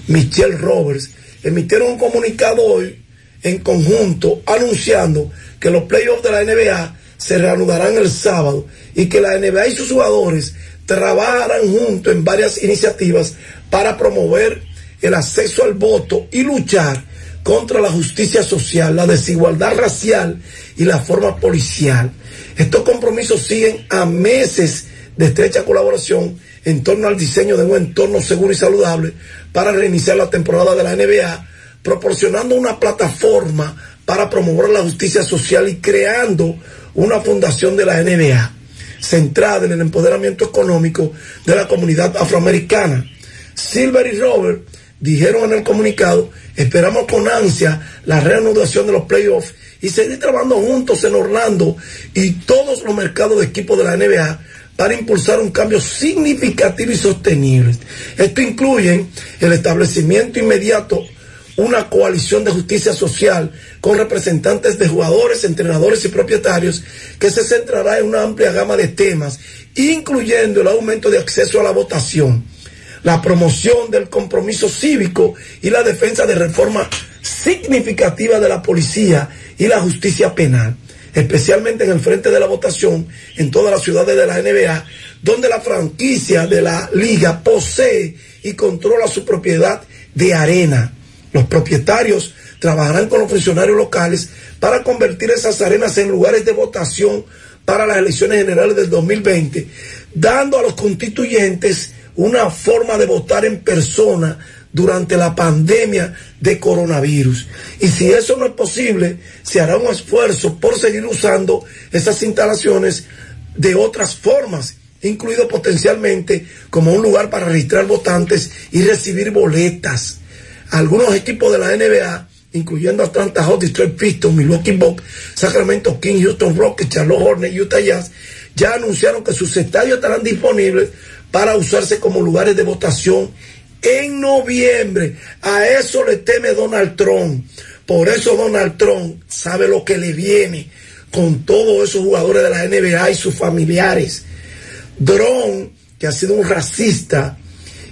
Michelle Roberts, emitieron un comunicado hoy en conjunto anunciando que los playoffs de la NBA se reanudarán el sábado y que la NBA y sus jugadores trabajarán juntos en varias iniciativas para promover el acceso al voto y luchar contra la justicia social, la desigualdad racial y la forma policial. Estos compromisos siguen a meses de estrecha colaboración en torno al diseño de un entorno seguro y saludable para reiniciar la temporada de la NBA, proporcionando una plataforma para promover la justicia social y creando una fundación de la NBA centrada en el empoderamiento económico de la comunidad afroamericana. Silver y Robert dijeron en el comunicado, esperamos con ansia la reanudación de los playoffs y seguir trabajando juntos en Orlando y todos los mercados de equipos de la NBA para impulsar un cambio significativo y sostenible. Esto incluye el establecimiento inmediato una coalición de justicia social con representantes de jugadores, entrenadores y propietarios que se centrará en una amplia gama de temas, incluyendo el aumento de acceso a la votación, la promoción del compromiso cívico y la defensa de reforma significativa de la policía y la justicia penal, especialmente en el frente de la votación en todas las ciudades de la NBA, donde la franquicia de la liga posee y controla su propiedad de arena. Los propietarios trabajarán con los funcionarios locales para convertir esas arenas en lugares de votación para las elecciones generales del 2020, dando a los constituyentes una forma de votar en persona durante la pandemia de coronavirus. Y si eso no es posible, se hará un esfuerzo por seguir usando esas instalaciones de otras formas, incluido potencialmente como un lugar para registrar votantes y recibir boletas. Algunos equipos de la NBA, incluyendo Atlanta Hawks, Detroit Pistons, Milwaukee Bucks, Sacramento Kings, Houston Rockets, Charlotte Hornets, Utah Jazz, ya anunciaron que sus estadios estarán disponibles para usarse como lugares de votación en noviembre. A eso le teme Donald Trump. Por eso Donald Trump sabe lo que le viene con todos esos jugadores de la NBA y sus familiares. Drone, que ha sido un racista,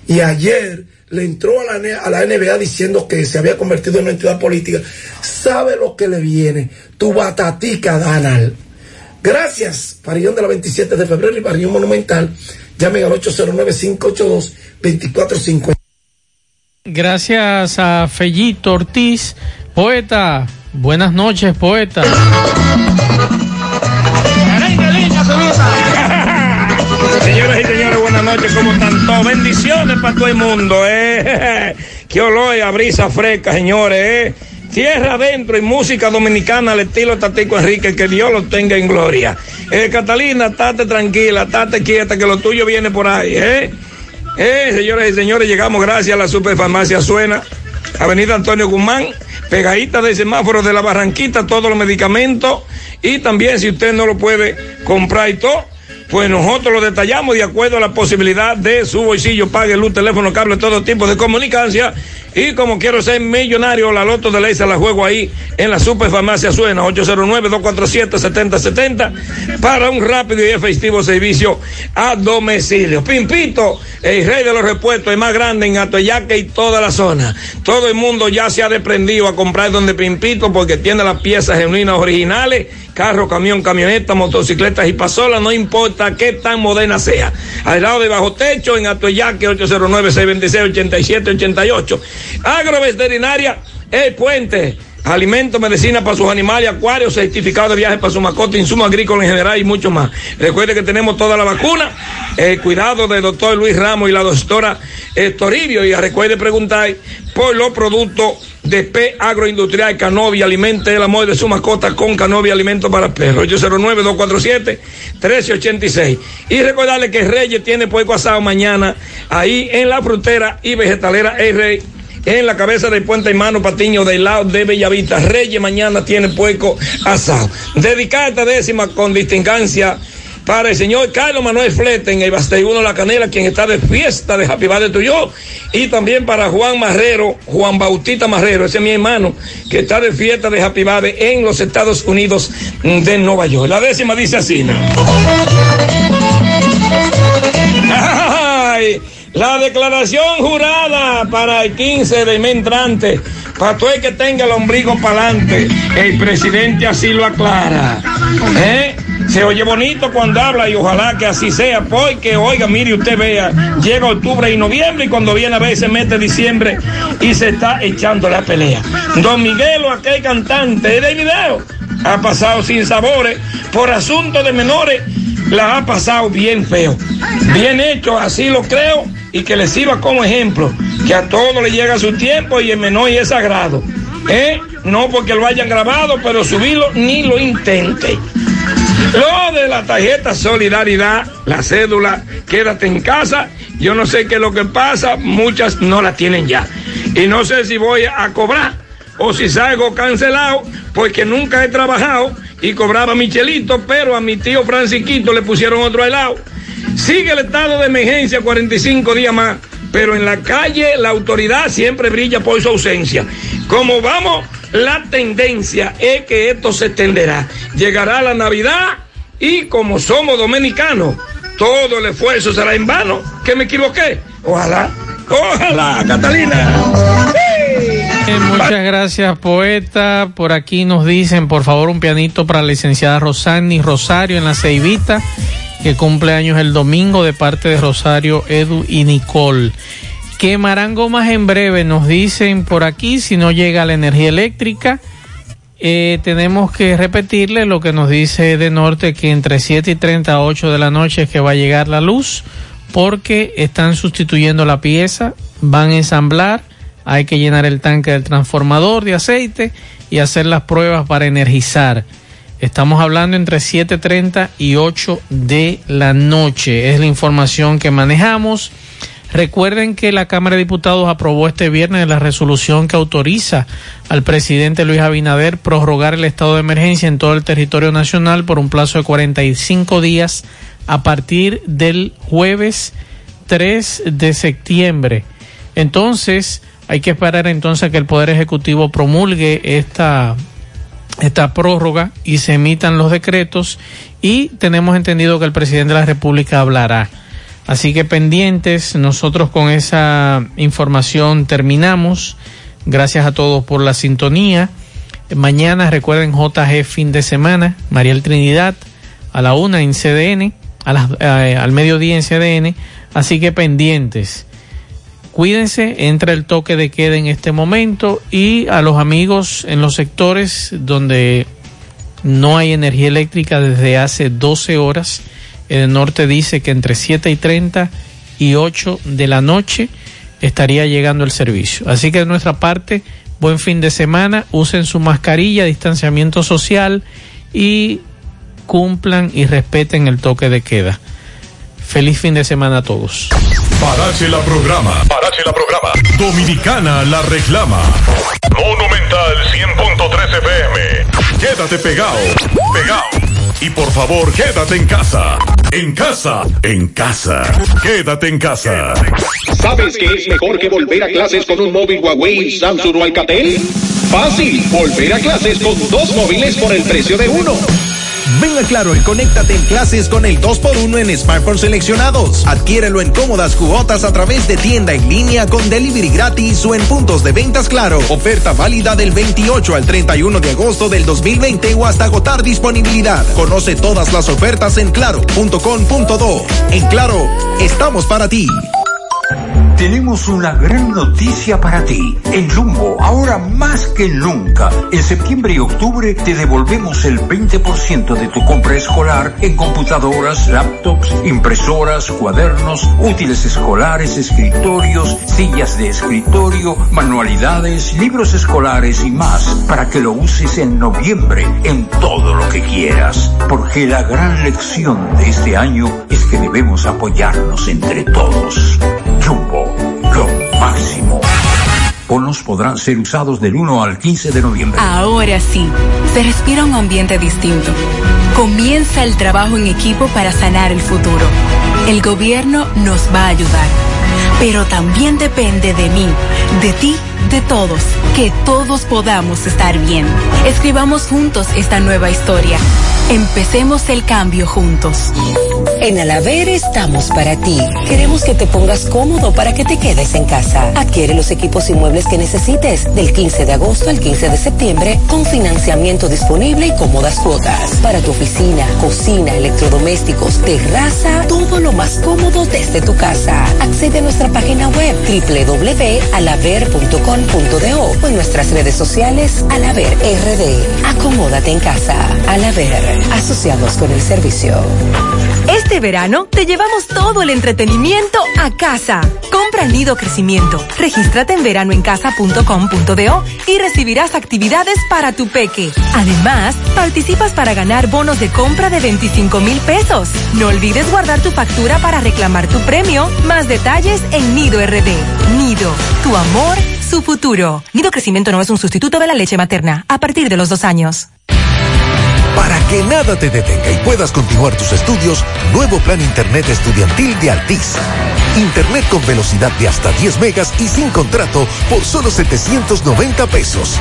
y ayer le entró a la, a la, NBA diciendo que se había convertido en una entidad política, sabe lo que le viene. Tu batatica, Donald. Gracias, Parillón de la 27 de febrero y Parillón Monumental. Llamen al 809-582-2450. Gracias a Fellito Ortiz, poeta. Buenas noches, poeta. Señoras y señores, buenas noches, ¿cómo están todos? Bendiciones para todo el mundo, ¿eh? [laughs] Qué olor a brisa fresca, señores, ¿eh? Tierra adentro y música dominicana al estilo Tatico Enrique, que Dios lo tenga en gloria. Eh, Catalina, estate tranquila, estate quieta, que lo tuyo viene por ahí, ¿eh? Eh, señores y señores, llegamos gracias a la Superfarmacia Suena, Avenida Antonio Guzmán, pegadita del semáforo de la Barranquita, todos los medicamentos y también si usted no lo puede comprar y todo, pues nosotros lo detallamos de acuerdo a la posibilidad de su bolsillo. Pague luz, teléfono, cable, todo tipo de comunicancia. Y como quiero ser millonario, la loto de ley se la juego ahí en la Superfarmacia Suena, 809-247-7070, para un rápido y efectivo servicio a domicilio. Pimpito, el rey de los repuestos, el más grande en Atoyaque y toda la zona. Todo el mundo ya se ha desprendido a comprar donde Pimpito porque tiene las piezas genuinas originales carro, camión, camioneta, motocicletas y pasolas, no importa qué tan moderna sea. Al lado de Bajo Techo, en Atoyaque, 809-626-8788. Agroveterinaria, El Puente. Alimento, medicina para sus animales, acuarios, certificado de viaje para su mascota, insumos agrícolas en general y mucho más. Recuerde que tenemos toda la vacuna, el cuidado del doctor Luis Ramos y la doctora eh, Toribio. Y recuerde preguntar por los productos de P Agroindustrial Canovia, alimente el amor de su mascota con Canovia Alimento para Perros. 809-247-1386. Y recordarle que Reyes tiene puerco asado mañana ahí en la frutera y vegetalera El Rey en la cabeza del puente hermano Patiño del lado de Bellavista. Reyes mañana tiene puerco asado. Dedicada esta décima con distingancia para el señor Carlos Manuel Flete en el Basteguno La Canela, quien está de fiesta de Happy Birthday tuyo. Y también para Juan Marrero, Juan Bautista Marrero, ese es mi hermano, que está de fiesta de Happy en los Estados Unidos de Nueva York. La décima dice así. La declaración jurada para el 15 de mes entrante, para todo el que tenga el ombligo para adelante, el presidente así lo aclara. ¿Eh? Se oye bonito cuando habla y ojalá que así sea, porque, oiga, mire, usted vea, llega octubre y noviembre y cuando viene a ver se mete diciembre y se está echando la pelea. Don Miguelo, aquel cantante de video, ha pasado sin sabores por asuntos de menores, la ha pasado bien feo. Bien hecho, así lo creo, y que le sirva como ejemplo, que a todos le llega su tiempo y el menor y es sagrado. ¿Eh? No porque lo hayan grabado, pero subirlo ni lo intente. Lo de la tarjeta solidaridad, la cédula, quédate en casa, yo no sé qué es lo que pasa, muchas no la tienen ya. Y no sé si voy a cobrar o si salgo cancelado, porque nunca he trabajado y cobraba Michelito, pero a mi tío Francisquito le pusieron otro helado. Sigue el estado de emergencia 45 días más, pero en la calle la autoridad siempre brilla por su ausencia. Como vamos, la tendencia es que esto se extenderá. Llegará la Navidad y como somos dominicanos, todo el esfuerzo será en vano. ¿Que me equivoqué? Ojalá, ojalá, Catalina. [laughs] Muchas gracias, poeta. Por aquí nos dicen, por favor, un pianito para la licenciada Rosani Rosario en la Ceibita, que cumple años el domingo de parte de Rosario, Edu y Nicole. Que Marango más en breve nos dicen por aquí, si no llega la energía eléctrica. Eh, tenemos que repetirle lo que nos dice de norte que entre 7 y 38 de la noche es que va a llegar la luz porque están sustituyendo la pieza, van a ensamblar, hay que llenar el tanque del transformador de aceite y hacer las pruebas para energizar. Estamos hablando entre 7.30 y 8 de la noche. Es la información que manejamos. Recuerden que la Cámara de Diputados aprobó este viernes la resolución que autoriza al presidente Luis Abinader prorrogar el estado de emergencia en todo el territorio nacional por un plazo de 45 días a partir del jueves 3 de septiembre. Entonces, hay que esperar entonces que el Poder Ejecutivo promulgue esta, esta prórroga y se emitan los decretos y tenemos entendido que el presidente de la República hablará. Así que pendientes, nosotros con esa información terminamos. Gracias a todos por la sintonía. Mañana recuerden JG fin de semana, Mariel Trinidad a la una en CDN, a las, eh, al mediodía en CDN. Así que pendientes. Cuídense, entra el toque de queda en este momento y a los amigos en los sectores donde no hay energía eléctrica desde hace 12 horas. El norte dice que entre 7 y 30 y 8 de la noche estaría llegando el servicio. Así que de nuestra parte, buen fin de semana, usen su mascarilla, distanciamiento social y cumplan y respeten el toque de queda. Feliz fin de semana a todos. Parache la programa. Parache la programa. Dominicana la reclama. Monumental 100.13 FM. Quédate pegado. Pegado. Y por favor, quédate en casa. En casa, en casa. Quédate en casa. ¿Sabes qué es mejor que volver a clases con un móvil Huawei, Samsung o Alcatel? Fácil, volver a clases con dos móviles por el precio de uno. Ven a Claro y conéctate en clases con el 2x1 en smartphones seleccionados. Adquiérelo en cómodas cuotas a través de tienda en línea con delivery gratis o en puntos de ventas Claro. Oferta válida del 28 al 31 de agosto del 2020 o hasta agotar disponibilidad. Conoce todas las ofertas en claro.com.do. En Claro, estamos para ti. Tenemos una gran noticia para ti. En Jumbo, ahora más que nunca, en septiembre y octubre te devolvemos el 20% de tu compra escolar en computadoras, laptops, impresoras, cuadernos, útiles escolares, escritorios, sillas de escritorio, manualidades, libros escolares y más, para que lo uses en noviembre en todo lo que quieras. Porque la gran lección de este año es que debemos apoyarnos entre todos. Jumbo, lo máximo. Bonos podrán ser usados del 1 al 15 de noviembre. Ahora sí, se respira un ambiente distinto. Comienza el trabajo en equipo para sanar el futuro. El gobierno nos va a ayudar, pero también depende de mí, de ti, de todos, que todos podamos estar bien. Escribamos juntos esta nueva historia. Empecemos el cambio juntos. En Alaber estamos para ti. Queremos que te pongas cómodo para que te quedes en casa. Adquiere los equipos y muebles que necesites del 15 de agosto al 15 de septiembre con financiamiento disponible y cómodas cuotas. Para tu oficina, cocina, electrodomésticos, terraza, todo lo más cómodo desde tu casa. Accede a nuestra página web www.alaver.com.do o en nuestras redes sociales Alaver RD. Acomódate en casa. Alaver, asociados con el servicio. Este verano te llevamos todo el entretenimiento a casa. Compra el nido crecimiento. Regístrate en veranoencasa.com.do y recibirás actividades para tu peque. Además, participas para ganar bonos de compra de 25 mil pesos. No olvides guardar tu factura para reclamar tu premio. Más detalles en Nido RD. Nido, tu amor, su futuro. Nido crecimiento no es un sustituto de la leche materna. A partir de los dos años. Para que nada te detenga y puedas continuar tus estudios, nuevo plan Internet estudiantil de Altis. Internet con velocidad de hasta 10 megas y sin contrato por solo 790 pesos.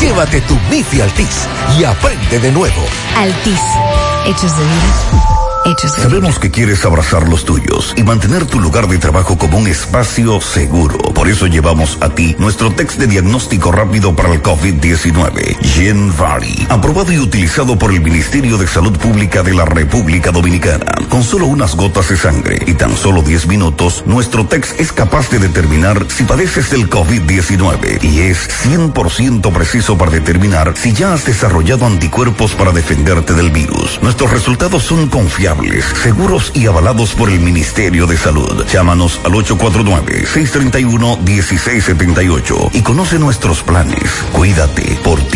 Llévate tu MIFI Altis y aprende de nuevo. Altis. Hechos de vida. Sabemos que quieres abrazar los tuyos y mantener tu lugar de trabajo como un espacio seguro. Por eso llevamos a ti nuestro test de diagnóstico rápido para el COVID-19, Genvari, aprobado y utilizado por el Ministerio de Salud Pública de la República Dominicana. Con solo unas gotas de sangre y tan solo 10 minutos, nuestro test es capaz de determinar si padeces del COVID-19 y es 100% preciso para determinar si ya has desarrollado anticuerpos para defenderte del virus. Nuestros resultados son seguros y avalados por el Ministerio de Salud. Llámanos al 849-631-1678 y conoce nuestros planes. Cuídate por ti